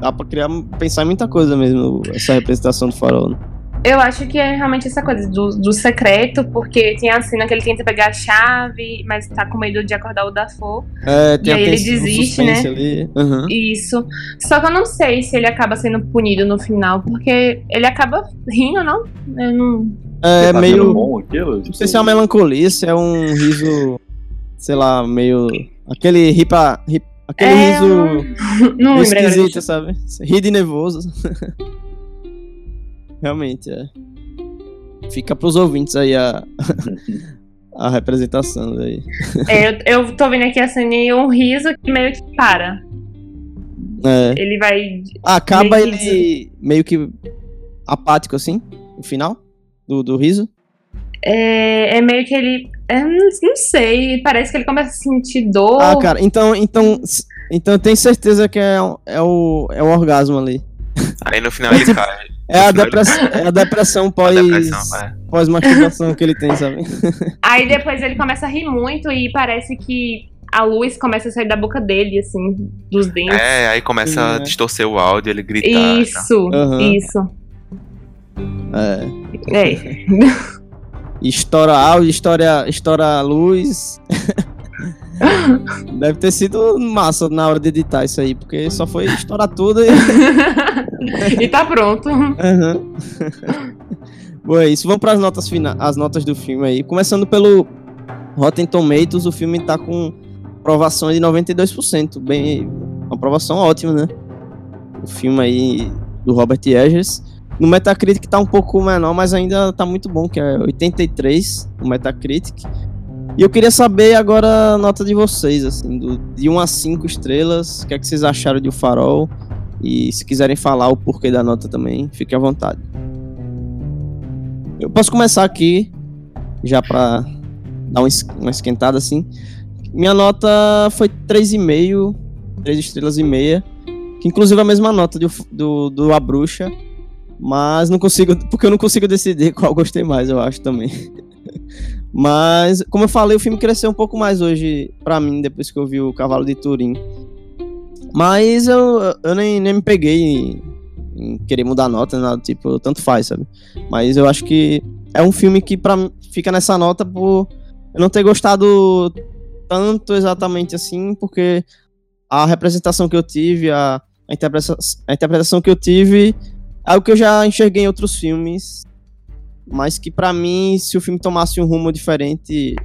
Dá pra criar, pensar em muita coisa mesmo, essa representação do farol. Né? Eu acho que é realmente essa coisa do, do secreto, porque tem a cena que ele tenta pegar a chave, mas tá com medo de acordar o Dafoe. É, tem e aí ele desiste, né? Uhum. Isso. Só que eu não sei se ele acaba sendo punido no final, porque ele acaba rindo, não? Eu não. É tá meio. bom aquilo? Não sei se é uma melancolia, se é um riso, sei lá, meio. Aquele ripa. rip- aquele É, riso Não esquisito, sabe? Ri de nervoso. Realmente, é. Fica pros ouvintes aí a, a representação daí. É, eu, eu tô vendo aqui a cena e um riso que meio que para. É. Ele vai. Acaba Meio que ele meio que apático assim, no final do, do riso. É, é meio que ele. É, não, sei, parece que ele começa a sentir dor. Ah, cara, então, então, então eu tenho certeza que é, o- é, o, é o orgasmo ali. Aí no final ele cai. É a final ele- depressão, é a depressão A pós, é. pós masturbação que ele tem, sabe? Aí depois ele começa a rir muito e parece que a luz começa a sair da boca dele, assim, dos dentes. É, aí começa Sim, a é. distorcer o áudio, ele gritar. Isso, Aham. isso. É. É. Estoura áudio, estoura, estoura luz. Deve ter sido massa na hora de editar isso aí, porque só foi estourar tudo e. e tá pronto. Aham. Bom, é isso. Vamos para as notas finais, as notas do filme aí. Começando pelo Rotten Tomatoes, o filme tá com aprovação de 92%. Bem, uma aprovação ótima, né? O filme aí do Robert Eggers. No Metacritic tá um pouco menor, mas ainda tá muito bom, que é 83 no Metacritic. E eu queria saber agora a nota de vocês, assim, do, de 1 a 5 estrelas. O que é que vocês acharam de O Farol? E se quiserem falar o porquê da nota também, fique à vontade. Eu posso começar aqui, já pra dar um uma esquentada assim. Minha nota foi 3,5, 3 estrelas e meia. Que inclusive é a mesma nota do, do, do A Bruxa. Mas não consigo, porque eu não consigo decidir qual gostei mais, eu acho também. Mas, como eu falei, o filme cresceu um pouco mais hoje pra mim, depois que eu vi o Cavalo de Turim. Mas eu, eu nem, nem me peguei em, em querer mudar nota, nada, tipo, tanto faz, sabe? Mas eu acho que é um filme que pra, fica nessa nota por eu não ter gostado tanto exatamente assim, porque a representação que eu tive, a, a, interpretação, a interpretação que eu tive é o que eu já enxerguei em outros filmes, mas que pra mim, se o filme tomasse um rumo diferente,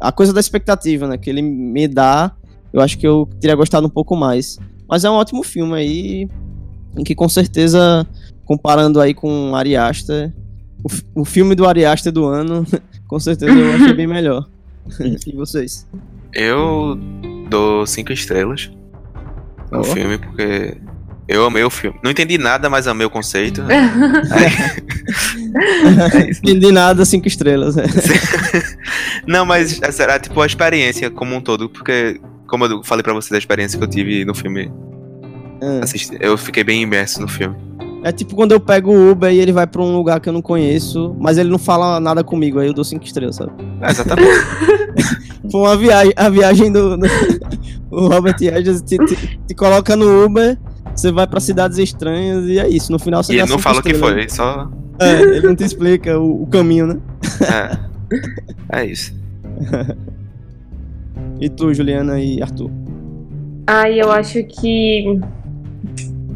a coisa da expectativa, né, que ele me dá, eu acho que eu teria gostado um pouco mais. Mas é um ótimo filme aí, em que com certeza, comparando aí com Ari Aster, o, o filme do Ari Aster do ano, com certeza eu achei bem melhor. e vocês? Eu dou cinco estrelas no Ó. filme, porque eu amei o filme. Não entendi nada, mas amei o conceito. é. Entendi nada, cinco estrelas. né? Não, mas será tipo a experiência como um todo, porque, como eu falei pra vocês, a experiência que eu tive no filme, É. assisti- eu fiquei bem imerso no filme. É tipo quando eu pego o Uber e ele vai pra um lugar que eu não conheço, mas ele não fala nada comigo, aí eu dou cinco estrelas, sabe? É, exatamente. Foi uma viagem, a viagem do, do- o Robert Eggers te, te- te coloca no Uber, você vai pra cidades estranhas e é isso. No final você e ele não fala o que foi, só. É, ele não te explica o, o caminho, né? É. É isso. E tu, Juliana e Arthur? Ai, eu acho que.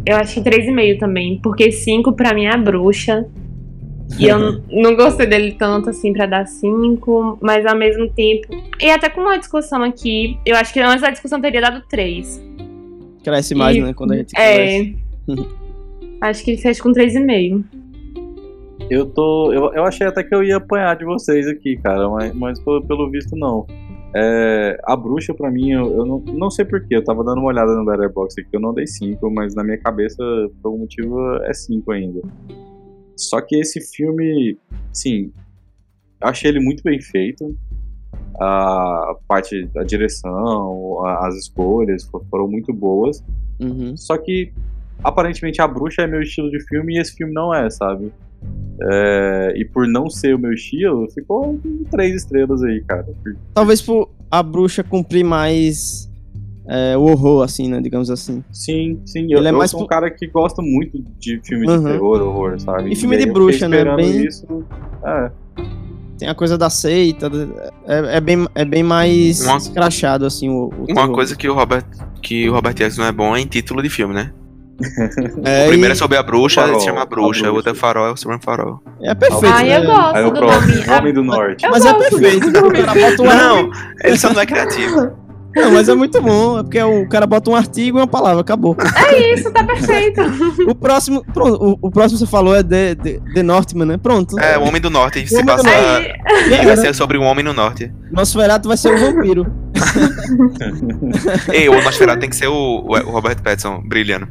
Eu acho que 3,5 também. Porque 5 pra mim é a bruxa. E eu não gostei dele tanto assim pra dar 5, mas ao mesmo tempo. E até com uma discussão aqui, eu acho que antes da discussão teria dado 3. Cresce mais, E- né? Quando a gente. É. acho que ele fez com 3,5. Eu tô. Eu, eu achei até que eu ia apanhar de vocês aqui, cara, mas, mas pelo, pelo visto não. É, a bruxa, pra mim, eu, eu não, não sei porquê, eu tava dando uma olhada no Letterboxd aqui, eu não dei 5, mas na minha cabeça, por algum motivo, é 5 ainda. Só que esse filme, sim, achei ele muito bem feito. A parte da direção, as escolhas fo- foram muito boas. Uhum. Só que aparentemente a bruxa é meu estilo de filme e esse filme não é, sabe? É, e por não ser o meu estilo, ficou três estrelas aí, cara. Talvez por a bruxa cumprir mais é, o horror, assim, né? Digamos assim. Sim, sim. Eu, Ele é eu mais sou um cara que gosta muito de filme Uhum. de terror, horror, sabe? E filme aí de eu bruxa, né? Bem- Isso. É, Tem a coisa da seita. É, é bem, é bem mais Uma- escrachado, assim, o, o Uma terror. coisa que o Robert que o Robert Eggers não é bom é em título de filme, né? É, o primeiro e- é sobre a bruxa, Farol, ele se chama a a bruxa, o outro é farol, é sobre um farol. é perfeito. Eu né? gosto aí o do próximo, nome. Homem do Norte. Eu Mas é gosto. perfeito. O bota um Não, ele só não é criativo. Não, mas é muito bom. É porque o cara bota um artigo e uma palavra, acabou. Isso, tá perfeito. O próximo, pronto, o, o próximo que você falou é The, The, The Northman, né? Pronto. É, o Homem do Norte, se Homem do passa. Aí, E vai ser sobre um homem no norte. Nosferatu vai ser o vampiro. Ei, o Nosferatu tem que ser o, o o Robert Pattinson brilhando.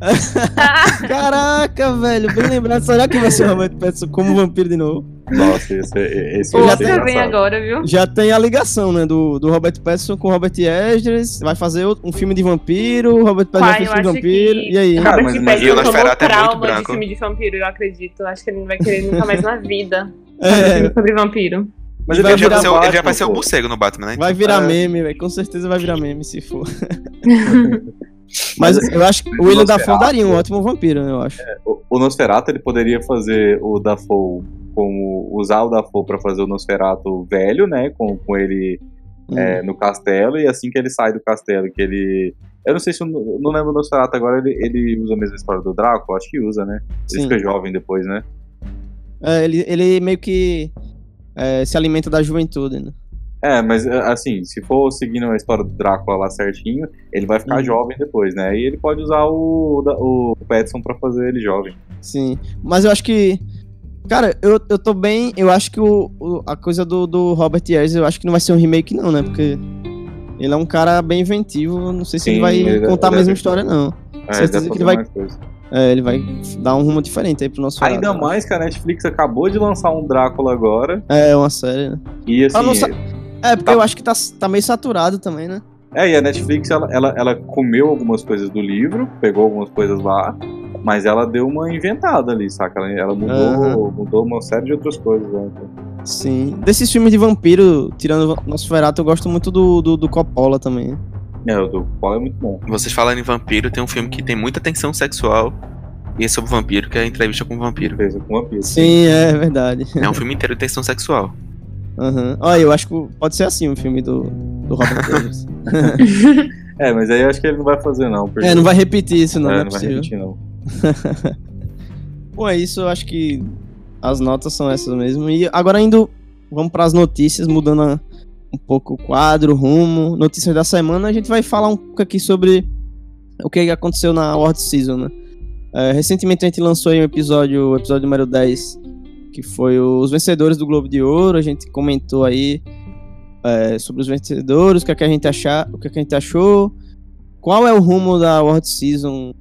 Caraca, velho, bem lembrado. Será que vai ser o Robert Pattinson como vampiro de novo? Nossa, esse, esse o já vai ser Oscar vem agora, viu? Já tem a ligação, né? Do, do Robert Pattinson com o Robert Eggers. Vai fazer um filme de vampiro. O Robert Pattinson fez eu filme de vampiro. que E aí? Cara, Robert mas- mas- Pattinson tomou Nosferatu é muito trauma de branco. filme de vampiro, eu acredito. Acho que ele não vai querer nunca mais na vida É, filme sobre vampiro. Mas Vai Ele já, virar vai ser, o- ele já Batman, vai ser o pô. morcego no Batman, né? vai virar É. meme, velho. Com certeza vai virar meme se for. Mas eu acho que o William Dafoe daria um ótimo vampiro, né? Eu acho. O, o Nosferatu, ele poderia fazer o Dafoe como... Usar o Dafoe pra fazer o Nosferatu velho, né? Com, com ele Hum. é, no castelo. E assim que ele sai do castelo, que ele... Eu não sei se... Eu não lembro do Nosferatu agora, ele, ele usa a mesma história do Drácula? Acho que usa, né? Ele Sim. fica jovem depois, né? É, ele, ele meio que é, se alimenta da juventude, né? É, mas é, assim, se for seguindo a história do Drácula lá certinho, ele vai ficar Uhum. jovem depois, né? E ele pode usar o, o Petson pra fazer ele jovem. Sim. Mas eu acho que. Cara, eu, eu tô bem. Eu acho que o, o- a coisa do, do Robert Eggers, eu acho que não vai ser um remake, não, né? Porque ele é um cara bem inventivo. Não sei se Sim, ele vai ele- contar a ele mesma é- história, não. É, Certeza que ele vai- mais. É, ele vai dar um rumo diferente aí pro nosso Ainda lado, né? mais que a Netflix acabou de lançar um Drácula agora. É, uma série, né? E assim. É, porque Tá. eu acho que tá, tá meio saturado também, né? É, e a Netflix ela, ela, ela comeu algumas coisas do livro, pegou algumas coisas lá, mas ela deu uma inventada ali, saca? Ela, ela mudou, mudou uma série de outras coisas. Né? Sim. Desses filmes de vampiro, tirando o Nosferatu, eu gosto muito do, do, do Coppola também. É, o do Paulo é muito bom. Vocês falando em vampiro, tem um filme que tem muita tensão sexual. E é sobre vampiro, que é a entrevista com o vampiro. Fez com uma pista. Sim, é verdade. É um filme inteiro de tensão sexual. Aham. Olha, eu acho que pode ser assim o filme do, do Robert Eggers. É, mas aí eu acho que ele não vai fazer, não. porque- É, não vai repetir isso, não, É, não é não vai repetir, não. Bom, é isso, eu acho que as notas são essas mesmo. E agora indo, vamos para as notícias, mudando um pouco o quadro, rumo. Notícias da semana, a gente vai falar um pouco aqui sobre o que aconteceu na World Season, né? É, recentemente a gente lançou um episódio, o episódio número 10, que foi os vencedores do Globo de Ouro. A gente comentou aí é, sobre os vencedores, o que, é que a gente achar, o que, é que a gente achou, qual é o rumo da World Season,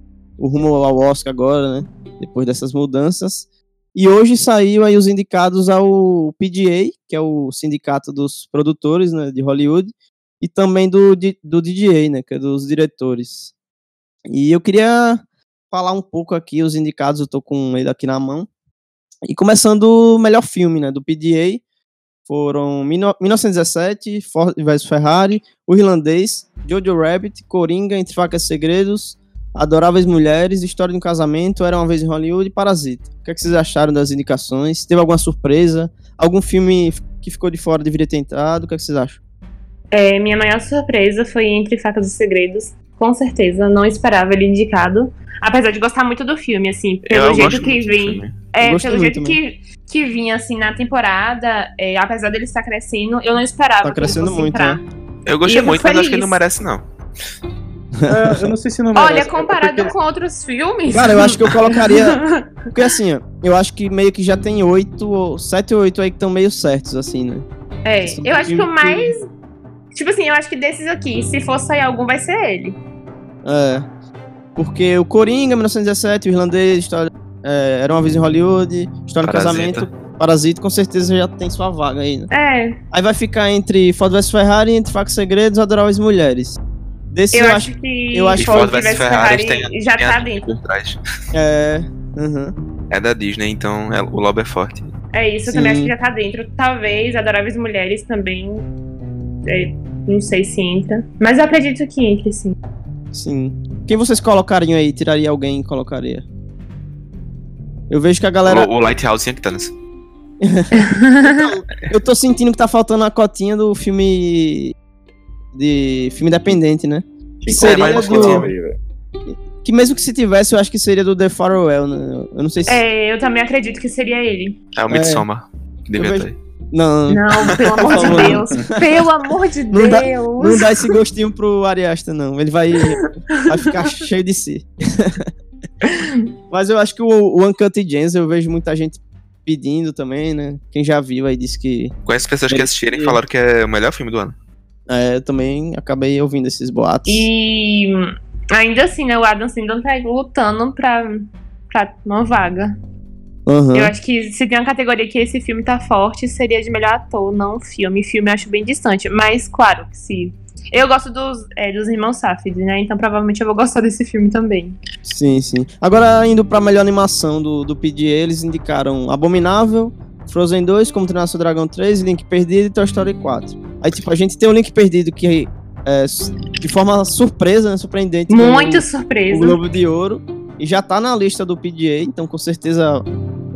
o rumo ao Oscar agora, né? Depois dessas mudanças. E hoje saiu aí os indicados ao PGA, que é o sindicato dos produtores né, de Hollywood, e também do, do DGA, né, que é dos diretores. E eu queria falar um pouco aqui os indicados, eu tô com ele aqui na mão. E começando o melhor filme, né, do PGA, foram mino- 1917, Ford vs Ferrari, O Irlandês, Jojo Rabbit, Coringa, Entre Facas e Segredos, Adoráveis Mulheres, História de um Casamento, Era uma Vez em Hollywood e Parasita. O que, é que vocês acharam das indicações? Teve alguma surpresa? Algum filme que ficou de fora deveria ter entrado? O que, é que vocês acham? É, minha maior surpresa foi Entre Facas e Segredos. Com certeza, não esperava ele indicado. Apesar de gostar muito do filme, assim, pelo eu jeito gosto que vem. É, pelo jeito que, que vinha, assim, na temporada, é, apesar dele estar crescendo, eu não esperava Tá que ele crescendo fosse muito, entrar. né? Eu gostei eu muito, mas acho que ele não merece, não. É, eu não sei se não Olha, merece, é comparado porque- com outros filmes. Cara, eu acho que eu colocaria. Porque assim, ó, eu acho que meio que já tem oito, ou sete ou oito aí que estão meio certos, assim, né? É, Esse eu acho que o mais. Tipo assim, eu acho que desses aqui, se for sair algum, vai ser ele. É. Porque o Coringa, 1917, o Irlandês, história, é, Era uma vez em Hollywood, História do Parasita. Casamento, Parasita, com certeza já tem sua vaga aí, né? É, Aí vai ficar entre Ford vs Ferrari, Entre Facas e Segredos, Adoráveis Mulheres. Desse eu, eu, acho, acho. que eu acho que Ford Ford vs Ferrari Ferrari tem, já tem tá dentro. É. uhum. É da Disney, então é- o lobby é forte. É isso, eu Sim. também acho que já tá dentro. Talvez Adoráveis Mulheres também. é, não sei se entra. Mas eu acredito que entre, sim. Sim. Quem vocês colocariam aí? Tiraria alguém e colocaria? Eu vejo que a galera. O, o Lighthouse tinha que estar nessa. então, eu tô sentindo que tá faltando a cotinha do filme. De. filme independente, né? Que seria mais do- cotinha aí, velho. Que mesmo que se tivesse, eu acho que seria do The Farewell, né? Eu não sei se. É, eu também acredito que seria ele. É o Midsommar. Que devia vejo-. Não, Não, pelo amor de favor. Deus. Pelo amor de Não dá- Deus. não dá esse gostinho pro Ariasta, não. Ele vai, vai ficar cheio de si. Mas eu acho que o, o Uncut Gems eu vejo muita gente pedindo também, né? Quem já viu aí disse que. Conheço pessoas que assistiram e falaram que é o melhor filme do ano. É, eu também acabei ouvindo esses boatos. E ainda assim, né, o Adam Sandler tá lutando pra, pra uma vaga. Aham. Eu acho que se tem uma categoria que esse filme tá forte, seria de melhor ator, não filme. Filme eu acho bem distante. Mas, claro, que se. Eu gosto dos, é, dos irmãos Safdie, né? Então provavelmente eu vou gostar desse filme também. Sim, sim. Agora, indo pra melhor animação do, do PDA, eles indicaram Abominável, Frozen 2, Como Treinar Seu Dragão 3, Link Perdido e Toy Story 4. Aí, tipo, a gente tem o Link Perdido que, é, de forma surpresa, né, surpreendente, Muito o surpresa. Globo de Ouro e já tá na lista do PDA, então com certeza.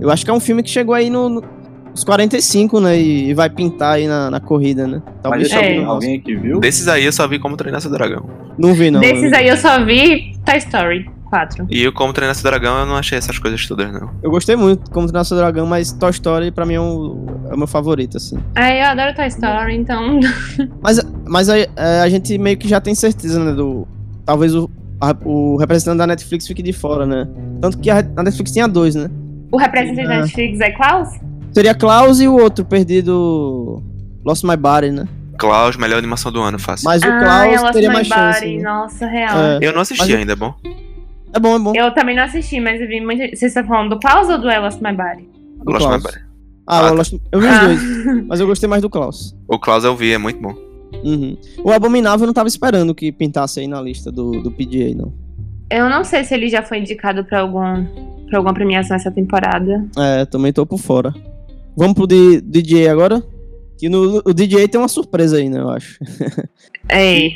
Eu acho que é um filme que chegou aí no, no- nos 45, né? E, e vai pintar aí na, na corrida, né? Mas Talvez deixa É. alguém, alguém aqui viu? Desses aí eu só vi Como Treinar Seu Dragão. Não vi, não. Desses aí eu só vi Toy Story 4. E o Como Treinar Seu Dragão eu não achei essas coisas todas, não. Eu gostei muito de Como Treinar Seu Dragão, mas Toy Story pra mim é, um- é o meu favorito, assim. Ah, eu adoro Toy Story, então. Mas, mas a, é, a gente meio que já tem certeza, né? Do, talvez o, a- o representante da Netflix fique de fora, né? Tanto que a, a Netflix tinha dois, né? O representante da Ah. Netflix é Klaus? Seria Klaus e o outro perdido. Lost My Body, né? Klaus, melhor animação do ano, fácil. Mas o ah, Klaus teria mais chance. Body. né? Nossa, real. É. Eu não assisti Mas- ainda, é bom? É bom, é bom. Eu também não assisti, mas eu vi muito. Você está falando do Klaus ou do I Lost My Body? Do Lost My Klaus. Body. Ah, Ah, o Lost- eu vi os Ah. dois, mas eu gostei mais do Klaus. O Klaus eu vi, é muito bom. Uhum. O Abominável eu não tava esperando que pintasse aí na lista do, do PGA, não. Eu não sei se ele já foi indicado pra, algum, pra alguma premiação essa temporada. É, também tô por fora. Vamos pro D- DJ agora? Que no o DJ tem uma surpresa aí, né, eu acho. É.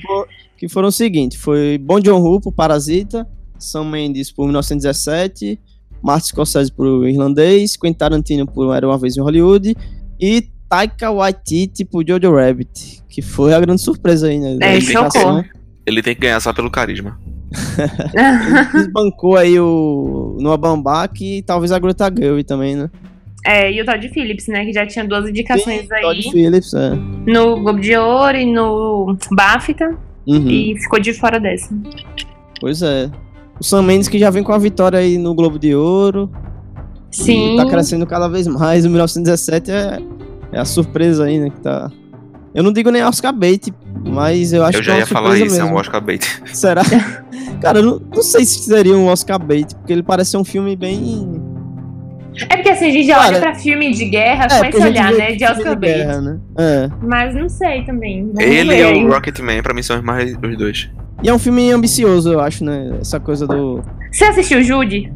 Que foram o seguinte, foi Bon Joon-ho por Parasita, Sam Mendes por 1917, Martin Scorsese por Irlandês, Quentin Tarantino por Era Uma Vez em Hollywood e Taika Waititi por Jojo Rabbit, que foi a grande surpresa aí, né? É, indicação. Ele tem que ganhar só pelo carisma. Ele desbancou aí o Noah Baumbach e talvez a Greta Gerwig também, né? é, e o Todd Phillips, né? Que já tinha duas indicações Sim, Todd aí Phillips, é. no Globo de Ouro e no BAFTA. Uhum. E ficou de fora dessa. Pois é. O Sam Mendes que já vem com a vitória aí no Globo de Ouro. Sim. Tá crescendo cada vez mais. O 1917 é, é a surpresa aí, né? Que tá. Eu não digo nem Oscar bait, mas eu acho eu que já é uma ia falar isso, é mesmo. um Oscar bait. Será? Cara, eu não, não sei se seria um Oscar bait, porque ele parece ser um filme bem. É porque assim, a gente já Cara, olha pra filme de guerra É, com esse olhar, né? De Oscar bait. guerra, né? É. Mas não sei também. Vamos Ele ver. e o Rocketman, pra mim, são os mais os dois. E é um filme ambicioso, eu acho, né? Essa coisa do. Você assistiu Judy?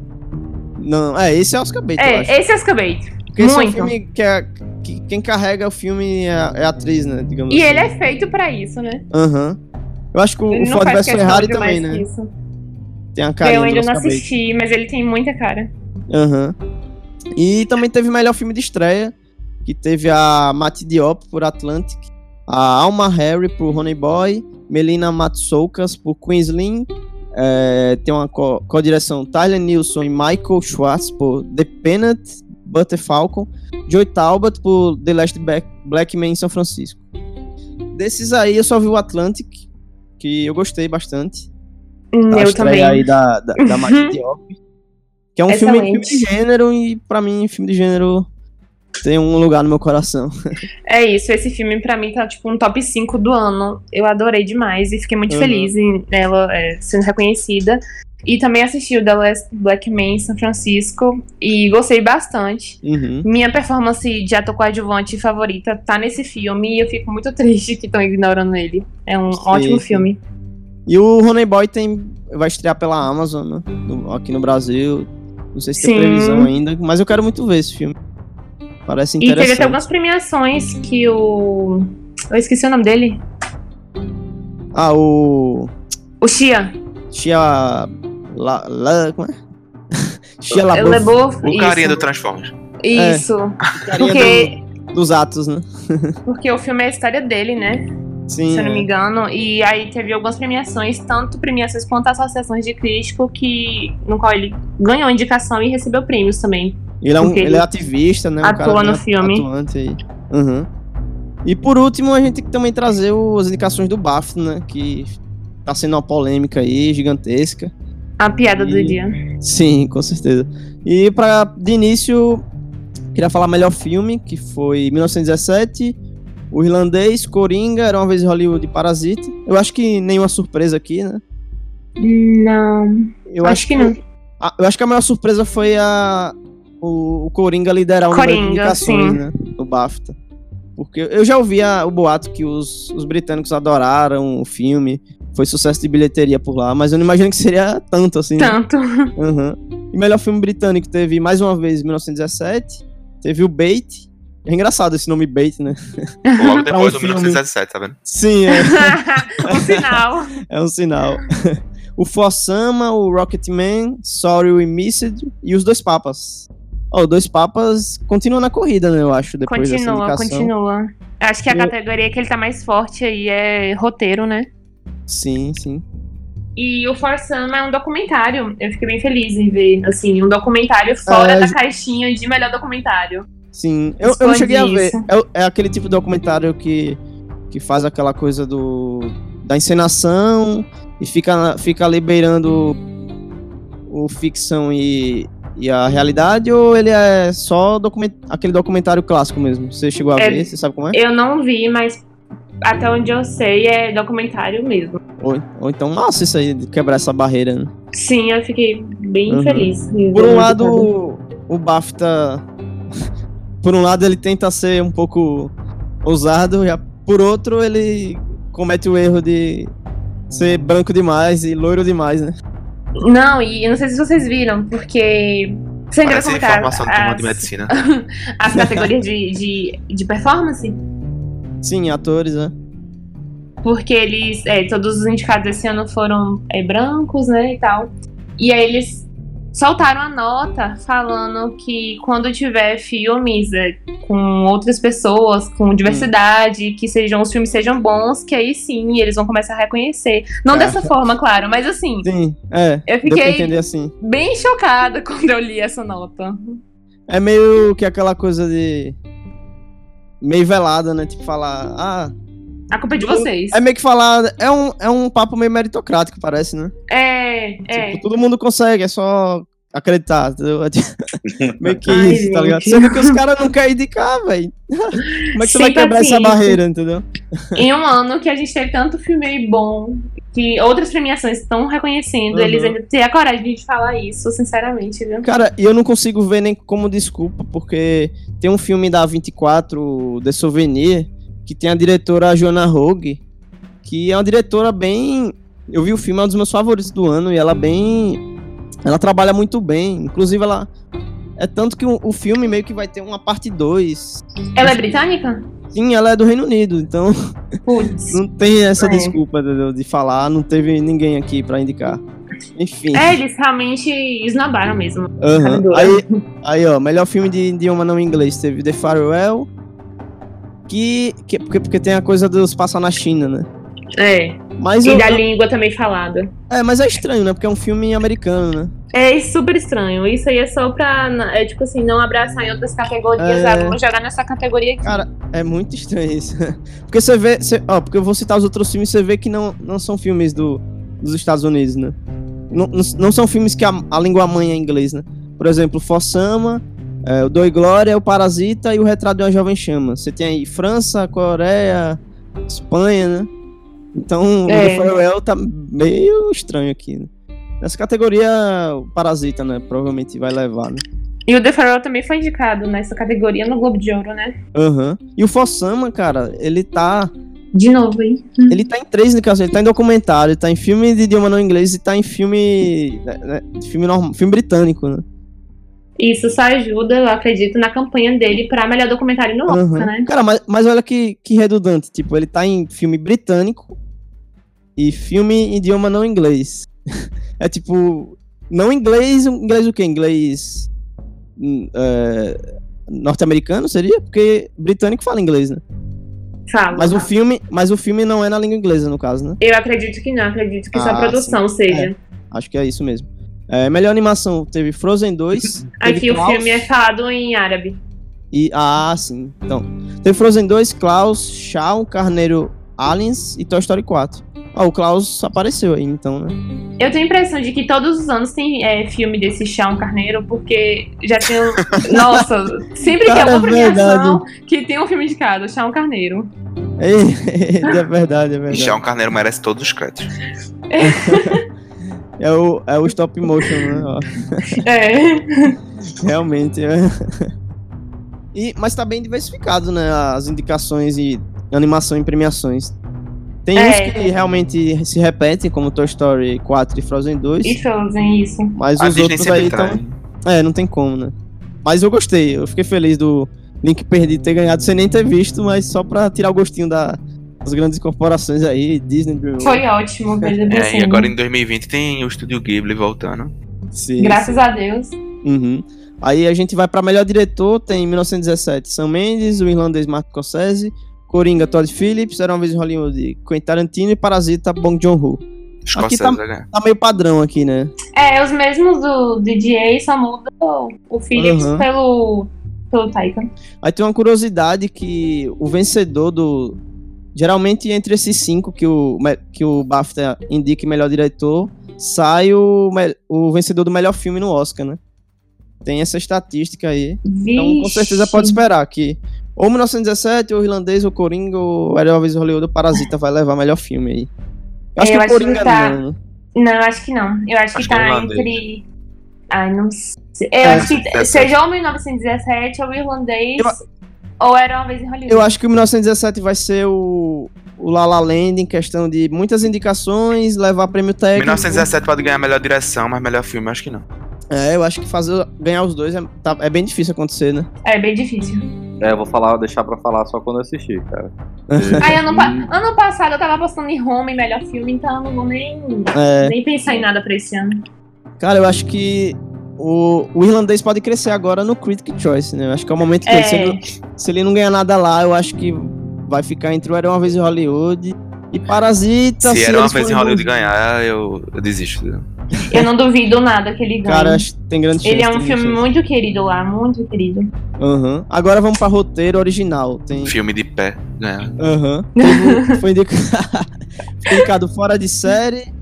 Não, é, esse é Oscar bait, eu acho. É, esse é Oscar bait. Porque esse é um muito. filme que, é, que quem carrega o filme é a, é a atriz, né? Digamos E assim. ele é feito pra isso, né? Aham. Eu acho que o, Ele o Ford vs Ferrari também, né? isso. Tem a carinha Eu ainda não bait. assisti, mas ele tem muita cara. Aham. E também teve o melhor filme de estreia, que teve a Mati Diop por Atlantic, a Alma Harry por Honey Boy, Melina Matsoukas por Queensland, é, tem uma co- co-direção Tyler Nilsson e Michael Schwartz por The Peanut, Butter Falcon, Joy Talbot por The Last Black, Black Man em São Francisco. Desses aí eu só vi o Atlantic, que eu gostei bastante. a eu estreia também. aí da, da, da Diop. Que é um filme, de gênero e pra mim filme de gênero tem um lugar no meu coração. É isso, esse filme pra mim tá tipo um top 5 do ano. Eu adorei demais e fiquei muito Uhum. feliz em ela é, sendo reconhecida. E também assisti o The Last Black Man em São Francisco e gostei bastante. Uhum. Minha performance de ator coadjuvante favorita tá nesse filme e eu fico muito triste que estão ignorando ele. É um Sim, ótimo sim. filme. E o Honey Boy tem, vai estrear pela Amazon, né? Aqui no Brasil. Não sei se tem Sim. previsão ainda, mas eu quero muito ver esse filme. Parece E teve interessante. até algumas premiações que o. Eu esqueci o nome dele. Ah, o. O Xia. Xia. La, la, como é? Xia LaBeouf. O carinha do Transformers. Isso. É, porque... Do, dos atos, né? porque o filme é a história dele, né? Sim, se eu é. não me engano. E aí teve algumas premiações, tanto premiações quanto associações de crítico, que, no qual ele ganhou indicação e recebeu prêmios também. Ele é, um, ele é ativista, né? Um atua no filme. Atuante aí. Uhum. E por último, a gente tem que também trazer as indicações do BAFTA, né? Que tá sendo uma polêmica aí, gigantesca. A piada e... do dia. Sim, com certeza. E para de início, queria falar melhor filme, que foi 1917, O Irlandês, Coringa, Era uma vez em Hollywood e Parasita. Eu acho que nenhuma surpresa aqui, né? Não. Eu acho, acho que, que não. A, eu acho que a maior surpresa foi a o, o Coringa liderar o Coringa, número de indicações, sim. né? No BAFTA. Porque eu já ouvi a, o boato que os, os britânicos adoraram o filme, foi sucesso de bilheteria por lá, mas eu não imagino que seria tanto assim. Tanto. Né? Uhum. E melhor filme britânico teve mais uma vez 1917, teve o Bait. É engraçado esse nome Bait, né? Logo depois um do filme... 1917, tá vendo? Sim, é. um sinal. É um sinal. o Fossama, o Rocketman, Sorry We Missed e os Dois Papas. Ó, oh, Dois Papas continua na corrida, né? Eu acho, depois continua, dessa Continua, Acho que a categoria que ele tá mais forte aí é roteiro, né? Sim, sim. E o For Sama é um documentário. Eu fiquei bem feliz em ver, assim, um documentário fora é... da caixinha de melhor documentário. Sim, eu, eu cheguei a ver. É, é, aquele tipo de documentário que, que faz aquela coisa do da encenação e fica, fica liberando o ficção e, e a realidade, ou ele é só document, aquele documentário clássico mesmo? Você chegou a é, ver? Você sabe como é? Eu não vi, mas até onde eu sei é documentário mesmo. Ou, ou então, nossa, isso aí, quebrar essa barreira, né? Sim, eu fiquei bem uhum. feliz. Por um lado, o, o BAFTA. por um lado, ele tenta ser um pouco ousado, já por outro, ele comete o erro de ser branco demais e loiro demais, né? Não, e eu não sei se vocês viram, porque. Você Parece comentar informação as, de medicina. as categorias de, de, de performance? Sim, atores, né? Porque eles. É, todos os indicados esse ano foram é, brancos, né? E tal. E aí eles soltaram a nota falando que quando tiver filmes é, com outras pessoas, com diversidade, hum. que sejam os filmes sejam bons, que aí sim eles vão começar a reconhecer. Não é. dessa forma, claro, mas assim. Sim, é. Eu fiquei assim. bem chocada quando eu li essa nota. É meio que aquela coisa de. meio velada, né? Tipo, falar. Ah. A culpa é de vocês. É meio que falar. É um, é um papo meio meritocrático, parece, né? É, é. Tipo, todo mundo consegue, é só acreditar. Entendeu? meio que Ai, isso, tá gente. ligado? Sendo que os caras não querem indicar, velho. Como é que você vai Sempre quebrar assim, essa barreira, entendeu? Em um ano que a gente teve tanto filme bom, que outras premiações estão reconhecendo, Uhum. eles ainda têm a coragem de falar isso, sinceramente, viu? Cara, e eu não consigo ver nem como desculpa, porque tem um filme da 24, The Souvenir, que tem a diretora Joanna Rogue, que é uma diretora bem. Eu vi o filme, é um dos meus favoritos do ano, e ela bem. Ela trabalha muito bem. Inclusive, ela. É tanto que o, o filme meio que vai ter uma parte 2. Ela é britânica? Sim, ela é do Reino Unido, então Putz. não tem essa É. desculpa entendeu? de falar, não teve ninguém aqui pra indicar. Enfim. É, eles realmente esnobaram mesmo. Caramba. Aí, aí, ó, melhor filme de idioma não inglês teve The Farewell. Que, que porque, porque tem a coisa dos passar na China, né? É. Mas E eu, da língua também falada. é, mas é estranho, né? Porque é um filme americano, né? É super estranho. Isso aí é só pra, é, tipo assim, não abraçar em outras categorias. É. Ah, vamos jogar nessa categoria aqui. Cara, é muito estranho isso. porque você vê, você- ó, porque eu vou citar os outros filmes, você vê que não, não são filmes do, dos Estados Unidos, né? Não, não, não são filmes que a, a língua mãe é inglês, né? Por exemplo, Fossama, é, o Doi Glória, o Parasita e o Retrato de uma Jovem Chama. Você tem aí França, Coreia, Espanha, né? Então, É. o The Farewell tá meio estranho aqui, né? Nessa categoria, o Parasita, né? Provavelmente vai levar, né? E o The Farewell também foi indicado nessa categoria no Globo de Ouro, né? Aham. E o Fossama, cara, ele tá. De novo, hein? Ele tá em três indicações. Ele tá em documentário, ele tá em filme de idioma não inglês e tá em filme. né, né, filme, normal, filme britânico, né? Isso só ajuda, eu acredito, na campanha dele pra melhor documentário no Oscar, Aham. né? Cara, mas, mas olha que, que redundante. Tipo, ele tá em filme britânico e filme em idioma não inglês. é tipo, não inglês, inglês o quê? Inglês hum, é, norte-americano seria? Porque britânico fala inglês, né? Fala. Mas o filme, mas o filme não é na língua inglesa no caso, né? Eu acredito que não, acredito que ah, só a produção sim. seja. É, acho que é isso mesmo. É, melhor animação teve Frozen 2. Aqui o filme é falado em árabe. E, ah, sim. Então, teve Frozen 2, Klaus, Shaun, Carneiro Aliens e Toy Story 4. Ah, o Klaus apareceu aí, então, né? Eu tenho a impressão de que todos os anos tem é, filme desse Shaun Carneiro, porque já tem. Nossa, sempre Cara, que é uma premiação que tem um filme indicado, Shaun Carneiro. É, é verdade, é verdade. E Shaun Carneiro merece todos os créditos. É o, é o stop motion, né? É. Realmente, é. E, mas tá bem diversificado, né? As indicações e animação em premiações. Tem é. uns que realmente se repetem, como Toy Story 4 e Frozen 2. E Frozen, isso. Mas A os Disney outros aí estão. É, não tem como, né? Mas eu gostei, eu fiquei feliz do Link Perdido ter ganhado sem nem ter visto, mas só pra tirar o gostinho da, das grandes corporações aí, Disney. Foi ótimo, veja bem. É, e agora em 2020 tem o Estúdio Ghibli voltando. Sim. Graças sim. a Deus. Uhum. Aí a gente vai pra melhor diretor, tem 1917 Sam Mendes, o irlandês Martin Scorsese, Coringa, Todd Phillips, Era uma vez em Hollywood, Quentin Tarantino e Parasita, Bong Joon-ho. Aqui tá, tá, meio padrão aqui, né? É, os mesmos do DJ, só muda o Phillips uhum. pelo, pelo Taika. Aí tem uma curiosidade que o vencedor do... Geralmente entre esses cinco que o, que o BAFTA indica melhor diretor, sai o, o vencedor do melhor filme no Oscar, né? Tem essa estatística aí. Vixe. Então com certeza pode esperar que ou 1917, ou Irlandês, ou Coringa, ou vez Hollywood, ou Parasita vai levar melhor filme aí. Eu acho eu que acho Coringa que tá... não. Né? Não, acho que não. Eu acho, acho que tá que entre. Ai, não sei. Eu é, acho que seja ou 1917, ou Irlandês, eu... ou Era uma vez em Hollywood. Eu acho que o 1917 vai ser o. O La La Land em questão de muitas indicações, levar prêmio técnico. 1917 pode ganhar melhor direção, mas melhor filme acho que não. É, eu acho que fazer ganhar os dois é, tá, é bem difícil acontecer, né? É bem difícil. É, eu vou falar, deixar pra falar só quando eu assistir, cara. Aí, ano, ano passado eu tava postando em Home em melhor filme, então eu não vou nem, é... nem pensar em nada pra esse ano. Cara, eu acho que o, o irlandês pode crescer agora no Critic Choice, né? Eu acho que é o momento que é. ele, se, ele, se ele não ganhar nada lá, eu acho que vai ficar entre o Era Uma Vez em Hollywood e Parasita. Se, se Era Uma Vez em Hollywood ganhar, eu, eu desisto. Eu não duvido nada que ele ganhe. Cara, tem grande chance. Ele é um filme chance. muito querido lá, muito querido. Uhum. Agora vamos pra roteiro original. Tem... Filme de pé, né? Aham. Uhum. Foi indicado... Foi indicado fora de série,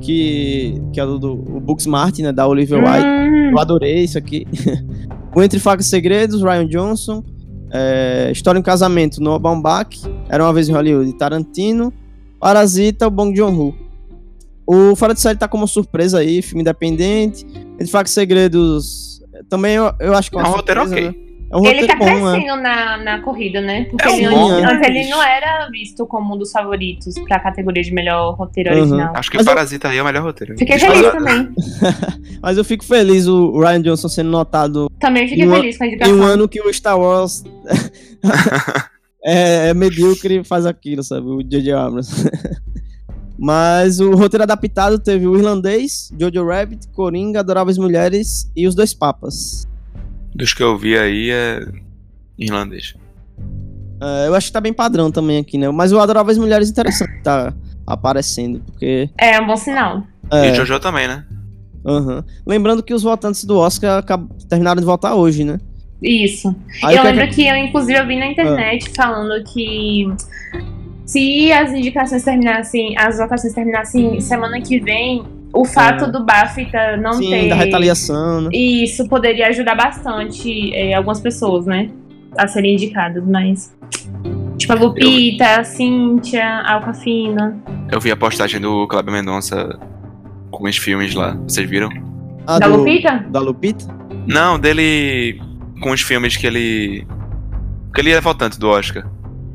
que, que é do, do o Booksmart, né, da Olivia White. Hum. Eu adorei isso aqui. o Entre Facas e Segredos, Ryan Johnson. É, História em Casamento, Noah Baumbach. Era uma vez em Hollywood, Tarantino. Parasita, o Bong Joon-ho. O Fora de Série tá como surpresa aí, filme independente. Ele fala que Segredos. Também eu, eu acho que é, é um roteiro ok. Né? É um ele tá bom, né? crescendo né? na, na corrida, né? Porque é ele, bom, antes ele não era visto como um dos favoritos pra categoria de melhor roteiro uhum. original. Acho que Mas Parasita eu... aí é o melhor roteiro. Fiquei feliz também. Mas eu fico feliz o Ryan Johnson sendo notado. Também fiquei feliz com a indicação. Em um ano que o Star Wars é, é medíocre faz aquilo, sabe? O J.J. Abrams. Mas o roteiro adaptado teve o Irlandês, Jojo Rabbit, Coringa, Adoráveis Mulheres e Os Dois Papas. Dos que eu vi aí é irlandês. É, eu acho que tá bem padrão também aqui, né? Mas o Adoráveis Mulheres é interessante tá aparecendo, porque... É um bom sinal. É. E Jojo também, né? Uhum. Lembrando que os votantes do Oscar terminaram de votar hoje, né? Isso. Aí eu lembro que, que eu, inclusive, eu vi na internet ah. falando que se as indicações terminassem, as votações terminassem semana que vem, o fato é. do BAFTA não Sim, ter. da retaliação, né? Isso poderia ajudar bastante é, algumas pessoas, né? A serem indicadas, mas. Tipo a Lupita, eu... a Cíntia, a Alcafina. Eu vi a postagem do Cláudio Mendonça com os filmes lá. Vocês viram? Ah, da do... Lupita? Da Lupita? Não, dele. Com os filmes que ele. Que ele é votante do Oscar.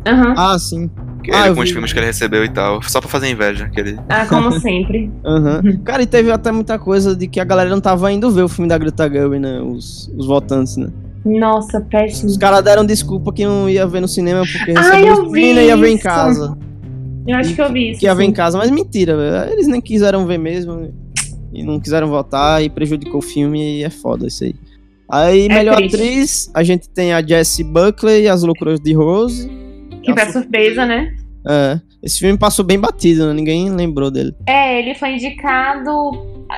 Uhum. Ah, sim. Ah, ele, com os filmes que ele recebeu e tal. Só pra fazer inveja. Que ele... Ah, como sempre. uhum. Cara, e teve até muita coisa de que a galera não tava indo ver o filme da Greta Gerwig, né? Os, os votantes, né? Nossa, péssimo. Os caras deram desculpa que não ia ver no cinema porque recebeu ah, os e ia ver em casa. Eu acho que eu vi isso. Que ia ver sim. em casa, mas mentira, velho. Eles nem quiseram ver mesmo. E não quiseram votar e prejudicou o filme e é foda isso aí. Aí, É melhor triste. atriz, a gente tem a Jessie Buckley e as loucuras de Rose. Que foi surpresa, né? É, esse filme passou bem batido, né? Ninguém lembrou dele. É, ele foi indicado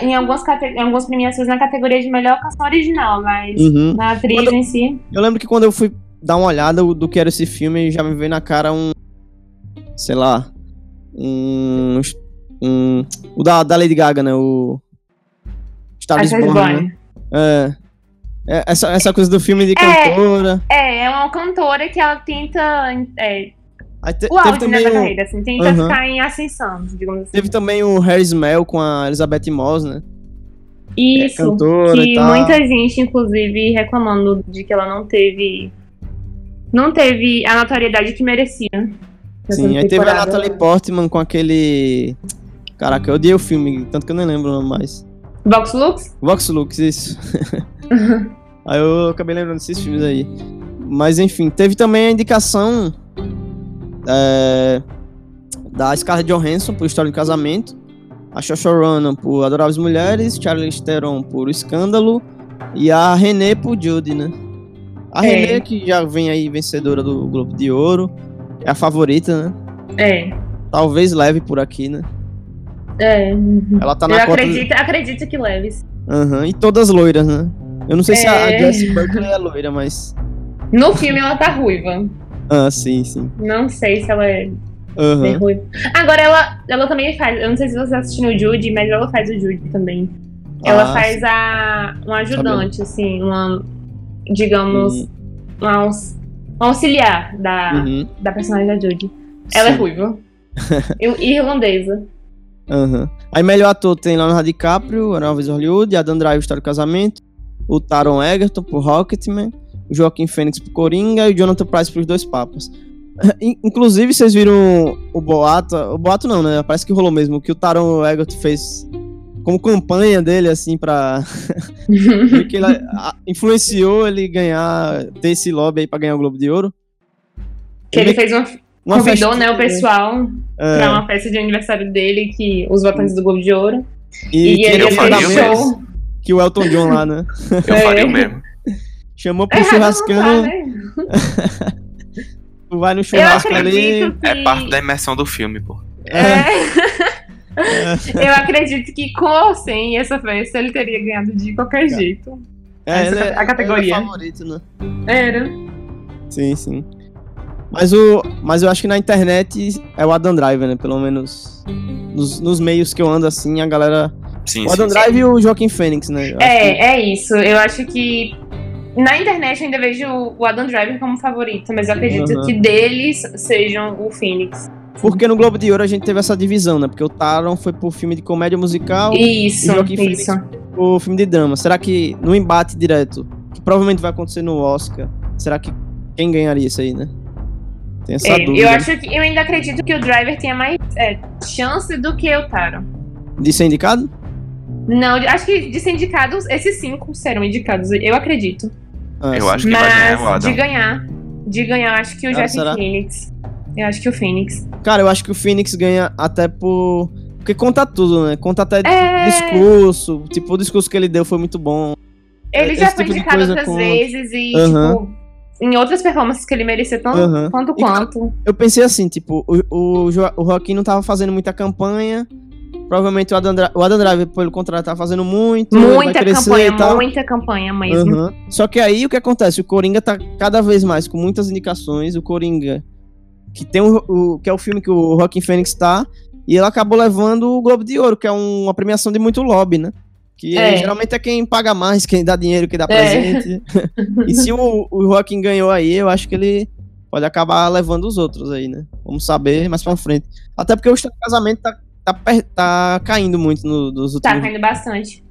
em algumas, em algumas premiações na categoria de melhor canção original, mas Uhum. na atriz Quando- em si. Eu lembro que quando eu fui dar uma olhada do que era esse filme, já me veio na cara um. Sei lá. Um. um o da, da Lady Gaga, né? O. Star is Essa Born, né? É. É, Essa, essa coisa do filme de É. cantora. É, é uma cantora que ela tenta. É, te- o auge né, da carreira, assim, tenta ficar em ascensão, digamos assim. teve também o Harry Smell com a Elizabeth Moss, né? Isso. é cantora que muita gente, inclusive, reclamando de que ela não teve. Não teve a notoriedade que merecia. Sim, aí teve a. Natalie Portman com aquele. Caraca, eu odiei o filme, tanto que eu nem lembro mais. Vox Lux? Vox Lux, isso. aí eu acabei lembrando desses filmes aí. Mas enfim, teve também a indicação é, da Scarlett Johansson por História de Casamento, a Ronan por Adoráveis Mulheres, Charlize Theron por Escândalo e a René por Judy, né? A É. René, que já vem aí vencedora do Globo de Ouro, é a favorita, né? É. Talvez leve por aqui, né? É. Ela tá Eu na cota... acredito, acredito que leves. Aham, E todas loiras, né? Eu não sei se a, a É. Jessie Buckley é loira, mas... No filme ela tá ruiva. Ah, sim, sim. Não sei se ela é Aham. ruiva. Agora ela, ela também faz. Eu não sei se você assistiu o Judy, mas ela faz o Judy também. Ela Ah, faz a um ajudante, assim, uma. Digamos, Uhum. um, aux- um auxiliar da, Uhum. da personagem da Judy. Ela é Sim. ruiva. E irlandesa. Aham. Aí melhor ator tem Leonardo DiCaprio, Elvis Hollywood, Adam Driver, História do Casamento, o Taron Egerton por Rocketman, o Joaquim Fênix por Coringa e o Jonathan Price por Os Dois Papas. In- Inclusive, vocês viram o boato, o boato não, né? Parece que rolou mesmo, que o Taron Egerton fez como campanha dele, assim, pra... que ele influenciou ele ganhar, ter esse lobby aí pra ganhar o Globo de Ouro. Que ele fez uma. Uma convidou, festinha, né, o pessoal é, pra uma festa de aniversário dele, que os votantes do Globo de Ouro. e, E, ele fez show. Que o Elton John lá, né? Eu É. faria o mesmo. Chamou pro É, churrascão, dá, né? tu vai no churrasco ali. acredito que. É parte da imersão do filme, pô. É. Eu acredito que com ou sem essa festa ele teria ganhado de qualquer jeito. É, essa é, a categoria. é favorito, né? Era. Sim, sim. Mas, o, mas eu acho que na internet é o Adam Driver, né? Pelo menos nos, nos meios que eu ando assim, a galera. Sim, o sim. Adam sim. Driver e o Joaquim Fênix, né? Eu acho que- É, é isso. Eu acho que na internet eu ainda vejo o Adam Driver como favorito, mas eu acredito Aham. que deles sejam o Phoenix. Porque no Globo de Ouro a gente teve essa divisão, né? Porque o Taron foi pro filme de comédia musical Isso, e o Joaquim Fênix isso. pro filme de drama. Será que no embate direto, que provavelmente vai acontecer no Oscar, será que quem ganharia isso aí, né? Tem essa É, dúvida. eu acho que eu ainda acredito que o Driver tenha mais é, chance do que o Taron. De ser indicado? Não, acho que de ser indicados, esses cinco serão indicados, eu acredito. Ah, Eu acho que vai ganhar o Mas Adam. de ganhar, de ganhar, acho que o Ah, será? Phoenix. Eu acho que o Phoenix. Cara, eu acho que o Phoenix ganha até por. Porque conta tudo, né? Conta até É. discurso. Tipo, o discurso que ele deu foi muito bom. Ele Esse já foi tipo indicado outras conta. vezes e, tipo, em outras performances que ele merecia tão, Aham. tanto E quanto. Eu pensei assim, tipo, o, o, o Joaquim não tava fazendo muita campanha. Provavelmente o Adam, o Adam Driver, pelo contrário, tá fazendo muito. Muita campanha, muita campanha mesmo. Aham. Só que aí o que acontece? O Coringa tá cada vez mais com muitas indicações. O Coringa, que tem o, o- que é o filme que o Joaquim Fênix tá, e ele acabou levando o Globo de Ouro, que é um- uma premiação de muito lobby, né? Que É. geralmente é quem paga mais, quem dá dinheiro, quem dá É. presente. e se o, o Joaquim ganhou aí, eu acho que ele pode acabar levando os outros aí, né? Vamos saber mais pra frente. Até porque o estado de casamento tá, tá, tá caindo muito no, nos Tá últimos caindo bastante.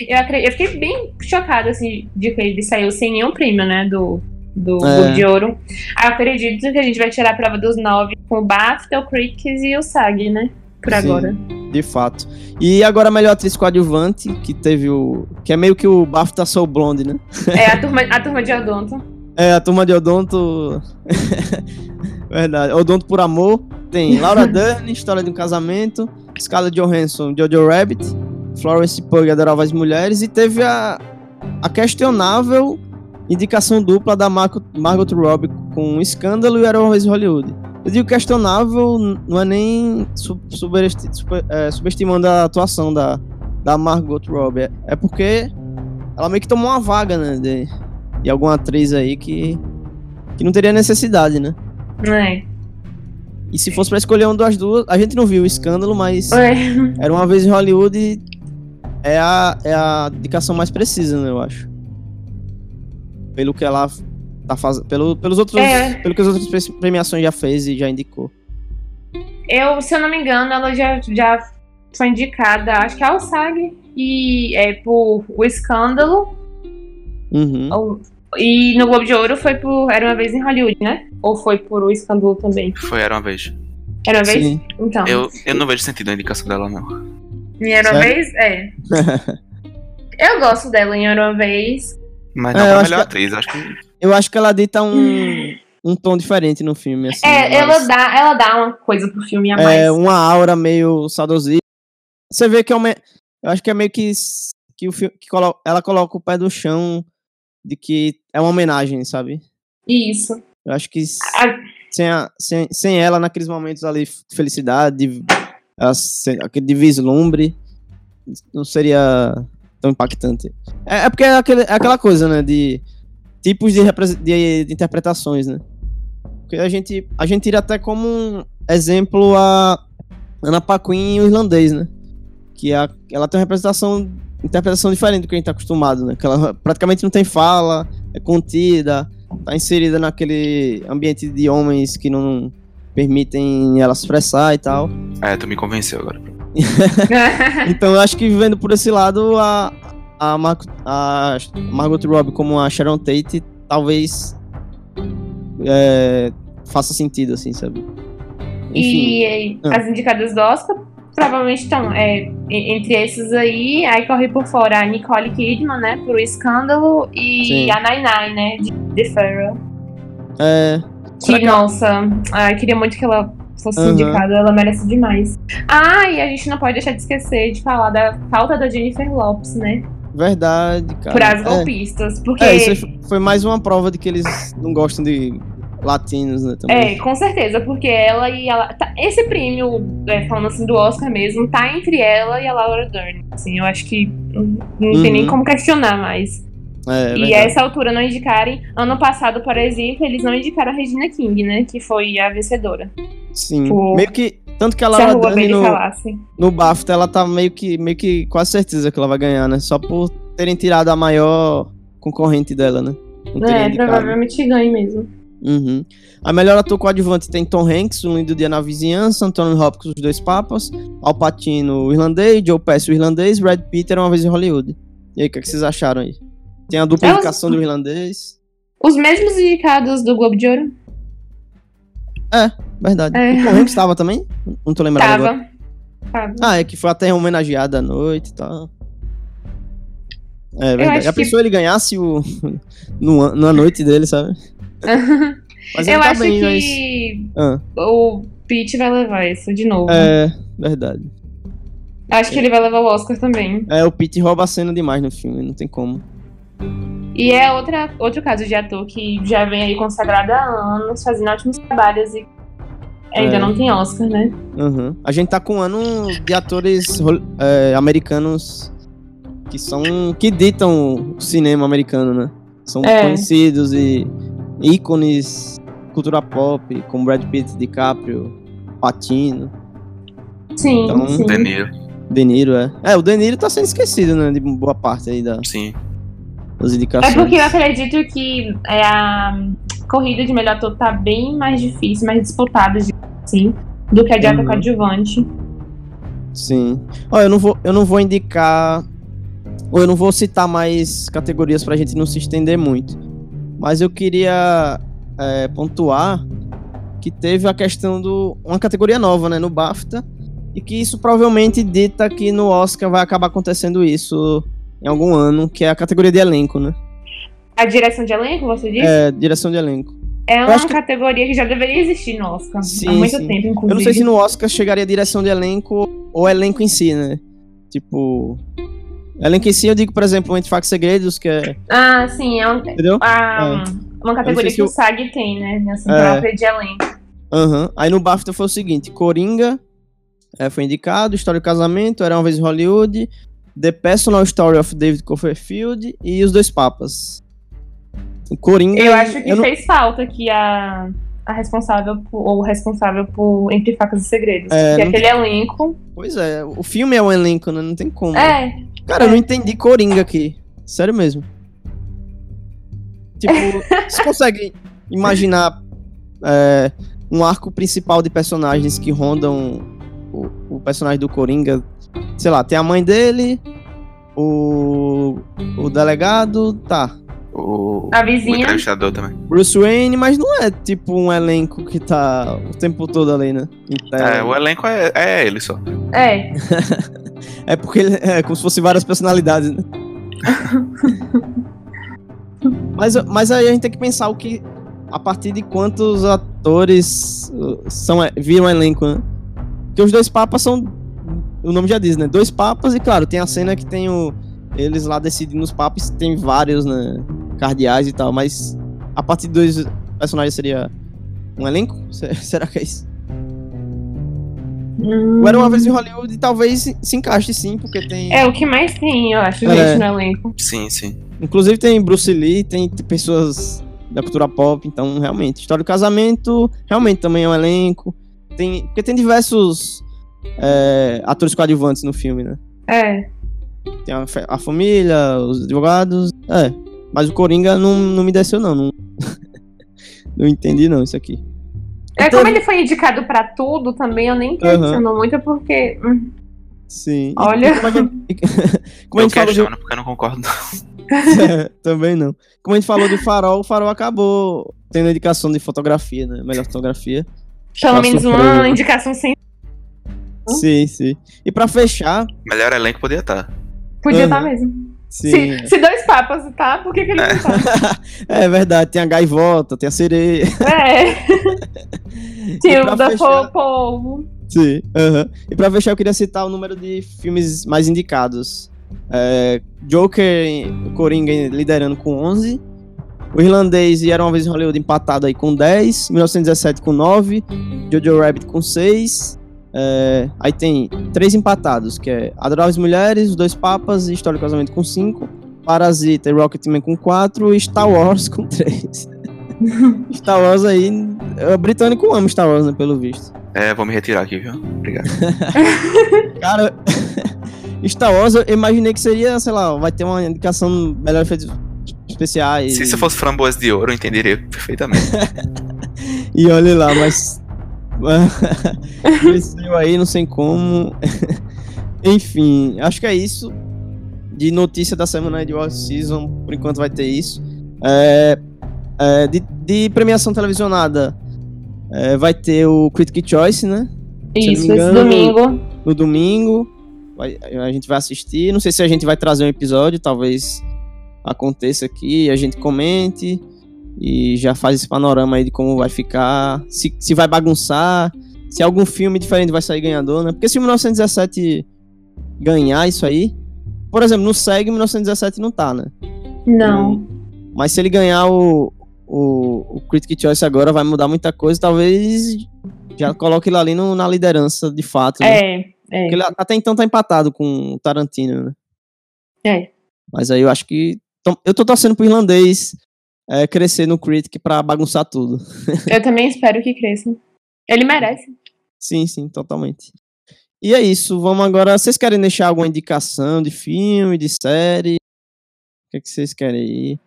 Eu, eu fiquei bem chocada, assim, de que ele saiu sem nenhum prêmio, né, do, do É. De Ouro. Eu acredito que a gente vai tirar a prova dos nove com o BAFTA, o Critics e o SAG, né, por Sim. agora. De fato. E agora a melhor atriz coadjuvante, que teve o. Que é meio que o BAFTA Soul Blonde, né? É a turma, a turma de Odonto. É, a turma de Odonto. Verdade. Odonto por Amor. Tem Laura Dern, História de um Casamento, Scarlett Johansson, Jojo Rabbit, Florence Pugh, Adorava as Mulheres, e teve a, a questionável indicação dupla da Margot, Margot Robbie com Escândalo e Era Uma Vez Hollywood. Eu digo questionável, não é nem super, super, é, subestimando a atuação da, da Margot Robbie, é, é porque ela meio que tomou uma vaga, né, de, de alguma atriz aí que, que não teria necessidade, né? É. E se fosse pra escolher uma das duas, a gente não viu o escândalo, mas É. era uma vez em Hollywood e é a, é a indicação mais precisa, né, eu acho. Pelo que ela tá fazendo. Pelo, pelos outros. É. Pelo que as outras pre- premiações já fez e já indicou. Eu, se eu não me engano, ela já, já foi indicada, acho que ao SAG, e é por O Escândalo, Uhum. ou- e no Globo de Ouro foi por Era Uma Vez em Hollywood, né? Ou foi por O Escândalo também? Foi Era Uma Vez. Era Uma Vez? Sim. Então. Eu, eu não vejo sentido na indicação dela, não. Em Era Uma? Vez? É. eu gosto dela em Era Uma Vez. Mas É, não pra acho melhor que- atriz, acho que. Eu acho que ela dita um, um tom diferente no filme. Assim, É, ela dá, ela dá uma coisa pro filme a mais. É, uma aura meio saudosista. Você vê que é uma. Eu acho que é meio que. que, o filme, que colo- ela coloca o pé do chão de que é uma homenagem, sabe? Isso. Eu acho que A- sem, a- sem, sem ela, naqueles momentos ali, de felicidade, de, aquele de vislumbre, não seria tão impactante. É, é porque é, aquele- é aquela coisa, né? De tipos de, de, de interpretações, né? Porque a gente, a gente tira até como um exemplo a Ana Paquin em O Irlandês, né? Que a, ela tem uma representação, interpretação diferente do que a gente tá acostumado, né? Que ela praticamente não tem fala, é contida, tá inserida naquele ambiente de homens que não permitem ela se expressar e tal. É, tu me convenceu agora. Então eu acho que vendo por esse lado, a, a, Mar a Margot Robbie como a Sharon Tate talvez é, faça sentido, assim, sabe? Enfim, E as indicadas do Oscar provavelmente estão é, entre esses aí, aí corre por fora a Nicole Kidman, né, por O Escândalo, e Sim. a Nai né, de The Farrell. é, Que, que- nossa, ah, eu queria muito que ela fosse Aham. indicada, ela merece demais. Ah, e a gente não pode deixar de esquecer de falar da falta da Jennifer Lopes, né, verdade, cara. por as é, golpistas, porque... é, isso foi mais uma prova de que eles não gostam de latinos, né? É, Também. com certeza, porque ela e ela. tá- esse prêmio, é, falando assim do Oscar mesmo, tá entre ela e a Laura Dern. Assim, eu acho que não, não tem Uhum. nem como questionar mais. É, e verdade. a essa altura não indicarem. Ano passado, por exemplo, eles não indicaram a Regina King, né? Que foi a vencedora. Sim. Pô. Meio que. Tanto que a Laura Dern no, falasse. no BAFTA, ela tá meio que, meio que quase certeza que ela vai ganhar, né? Só por terem tirado a maior concorrente dela, né? É, indicado. provavelmente ganhe mesmo. Uhum. A melhor ator coadjuvante tem Tom Hanks, Um Lindo Dia na Vizinhança, Anthony Hopkins, Os Dois Papas, Al Pacino, o irlandês, Joe Pesci, o irlandês, Brad Pitt, Uma Vez em Hollywood. E aí, o que, é que vocês acharam aí? Tem a dupla Elas- indicação do irlandês. Os mesmos indicados do Globo de Ouro? Verdade. É. O Tom Hanks tava também? Não tô lembrado agora. Tava. Ah, é que foi até homenageada à noite e tal. É verdade. Já que- pensou ele ganhasse o... no, na noite dele, sabe? Mas eu tá acho bem, que mas... Ah, o Pete vai levar isso de novo. é, verdade. Acho que ele vai levar o Oscar também. É, o Pete rouba a cena demais no filme, não tem como. E é outra, outro caso de ator que já vem aí consagrado há anos, fazendo ótimos trabalhos e ainda É. não tem Oscar, né? Uhum. A gente tá com um ano de atores é, americanos que são. que ditam o cinema americano, né? São É. conhecidos e ícones cultura pop, como Brad Pitt, DiCaprio, Patino, Sim, Então, sim. De Niro, De Niro, é. É, o De Niro tá sendo esquecido, né? De boa parte aí da- sim. das É indicações. porque eu acredito que é, a corrida de melhor ator tá bem mais difícil, mais disputada, assim, do que a de ator Uhum. coadjuvante. Sim. Ó, eu não vou, eu não vou indicar. Ou eu não vou citar mais categorias pra gente não se estender muito. Mas eu queria é, pontuar que teve a questão do. uma categoria nova, né, no BAFTA. E que isso provavelmente dita que no Oscar vai acabar acontecendo isso em algum ano, que é a categoria de elenco, né? A direção de elenco, você disse? É, direção de elenco. É uma categoria que... que... já deveria existir no Oscar. Sim, há muito sim. tempo, inclusive. Eu não sei se no Oscar chegaria a direção de elenco ou elenco em si, né? Tipo. Elenco em si, eu digo, por exemplo, Entre Facos Segredos, que é. Ah, sim, é um. Entendeu? Ah, é. Uma categoria que o SAG tem, né? Nessa é. própria de elenco. Uhum. Aí no BAFTA foi o seguinte: Coringa é, foi indicado, História do Casamento, Era uma vez em Hollywood, The Personal Story of David Copperfield e Os Dois Papas. O Coringa. Eu acho que eu fez não... falta que a, a responsável por, ou responsável por Entre Facas e Segredos. É, que aquele tem... elenco. Pois é, o filme é um elenco, né? Não tem como. É. Cara, é. eu não entendi Coringa aqui. Sério mesmo. Tipo, você consegue imaginar é, um arco principal de personagens que rondam o, o, personagem do Coringa? Sei lá, tem a mãe dele, o, o delegado, tá. O, a vizinha. O entrevistador também. Bruce Wayne, mas não é tipo um elenco que tá o tempo todo ali, né? É, o elenco é, é ele só. É. é porque ele é como se fosse várias personalidades, né? mas, mas aí a gente tem que pensar o que. A partir de quantos atores uh, são, viram elenco, né? Porque os dois papas são. O nome já diz, né? Dois papas, e claro, tem a cena que tem o. Eles lá decidindo os papas, tem vários, né? Cardeais e tal, mas a partir de dois personagens seria um elenco? Será que é isso? Hum. Era uma vez em Hollywood e talvez se encaixe sim, porque tem. É o que mais tem, eu acho, é. gente, no elenco. Sim, sim. Inclusive tem Bruce Lee, tem pessoas da cultura pop, então realmente. História do casamento, realmente também é um elenco. Tem, porque tem diversos é, atores coadjuvantes no filme, né? É. Tem a, a, família, os advogados. É. Mas o Coringa não, não me desceu, não. Não, não entendi, não, isso aqui. É, então, como ele foi indicado pra tudo também, eu nem questiono uhum. muito, porque. Hum, Sim. Olha. E, como a gente, como eu a gente questiono, porque eu não concordo. é, também não. Como a gente falou de farol, o farol acabou tendo indicação de fotografia, né? Melhor fotografia. Pelo menos uma indicação sem. Sim, sim. E pra fechar. Melhor elenco podia estar. Podia estar mesmo. Sim. Se, se, dois papas tá, por que, que ele não tá? é verdade, tem a gaivota, tem a sereia. É. tem o da fechar... povo. Sim, uhum. E pra fechar, eu queria citar o número de filmes mais indicados. É, Joker, Coringa liderando com 11. O Irlandês e Era Uma Vez em Hollywood empatado aí com 10. 1917 com 9. Jojo Rabbit com 6. É, aí tem três empatados, que é Adoráveis Mulheres, Os Dois Papas e História do Casamento com 5, Parasita e Rocketman com 4 e Star Wars com 3. Star Wars aí, o britânico ama Star Wars, né, pelo visto. É, vou me retirar aqui, viu? Obrigado. Cara, Star Wars eu imaginei que seria, sei lá, vai ter uma indicação melhor efeitos especiais. Se e... fosse framboesa de ouro, eu entenderia perfeitamente. e olha lá, mas Cresceu aí, não sei como. Enfim, acho que é isso. De notícia da semana de World Season, por enquanto vai ter isso. É, é, de, de, premiação televisionada, é, vai ter o Critic Choice, né? Isso, engano, esse domingo. No, no domingo. Vai, a gente vai assistir. Não sei se a gente vai trazer um episódio, talvez aconteça aqui, a gente comente e já faz esse panorama aí de como vai ficar, se, se vai bagunçar, se algum filme diferente vai sair ganhador, né? Porque se o 1917 ganhar isso aí, por exemplo, no SEG 1917 não tá, né? Não. Mas se ele ganhar o, o, o Critic Choice agora, vai mudar muita coisa, talvez já coloque ele ali no, na liderança de fato. Né? É, é. Porque ele até então tá empatado com o Tarantino, né? É. Mas aí eu acho que. Eu tô torcendo pro irlandês é, crescer no Critic para bagunçar tudo. Eu também espero que cresça. Ele merece. Sim, sim, totalmente. E é isso, vamos agora. Vocês querem deixar alguma indicação de filme, de série? O que, é que vocês querem aí?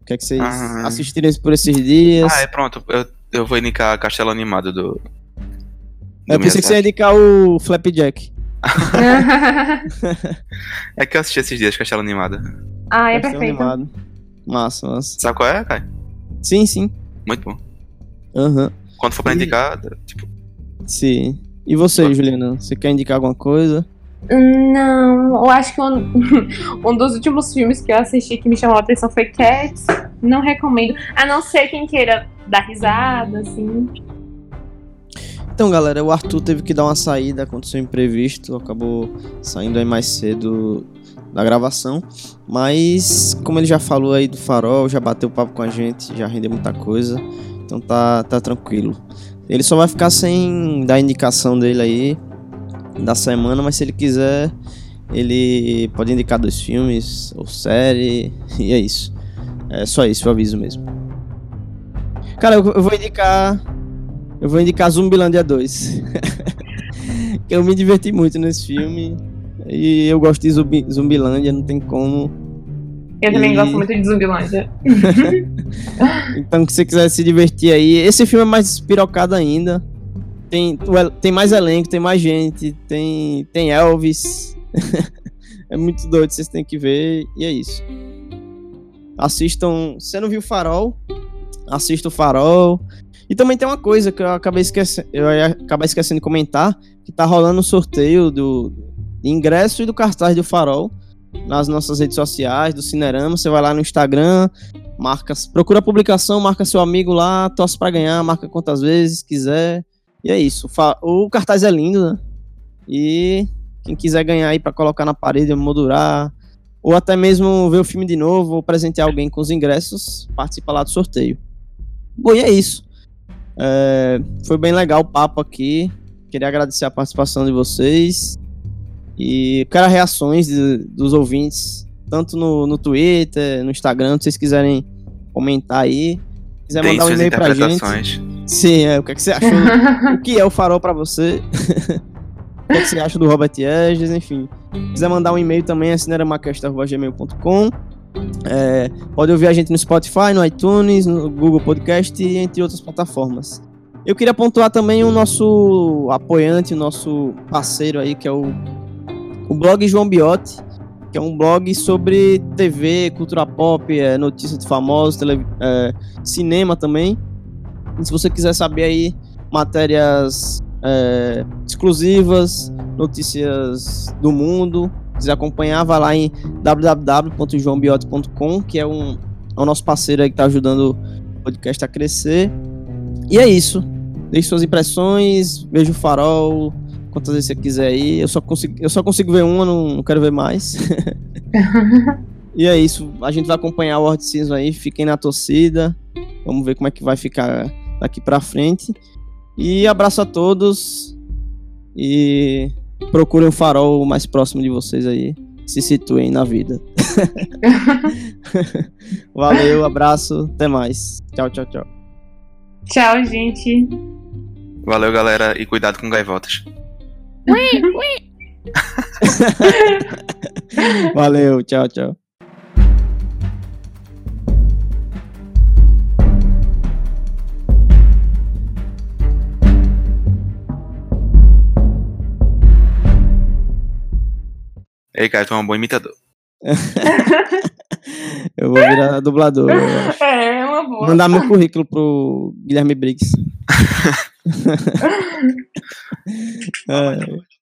O que é que vocês ah, assistirem por esses dias? Ah, é pronto. Eu, eu vou indicar Castelo Animado do. do eu pensei que você ia indicar o Flapjack. é que eu assisti esses dias Castelo Animado. Ah, é Castelo perfeito. Animado. Massa, massa. Sabe qual é, Kai? Sim, sim. Muito bom. Aham. Uhum. Quando for pra e... indicar, tipo. Sim. E você, Juliana? Você quer indicar alguma coisa? Não, eu acho que um, um dos últimos filmes que eu assisti que me chamou a atenção foi Cats. Não recomendo. A não ser quem queira dar risada, assim. Então, galera, o Arthur teve que dar uma saída, aconteceu um imprevisto, acabou saindo aí mais cedo da gravação. Mas, como ele já falou aí do farol, já bateu papo com a gente, já rendeu muita coisa. Então tá, tá tranquilo. Ele só vai ficar sem dar indicação dele aí da semana, mas se ele quiser, ele pode indicar dois filmes ou série, e é isso. É só isso, eu aviso mesmo. Cara, eu, eu vou indicar. Eu vou indicar Zumbilândia 2. eu me diverti muito nesse filme. E eu gosto de Zumbi, Zumbilândia, não tem como. Eu também e... gosto muito de Zumbilândia. então, se você quiser se divertir aí. Esse filme é mais pirocado ainda. Tem, tem mais elenco, tem mais gente, tem, tem Elvis. é muito doido, vocês têm que ver. E é isso. Assistam. Você não viu Farol? Assista o Farol. E também tem uma coisa que eu acabei esquecendo, eu acabei esquecendo de comentar, que tá rolando um sorteio do ingresso e do cartaz do Farol nas nossas redes sociais, do Cinerama. Você vai lá no Instagram, marca, procura a publicação, marca seu amigo lá, torce para ganhar, marca quantas vezes quiser. E é isso. O cartaz é lindo, né? E quem quiser ganhar aí para colocar na parede, moldurar, ou até mesmo ver o filme de novo, ou presentear alguém com os ingressos, participa lá do sorteio. Bom, e é isso. É, foi bem legal o papo aqui. Queria agradecer a participação de vocês. E quero reações de, dos ouvintes, tanto no, no Twitter, no Instagram, se vocês quiserem comentar aí. Quiser mandar um e-mail pra gente. Sim, é, o que, é que você achou? o que é o farol para você? o que, é que você acha do Robert Edges, enfim. Quiser mandar um e-mail também é cineramacast.gmail.com é, Pode ouvir a gente no Spotify, no iTunes, no Google Podcast e entre outras plataformas. Eu queria pontuar também o nosso apoiante, o nosso parceiro aí, que é o, o blog João Biotti, que é um blog sobre TV, cultura pop, é, notícias de famosos, tele, é, cinema também. E se você quiser saber aí matérias é, exclusivas, notícias do mundo, quiser acompanhar, vai lá em www.joãobiote.com, que é, um, é o nosso parceiro aí que está ajudando o podcast a crescer. E é isso. Deixe suas impressões, veja o farol, quantas vezes você quiser aí. Eu só consigo, eu só consigo ver uma, não, não quero ver mais. e é isso. A gente vai acompanhar o World Season aí, fiquem na torcida. Vamos ver como é que vai ficar daqui pra frente. E abraço a todos. E procurem o farol mais próximo de vocês aí. Se situem na vida. Valeu, abraço, até mais. Tchau, tchau, tchau. Tchau, gente. Valeu, galera, e cuidado com gaivotas. Valeu, tchau, tchau. Ei, cara, tu é um bom imitador. eu vou virar dublador. É, é, uma boa. Mandar meu currículo pro Guilherme Briggs. é.